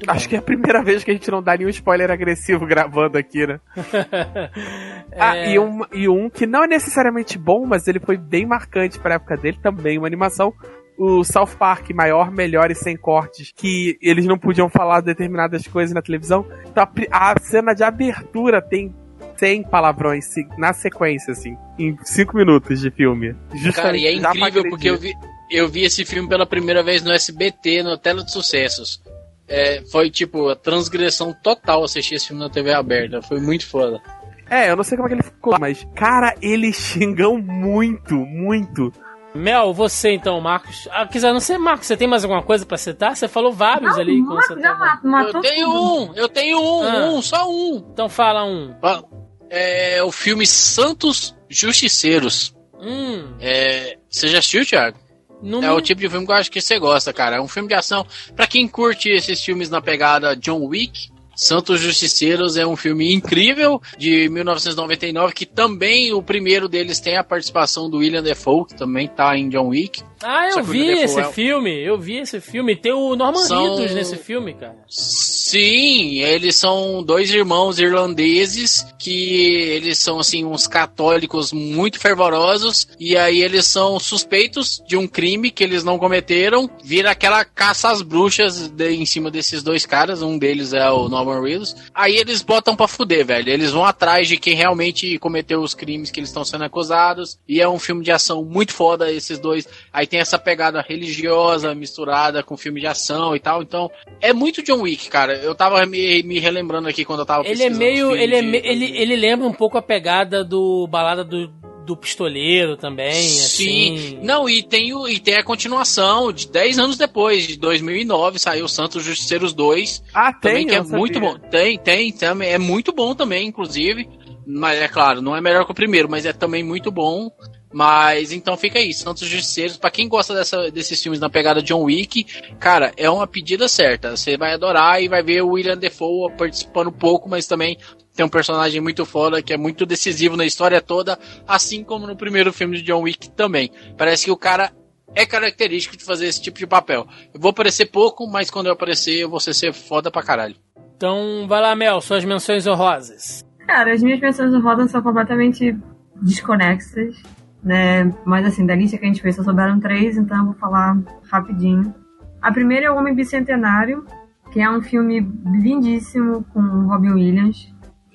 S2: Acho que é a primeira vez que a gente não dá nenhum spoiler agressivo gravando aqui, né? é... Ah, e um, e um que não é necessariamente bom, mas ele foi bem marcante pra época dele também, uma animação. O South Park, maior, melhor e sem cortes, que eles não podiam falar determinadas coisas na televisão. Então a, a cena de abertura tem 100 palavrões na sequência, assim, em 5 minutos de filme.
S6: Justamente Cara, e é incrível porque eu vi, eu vi esse filme pela primeira vez no SBT, no Tela de Sucessos. é, foi tipo a transgressão total assistir esse filme na TV aberta. Foi muito foda.
S2: É, eu não sei como é que ele ficou, mas, cara, eles xingam muito, muito.
S1: Mel, você então, Marcos. Ah, quiser não sei, Marcos, você tem mais alguma coisa pra citar? Você falou vários
S3: Não,
S1: ali.
S3: o
S1: quando
S3: Marcos
S1: você
S3: já
S1: tava-
S3: matou, matou
S6: eu tenho
S3: tudo.
S6: um, eu tenho um,
S1: Ah.
S6: um, só um.
S1: Então fala um.
S6: Ah, É o filme Santos Justiceiros.
S1: Hum,
S6: É, você já assistiu, Thiago?
S1: Não
S6: É o tipo de filme que eu acho que você gosta, cara. É um filme de ação. Pra quem curte esses filmes na pegada John Wick, Santos Justiceiros é um filme incrível de 1999, que também o primeiro deles tem a participação do William Defoe, que também tá em John Wick.
S1: Ah, eu vi esse
S6: é
S1: filme, eu vi esse filme. Tem o Norman
S6: São-
S1: nesse filme, cara.
S6: Sim, eles são dois irmãos irlandeses que eles são assim uns católicos muito fervorosos e aí eles são suspeitos de um crime que eles não cometeram. Vira aquela caça às bruxas de- em cima desses dois caras, um deles é o Norman Reedus. Aí eles botam pra fuder, velho. Eles vão atrás de quem realmente cometeu os crimes que eles estão sendo acusados e é um filme de ação muito foda esses dois. Aí tem essa pegada religiosa misturada com filme de ação e tal. Então, é muito John Wick, cara. Eu tava me, me relembrando aqui quando eu tava
S1: Ele é meio. Ele, é me- ele, ele lembra um pouco a pegada do Balada do, do Pistoleiro também,
S6: Sim.
S1: assim.
S6: Não, e tem, o, e tem a continuação de 10 anos depois, de 2009, saiu Santos Justiceiros 2.
S2: Ah, tem?
S6: também que é muito
S2: sabia.
S6: bom. Tem, tem, também. É muito bom também, inclusive. Mas é claro, não é melhor que o primeiro, mas é também muito bom. Mas então fica aí, Santos Justiceiros. Pra quem gosta dessa, desses filmes na pegada John Wick, cara, é uma pedida certa. Você vai adorar e vai ver o William Defoe participando pouco, mas também tem um personagem muito foda que é muito decisivo na história toda, assim como no primeiro filme de John Wick também. Parece que o cara é característico de fazer esse tipo de papel. Eu vou aparecer pouco, mas quando eu aparecer, eu vou ser foda pra caralho.
S1: Então, vai lá, Mel, suas menções honrosas.
S3: Cara, as minhas menções do Rodan são completamente desconexas, né? Mas assim, da lista que a gente fez só souberam três, então eu vou falar rapidinho. A primeira é O Homem Bicentenário, que é um filme lindíssimo com o Robin Williams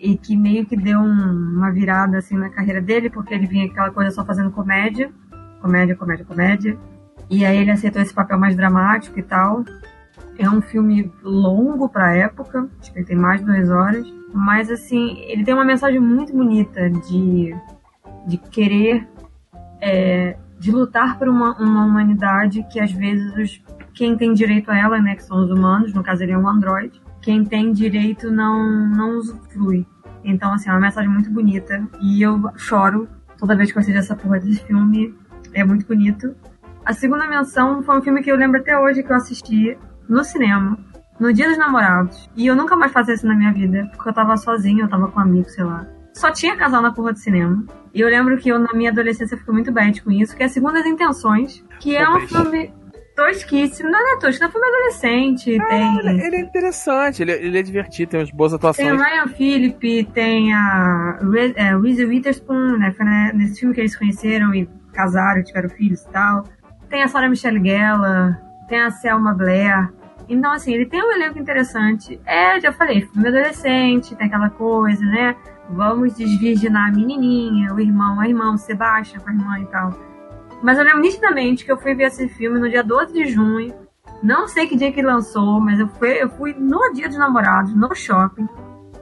S3: e que meio que deu um- uma virada assim na carreira dele, porque ele vinha aquela coisa só fazendo comédia, comédia, comédia, comédia. E aí ele aceitou esse papel mais dramático e tal. É um filme longo pra época, acho que ele tem mais de duas horas. Mas assim, ele tem uma mensagem muito bonita de, de querer, é, de lutar por uma, uma humanidade que às vezes os, quem tem direito a ela, né, que são os humanos, no caso ele é um androide, quem tem direito não, não usufrui. Então, assim, é uma mensagem muito bonita. E eu choro toda vez que eu assisto essa porra desse filme. É muito bonito. A segunda menção foi um filme que eu lembro até hoje que eu assisti no cinema, no Dia dos Namorados. E eu nunca mais fazia isso na minha vida, porque eu tava sozinha, eu tava com um amigo, sei lá. Só tinha casal na porra do cinema. E eu lembro que eu, na minha adolescência, fiquei muito bad com isso, que é Segundas Intenções, que é um filme tosquíssimo. Não é tosco, é um filme adolescente.
S2: Ele,
S3: tem,
S2: ele é interessante, ele, ele é divertido, tem umas boas
S3: tem o
S2: atuações.
S3: Ryan Phillip, tem a é, Reese Witherspoon, né? Foi né, nesse filme que eles conheceram e casaram, tiveram filhos e tal. Tem a Sarah Michelle Gellar, tem a Selma Blair. Então, assim, ele tem um elenco interessante. É, já falei, filme adolescente, tem aquela coisa, né? Vamos desvirginar a menininha, o irmão, a irmã, o Sebastian com a irmã e tal. Mas eu lembro nitidamente que eu fui ver esse filme no dia 12 de junho. Não sei que dia que lançou, mas eu fui, eu fui no dia dos namorados, no shopping.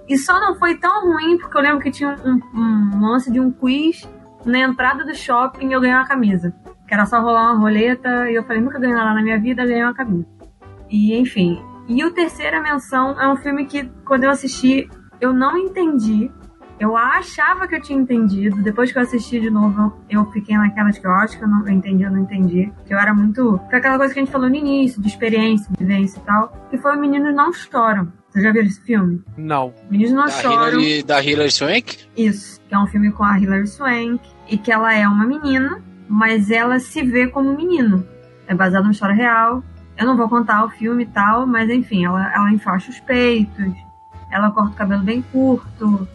S3: E só não foi tão ruim porque eu lembro que tinha um, um lance de um quiz na entrada do shopping e eu ganhei uma camisa. Que era só rolar uma roleta e eu falei, nunca ganhei nada na minha vida, ganhei uma camisa. E enfim. E o terceira menção é um filme que, quando eu assisti, eu não entendi. Eu achava que eu tinha entendido. Depois que eu assisti de novo, eu fiquei naquelas que eu acho que eu não eu entendi, eu não entendi. Que eu era muito. Foi aquela coisa que a gente falou no início, de experiência, de vivência e tal. Que foi o Meninos Não Choram. Vocês já viram esse filme?
S2: Não.
S3: Meninos Não
S6: Da
S3: Choram.
S6: Hilary, da Hilary Swank?
S3: Isso, que é um filme com a Hilary Swank e que ela é uma menina, mas ela se vê como um menino. É baseado numa história real. Eu não vou contar o filme e tal, mas enfim, ela, ela enfaixa os peitos, ela corta o cabelo bem curto.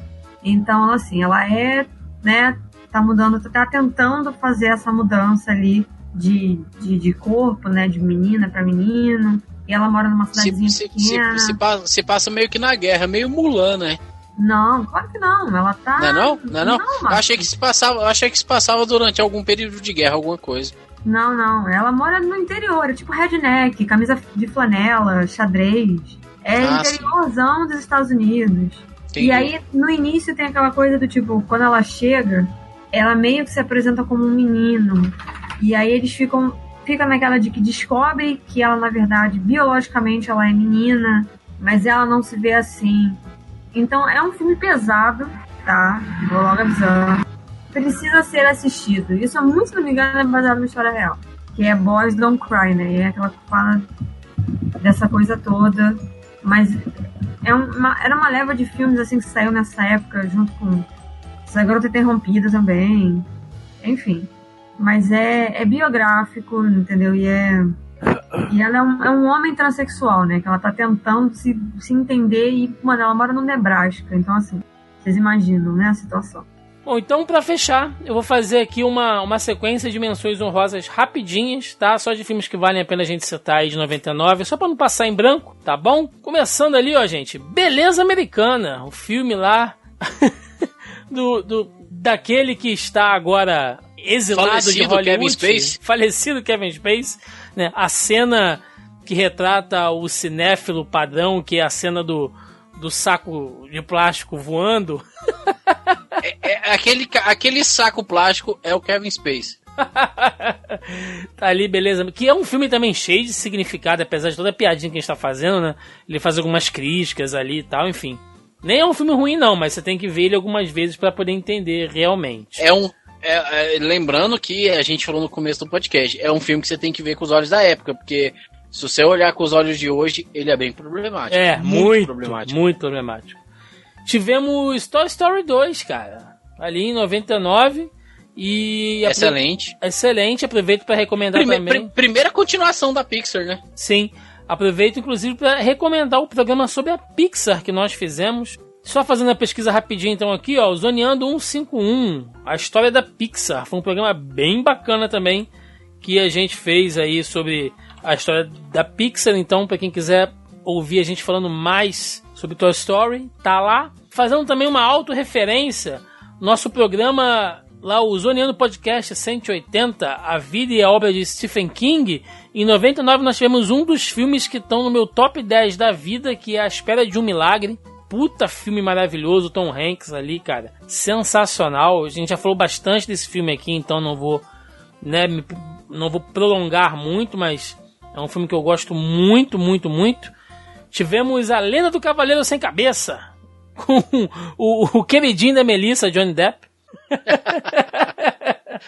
S3: Então, assim, ela é, né, tá mudando, tá tentando fazer essa mudança ali de, de, de corpo, né, de menina pra menino. E ela mora numa cidadezinha
S6: se,
S3: pequena.
S6: se, se, passa, se passa meio que na guerra, meio Mulan, né?
S3: Não, claro que não. Ela tá.
S6: Não é não? Não é não?
S3: Marcos.
S6: achei que se passava, achei que se passava durante algum período de guerra, alguma coisa.
S3: Não, não. Ela mora no interior, é tipo redneck, camisa de flanela, xadrez. É
S6: Ah,
S3: interiorzão dos Estados Unidos. E aí, no início, tem aquela coisa do tipo, quando ela chega, ela meio que se apresenta como um menino. E aí eles ficam. Fica naquela de que descobre que ela, na verdade, biologicamente ela é menina, mas ela não se vê assim. Então é um filme pesado, tá? Vou logo avisando. Precisa ser assistido. Isso é muito, se não me engano, é baseado numa história real. Que é Boys Don't Cry, né? E é aquela que fala dessa coisa toda. Mas é uma, era uma leva de filmes assim que saiu nessa época, junto com essa garota interrompida também. Enfim. Mas é, é biográfico, entendeu? E é. E ela é um, é um homem transexual, né? Que ela tá tentando se, se entender e, mano, ela mora no Nebraska. Então, assim, vocês imaginam, né, a situação.
S1: Bom, então pra fechar, eu vou fazer aqui uma, uma sequência de menções honrosas rapidinhas, tá? Só de filmes que valem a pena a gente citar aí de 99, só pra não passar em branco, tá bom? Começando ali, ó, gente, Beleza Americana, o filme lá do, do daquele que está agora exilado de
S6: Falecido
S1: Hollywood,
S6: Kevin Spacey.
S1: falecido Kevin Space, né? A cena que retrata o cinéfilo padrão, que é a cena do, do saco de plástico voando.
S6: É, aquele, ca- aquele saco plástico é o Kevin Space.
S1: tá ali, beleza. Que é um filme também cheio de significado, apesar de toda a piadinha que a gente tá fazendo, né? Ele faz algumas críticas ali e tal, enfim. Nem é um filme ruim, não, mas você tem que ver ele algumas vezes pra poder entender realmente.
S6: É um. é- é- lembrando que a gente falou no começo do podcast, é um filme que você tem que ver com os olhos da época, porque se você olhar com os olhos de hoje, ele é bem problemático.
S1: É, muito,
S6: problemático.
S1: muito problemático. Tivemos Toy Story 2, cara. Ali em 99. E. apro-
S6: Excelente.
S1: Excelente, aproveito pra recomendar
S6: Prime-
S1: também.
S6: pri- primeira continuação da Pixar, né?
S1: Sim, aproveito inclusive para recomendar o programa sobre a Pixar que nós fizemos. Só fazendo a pesquisa rapidinho então aqui, ó, Zoneando 151, a história da Pixar. Foi um programa bem bacana também que a gente fez aí sobre a história da Pixar. Então, para quem quiser ouvir a gente falando mais sobre Toy Story, tá lá. Fazendo também uma autorreferência, nosso programa lá, o Zoneando Podcast 180, A Vida e a Obra de Stephen King. Em 99 nós tivemos um dos filmes que estão no meu top 10 da vida, que é A Espera de um Milagre. Puta filme maravilhoso, Tom Hanks ali, cara. Sensacional. A gente já falou bastante desse filme aqui, então não vou, né, não vou prolongar muito, mas é um filme que eu gosto muito, muito, muito. Tivemos A Lenda do Cavaleiro Sem Cabeça, com o, o queridinho da Melissa, Johnny Depp.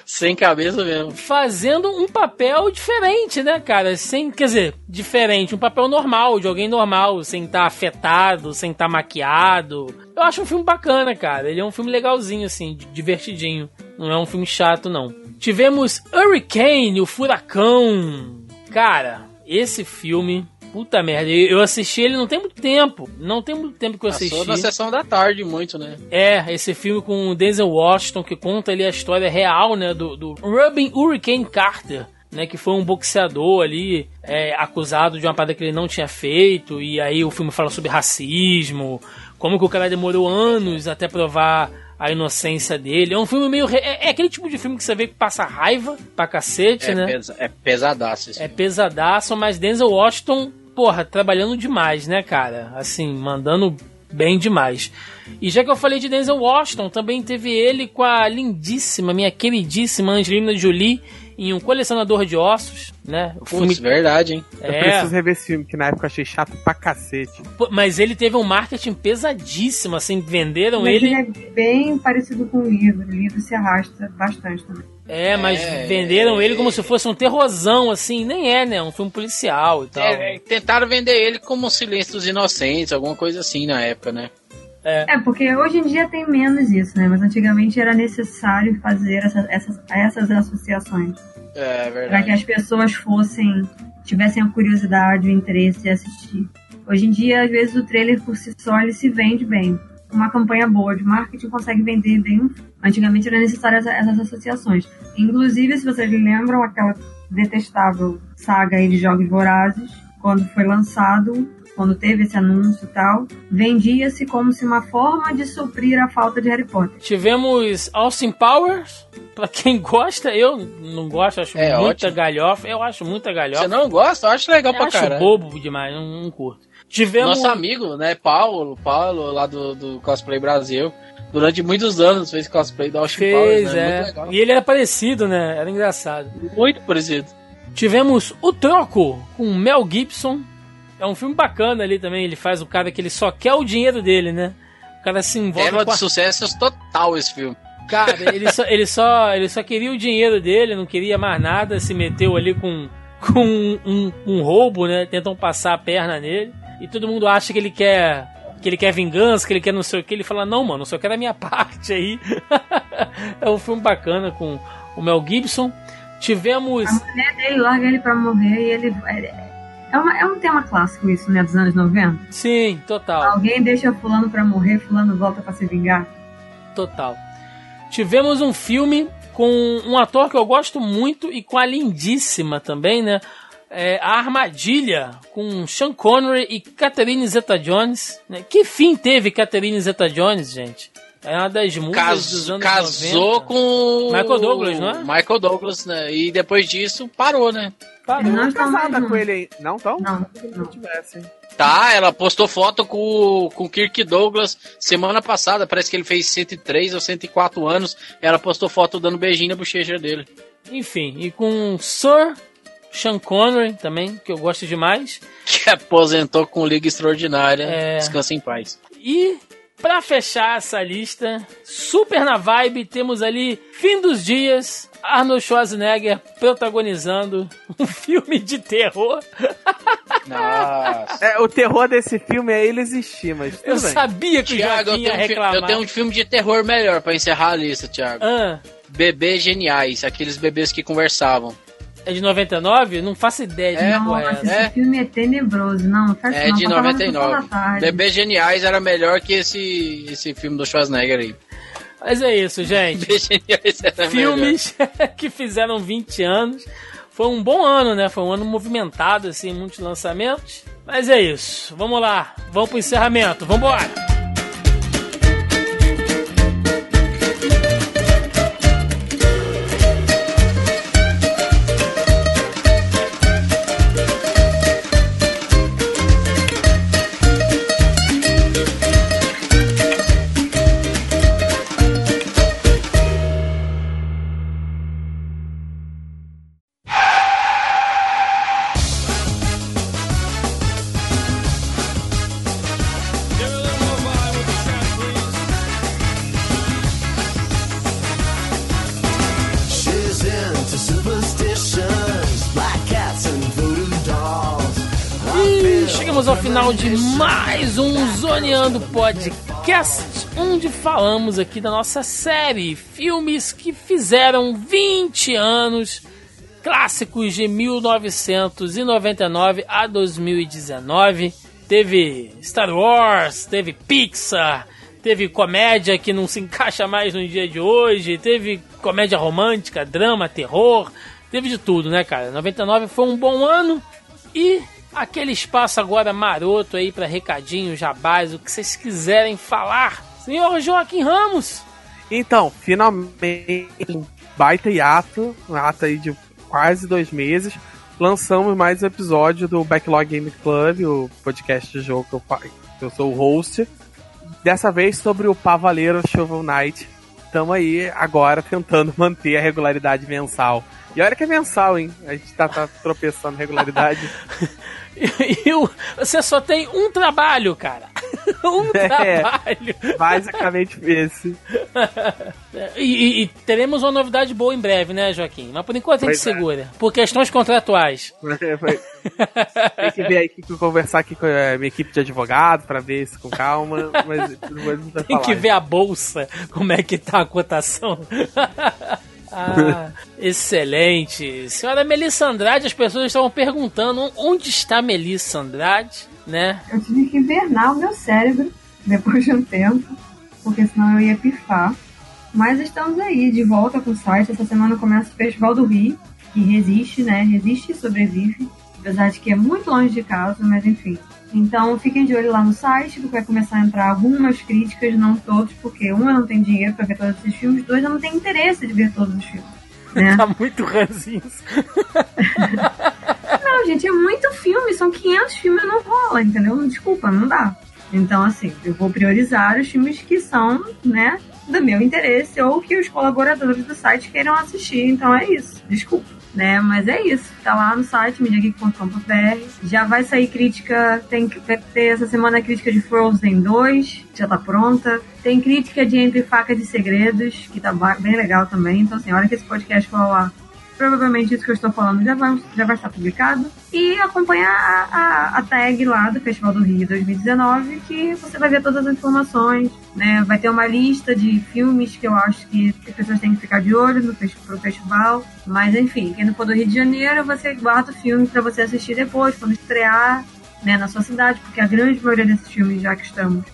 S6: Sem cabeça mesmo.
S1: fazendo um papel diferente, né, cara? Sem, quer dizer, diferente, um papel normal, de alguém normal, sem estar afetado, sem estar maquiado. Eu acho um filme bacana, cara. Ele é um filme legalzinho, assim, di- divertidinho. Não é um filme chato, não. Tivemos Hurricane, o Furacão. Cara, esse filme. Puta merda, eu assisti ele não tem muito tempo. Não tem muito tempo que eu assisti.
S6: Passou na sessão da tarde muito, né?
S1: É, esse filme com o Denzel Washington, que conta ali a história real, né, do, do Robin Hurricane Carter, né, que foi um boxeador ali, é, acusado de uma parada que ele não tinha feito, e aí o filme fala sobre racismo, como que o cara demorou anos até provar a inocência dele. É um filme meio... re- É, é aquele tipo de filme que você vê que passa raiva pra cacete,
S6: É,
S1: né?
S6: pesa- é pesadaço esse
S1: É
S6: filme.
S1: pesadaço, mas Denzel Washington, porra, trabalhando demais, né, cara? Assim, mandando bem demais. E já que eu falei de Denzel Washington, também teve ele com a lindíssima, minha queridíssima Angelina Jolie em Um Colecionador de Ossos, né? O filme
S6: Putz, verdade, hein?
S2: Eu
S1: é,
S2: preciso rever esse filme, que na época eu achei chato pra cacete.
S1: pô, mas ele teve um marketing pesadíssimo, assim, venderam
S3: Mas
S1: ele,
S3: ele é bem parecido com o livro. O livro se arrasta bastante também.
S1: é, mas
S6: É,
S1: venderam
S6: é,
S1: ele como se fosse um terrorzão, assim, nem é, né? Um filme policial e tal.
S6: É, é, tentaram vender ele como Silêncio dos Inocentes, alguma coisa assim na época, né?
S3: É, porque hoje em dia tem menos isso, né? Mas antigamente era necessário fazer essa- essas, essas associações.
S6: É
S3: Para que
S6: verdade.
S3: as pessoas fossem. tivessem a curiosidade, o interesse em assistir. Hoje em dia, às vezes, o trailer por si só ele se vende bem. Uma campanha boa de marketing consegue vender bem. Antigamente era necessário essa- essas associações. Inclusive, se vocês lembram, aquela detestável saga aí de Jogos Vorazes, quando foi lançado, quando teve esse anúncio e tal, vendia-se como se uma forma de suprir a falta de Harry Potter.
S1: Tivemos Austin Powers, pra quem gosta, eu não gosto, acho
S6: É,
S1: muita
S6: ótimo.
S1: galhofa, eu acho muita galhofa.
S6: Você não gosta? Eu acho legal
S1: eu
S6: pra
S1: acho
S6: caralho.
S1: bobo demais, não, não curto. Tivemos...
S6: Nosso amigo, né, Paulo, Paulo, lá do, do Cosplay Brasil, durante muitos anos fez cosplay do Austin Powers,
S1: Fez,
S6: né?
S1: é.
S6: Muito legal.
S1: E ele era parecido, né? Era engraçado.
S6: Muito parecido.
S1: Tivemos O Troco, com Mel Gibson. É um filme bacana ali também. Ele faz o cara que ele só quer o dinheiro dele, né? O cara se envolve
S6: Tema
S1: com a...
S6: de sucesso total esse filme.
S1: Cara, ele só, ele, só, ele só queria o dinheiro dele, não queria mais nada. Se meteu ali com, com um, um, um roubo, né? Tentam passar a perna nele. E todo mundo acha que ele quer que ele quer vingança, que ele quer não sei o que. Ele fala, não, mano, só quero a minha parte aí. é um filme bacana com o Mel Gibson. Tivemos.
S3: A mulher dele larga ele pra morrer e ele. É, uma- é um tema clássico isso, né? Dos anos 90.
S1: Sim, total.
S3: Alguém deixa fulano pra morrer, fulano volta pra se vingar.
S1: Total. Tivemos um filme com um ator que eu gosto muito e com a lindíssima também, né? É, a Armadilha, com Sean Connery e Catherine Zeta-Jones. Né? Que fim teve Catherine Zeta-Jones, gente? É uma das dos
S6: Cas-
S1: anos
S6: casou
S1: 90.
S6: com
S1: Michael Douglas, não é?
S6: Michael Douglas, né? E depois disso parou, né?
S1: Parou.
S3: Não
S2: Não
S3: estão mais
S2: casada com ele aí. Não tão?
S3: Não, não.
S2: tivessem.
S6: Tá, ela postou foto com, o- com o Kirk Douglas semana passada. Parece que ele fez 103 ou 104 anos. Ela postou foto dando beijinho na bochecha dele.
S1: Enfim, e com Sir Sean Connery também, que eu gosto demais.
S6: Que aposentou com Liga Extraordinária.
S1: É.
S6: Descansa em paz.
S1: E pra fechar essa lista, super na vibe, temos ali Fim dos Dias, Arnold Schwarzenegger protagonizando um filme de terror.
S6: Nossa.
S2: É, o terror desse filme é ele existir, mas tudo
S1: Eu
S2: bem.
S1: sabia que o
S6: Thiago, eu
S1: Joaquim ia
S6: tenho, um
S1: reclamar.
S6: eu tenho um filme de terror melhor pra encerrar a lista, Thiago.
S1: Ah,
S6: Bebês Geniais, aqueles bebês que conversavam.
S1: É de 99? Não faço ideia de
S6: É,
S1: porra é
S3: Nossa,
S1: essa.
S6: É.
S3: esse filme é tenebroso. Não, não faz
S6: É
S3: não.
S6: de
S3: Passava na sessão
S6: 99.
S3: da tarde.
S6: Bebês Geniais era melhor que esse, esse filme do Schwarzenegger aí.
S1: Mas é isso, gente.
S6: Bebês Geniais era melhor.
S1: Filmes que fizeram 20 anos. Foi um bom ano, né? Foi um ano movimentado, assim, muitos lançamentos. Mas é isso. Vamos lá. Vamos pro encerramento. Vambora! Final de mais um Zoneando Podcast, onde falamos aqui da nossa série Filmes que fizeram 20 anos, clássicos de 1999 a 2019. Teve Star Wars, teve Pixar, teve comédia que não se encaixa mais no dia de hoje, teve comédia romântica, drama, terror, teve de tudo, né, cara? 99 foi um bom ano e aquele espaço agora maroto aí para recadinhos, jabás, o que vocês quiserem falar. Senhor Joaquim Ramos,
S2: Então, finalmente, um baita hiato, um hiato aí de quase dois meses, lançamos mais um episódio do Backlog Game Club, o podcast de jogo que eu, que eu sou o host. Dessa vez sobre o Pavaleiro Shovel Knight. Estamos aí agora tentando manter a regularidade mensal. E olha que é mensal, hein? A gente tá, tá tropeçando regularidade.
S1: e, você só tem um trabalho, cara. um
S2: É.
S1: trabalho.
S2: Basicamente esse.
S1: E, e- e teremos uma novidade boa em breve, né, Joaquim? Mas por enquanto a gente
S2: é.
S1: segura. Por questões contratuais.
S2: Tem que ver aí que conversar aqui com a minha equipe de advogado pra ver isso com calma, mas a gente vai
S1: Tem
S2: falar.
S1: que ver a bolsa, como é que tá a cotação. Ah, excelente. Senhora Melissa Andrade, as pessoas estavam perguntando onde está Melissa Andrade, né?
S3: Eu tive que invernar o meu cérebro depois de um tempo, porque senão eu ia pifar. Mas estamos aí, de volta com o site. Essa semana começa o Festival do Rio, que resiste, né? Resiste e sobrevive. Apesar de que é muito longe de casa, mas enfim. Então fiquem de olho lá no site, que vai começar a entrar algumas críticas, não todos, porque um, eu não tenho dinheiro para ver todos esses filmes, dois, eu não tenho interesse de ver todos os filmes. Né?
S1: Tá muito ranzinho.
S3: Não, gente, é muito filme, são 500 filmes, não rola, entendeu? Desculpa, não dá. Então, assim, eu vou priorizar os filmes que são, né, do meu interesse ou que os colaboradores do site queiram assistir. Então é isso. Desculpa. Né, mas é isso. Tá lá no site mediageek.com.br. Já vai sair crítica. Tem que ter essa semana a crítica de Frozen 2, já tá pronta. Tem crítica de Entre Facas e Segredos, que tá bem legal também. Então, assim, a hora que esse podcast ao ar, provavelmente isso que eu estou falando já vai, já vai estar publicado. E acompanhar a, a, a tag lá do Festival do Rio 2019, que você vai ver todas as informações, né? Vai ter uma lista de filmes que eu acho que as pessoas têm que ficar de olho no pro festival. Mas enfim, quem não for do Rio de Janeiro, você guarda o filme para você assistir depois, quando estrear, né, na sua cidade, porque a grande maioria desses filmes, já que estamos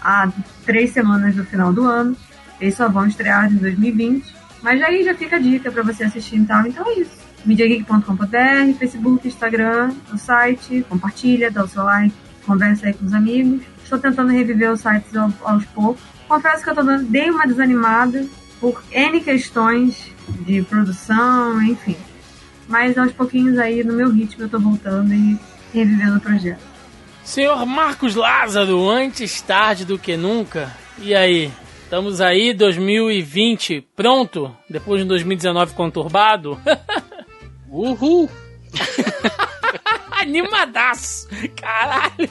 S3: há três semanas do final do ano, eles só vão estrear em 2020. Mas aí já fica a dica pra você assistir e tal. Então é isso. Mediageek.com.br, Facebook, Instagram, o site, compartilha, dá o seu like, conversa aí com os amigos. Estou tentando reviver os sites ao- aos poucos. Confesso que eu tô dando, dei uma desanimada por N questões de produção, enfim. Mas aos pouquinhos aí, no meu ritmo, eu tô voltando e revivendo o projeto.
S1: Senhor Marcos Lázaro, antes tarde do que nunca. E aí? Estamos aí, 2020, pronto? Depois de um 2019 conturbado?
S6: Uhul!
S1: Animadaço! Caralho!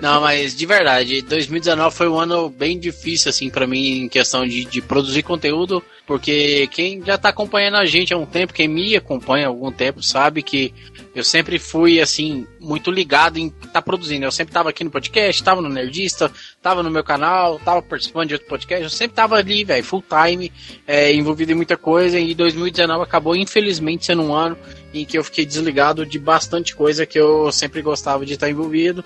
S6: Não, mas de verdade, 2019 foi um ano bem difícil, assim, pra mim, em questão de, de produzir conteúdo, porque quem já tá acompanhando a gente há um tempo, quem me acompanha há algum tempo, sabe que eu sempre fui, assim, muito ligado em estar tá produzindo. Eu sempre tava aqui no podcast, tava no Nerdista, tava no meu canal, tava participando de outro podcast, eu sempre tava ali, velho, full time, é, envolvido em muita coisa, e 2019 acabou, infelizmente, sendo um ano em que eu fiquei desligado de bastante coisa que eu sempre gostava de estar envolvido.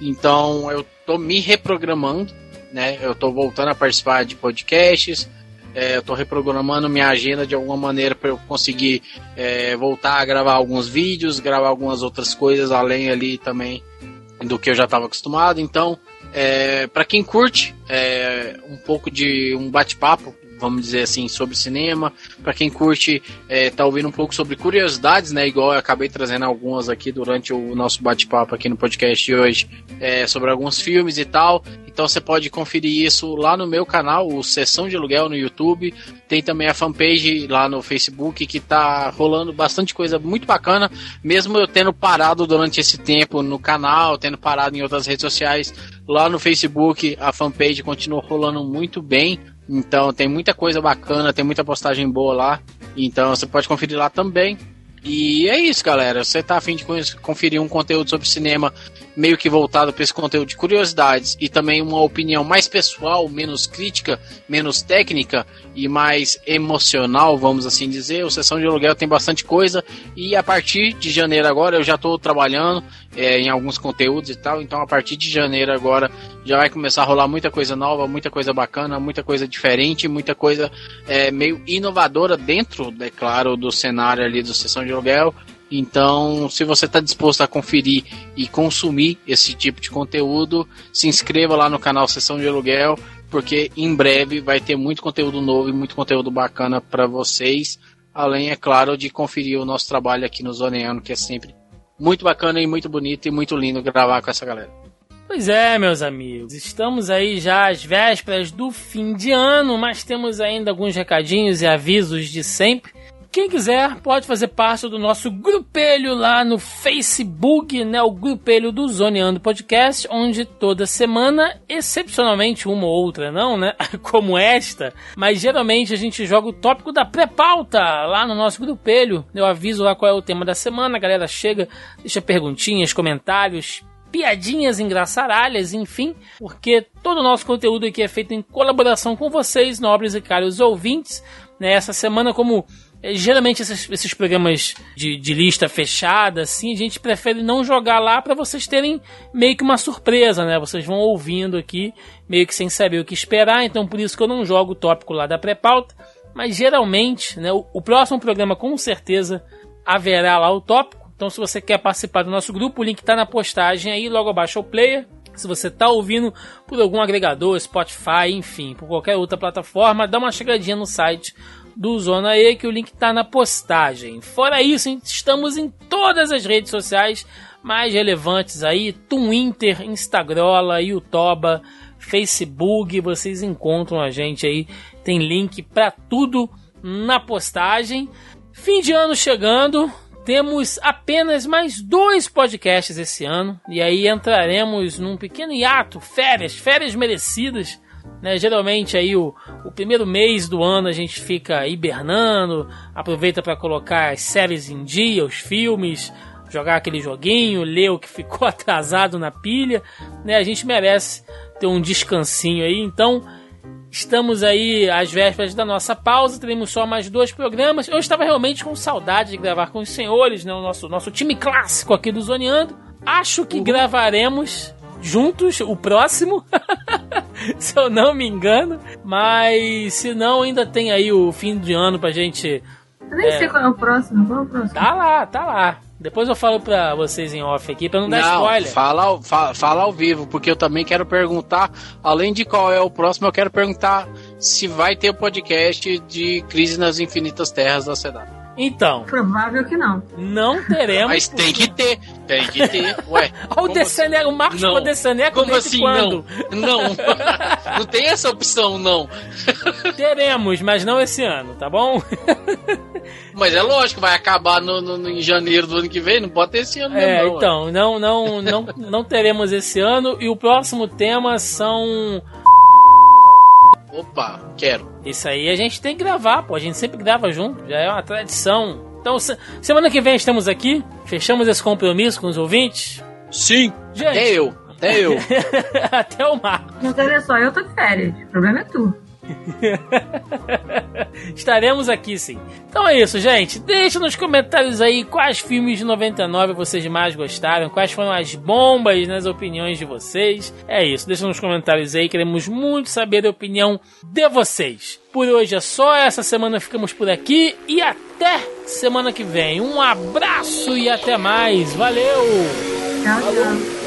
S6: Então eu tô me reprogramando, né? Eu tô voltando a participar de podcasts, é, eu tô reprogramando minha agenda de alguma maneira para eu conseguir é, voltar a gravar alguns vídeos, gravar algumas outras coisas além ali também do que eu já estava acostumado. Então, é, para quem curte é, um pouco de um bate-papo, vamos dizer assim, sobre cinema, para quem curte é, tá ouvindo um pouco sobre curiosidades, né? Igual eu acabei trazendo algumas aqui durante o nosso bate-papo aqui no podcast de hoje, é, sobre alguns filmes e tal. Então você pode conferir isso lá no meu canal, o Sessão de Aluguel no YouTube. Tem também a fanpage lá no Facebook que tá rolando bastante coisa muito bacana, mesmo eu tendo parado durante esse tempo no canal, tendo parado em outras redes sociais. Lá no Facebook a fanpage continua rolando muito bem. Então tem muita coisa bacana, tem muita postagem boa lá. Então você pode conferir lá também. E é isso, galera. Você tá afim de conferir um conteúdo sobre cinema meio que voltado para esse conteúdo de curiosidades e também uma opinião mais pessoal, menos crítica, menos técnica e mais emocional, vamos assim dizer. O Sessão de Aluguel tem bastante coisa e a partir de janeiro agora eu já estou trabalhando é, em alguns conteúdos e tal. Então a partir de janeiro agora já vai começar a rolar muita coisa nova, muita coisa bacana, muita coisa diferente, muita coisa é, meio inovadora dentro, é claro, do cenário ali do Sessão de Aluguel. Então, se você está disposto a conferir e consumir esse tipo de conteúdo, se inscreva lá no canal Sessão de Aluguel, porque em breve vai ter muito conteúdo novo e muito conteúdo bacana para vocês. Além, é claro, de conferir o nosso trabalho aqui no Zoneano, que é sempre muito bacana e muito bonito e muito lindo gravar com essa galera.
S1: Pois é, meus amigos, estamos aí já às vésperas do fim de ano, mas temos ainda alguns recadinhos e avisos de sempre. Quem quiser pode fazer parte do nosso grupelho lá no Facebook, né? O grupelho do Zoneando Podcast, onde toda semana, excepcionalmente uma ou outra não, né? Como esta, mas geralmente a gente joga o tópico da pré-pauta lá no nosso grupelho. Eu aviso lá qual é o tema da semana, a galera chega, deixa perguntinhas, comentários, piadinhas engraçaralhas, enfim, porque todo o nosso conteúdo aqui é feito em colaboração com vocês, nobres e caros ouvintes. Né? Essa semana, como geralmente esses, esses programas de, de lista fechada, assim, a gente prefere não jogar lá para vocês terem meio que uma surpresa, né? Vocês vão ouvindo aqui, meio que sem saber o que esperar, então por isso que eu não jogo o tópico lá da pré-pauta. Mas geralmente, né, o, o próximo programa com certeza haverá lá o tópico. Então, se você quer participar do nosso grupo, o link está na postagem aí, logo abaixo ao player. Se você está ouvindo por algum agregador, Spotify, enfim, por qualquer outra plataforma, dá uma chegadinha no site do Zona E, que o link está na postagem. Fora isso, estamos em todas as redes sociais mais relevantes aí, Twitter, Instagram, Youtuba, Facebook, vocês encontram a gente aí, tem link para tudo na postagem. Fim de ano chegando, temos apenas mais dois podcasts esse ano, e aí entraremos num pequeno hiato, férias, férias merecidas. Né? Geralmente aí o, o primeiro mês do ano a gente fica hibernando, aproveita para colocar as séries em dia, os filmes, jogar aquele joguinho, ler o que ficou atrasado na pilha, né? A gente merece ter um descansinho aí, então estamos aí às vésperas da nossa pausa, teremos só mais dois programas. Eu estava realmente com saudade de gravar com os senhores, né? O nosso, nosso time clássico aqui do Zoneando. Acho que gravaremos juntos o próximo, se eu não me engano, mas se não, ainda tem aí o fim de ano pra gente.
S3: Eu nem sei qual é o próximo. Qual é o próximo?
S1: Tá lá, tá lá. Depois eu falo pra vocês em off aqui, pra não dar spoiler.
S6: Fala, ao- fa- fala ao vivo, porque eu também quero perguntar, além de qual é o próximo, eu quero perguntar se vai ter o podcast de Crise nas Infinitas Terras da Cidade.
S1: Então,
S3: Provável que não.
S1: não teremos.
S6: Mas tem que ter, tem que ter. Ué,
S1: Olha o
S6: como
S1: Dessaneco, o Marcos
S6: Não.
S1: com o Dessaneco
S6: Como
S1: desde
S6: assim
S1: quando?
S6: não? Não. Não tem essa opção, não.
S1: Teremos, mas não esse ano, tá bom?
S6: Mas é lógico, vai acabar no, no- no- em janeiro do ano que vem, não pode ter esse ano
S1: É,
S6: mesmo, não.
S1: então, não, não, não, não teremos esse ano. E o próximo tema são.
S6: Opa, quero.
S1: Isso aí a gente tem que gravar, pô. A gente sempre grava junto, já é uma tradição. Então, se- semana que vem estamos aqui, fechamos esse compromisso com os ouvintes.
S6: Sim.
S1: Gente,
S6: Até eu, até eu.
S1: até o mar.
S3: Mas olha só, eu tô de férias. O problema é tu.
S1: Estaremos aqui sim. Então é isso, gente. Deixa nos comentários aí quais filmes de 99 vocês mais gostaram, quais foram as bombas nas opiniões de vocês. É isso, deixa nos comentários aí, queremos muito saber a opinião de vocês. Por hoje é só, essa semana ficamos por aqui e até semana que vem. Um abraço e até mais. Valeu!
S3: Tchau, tchau.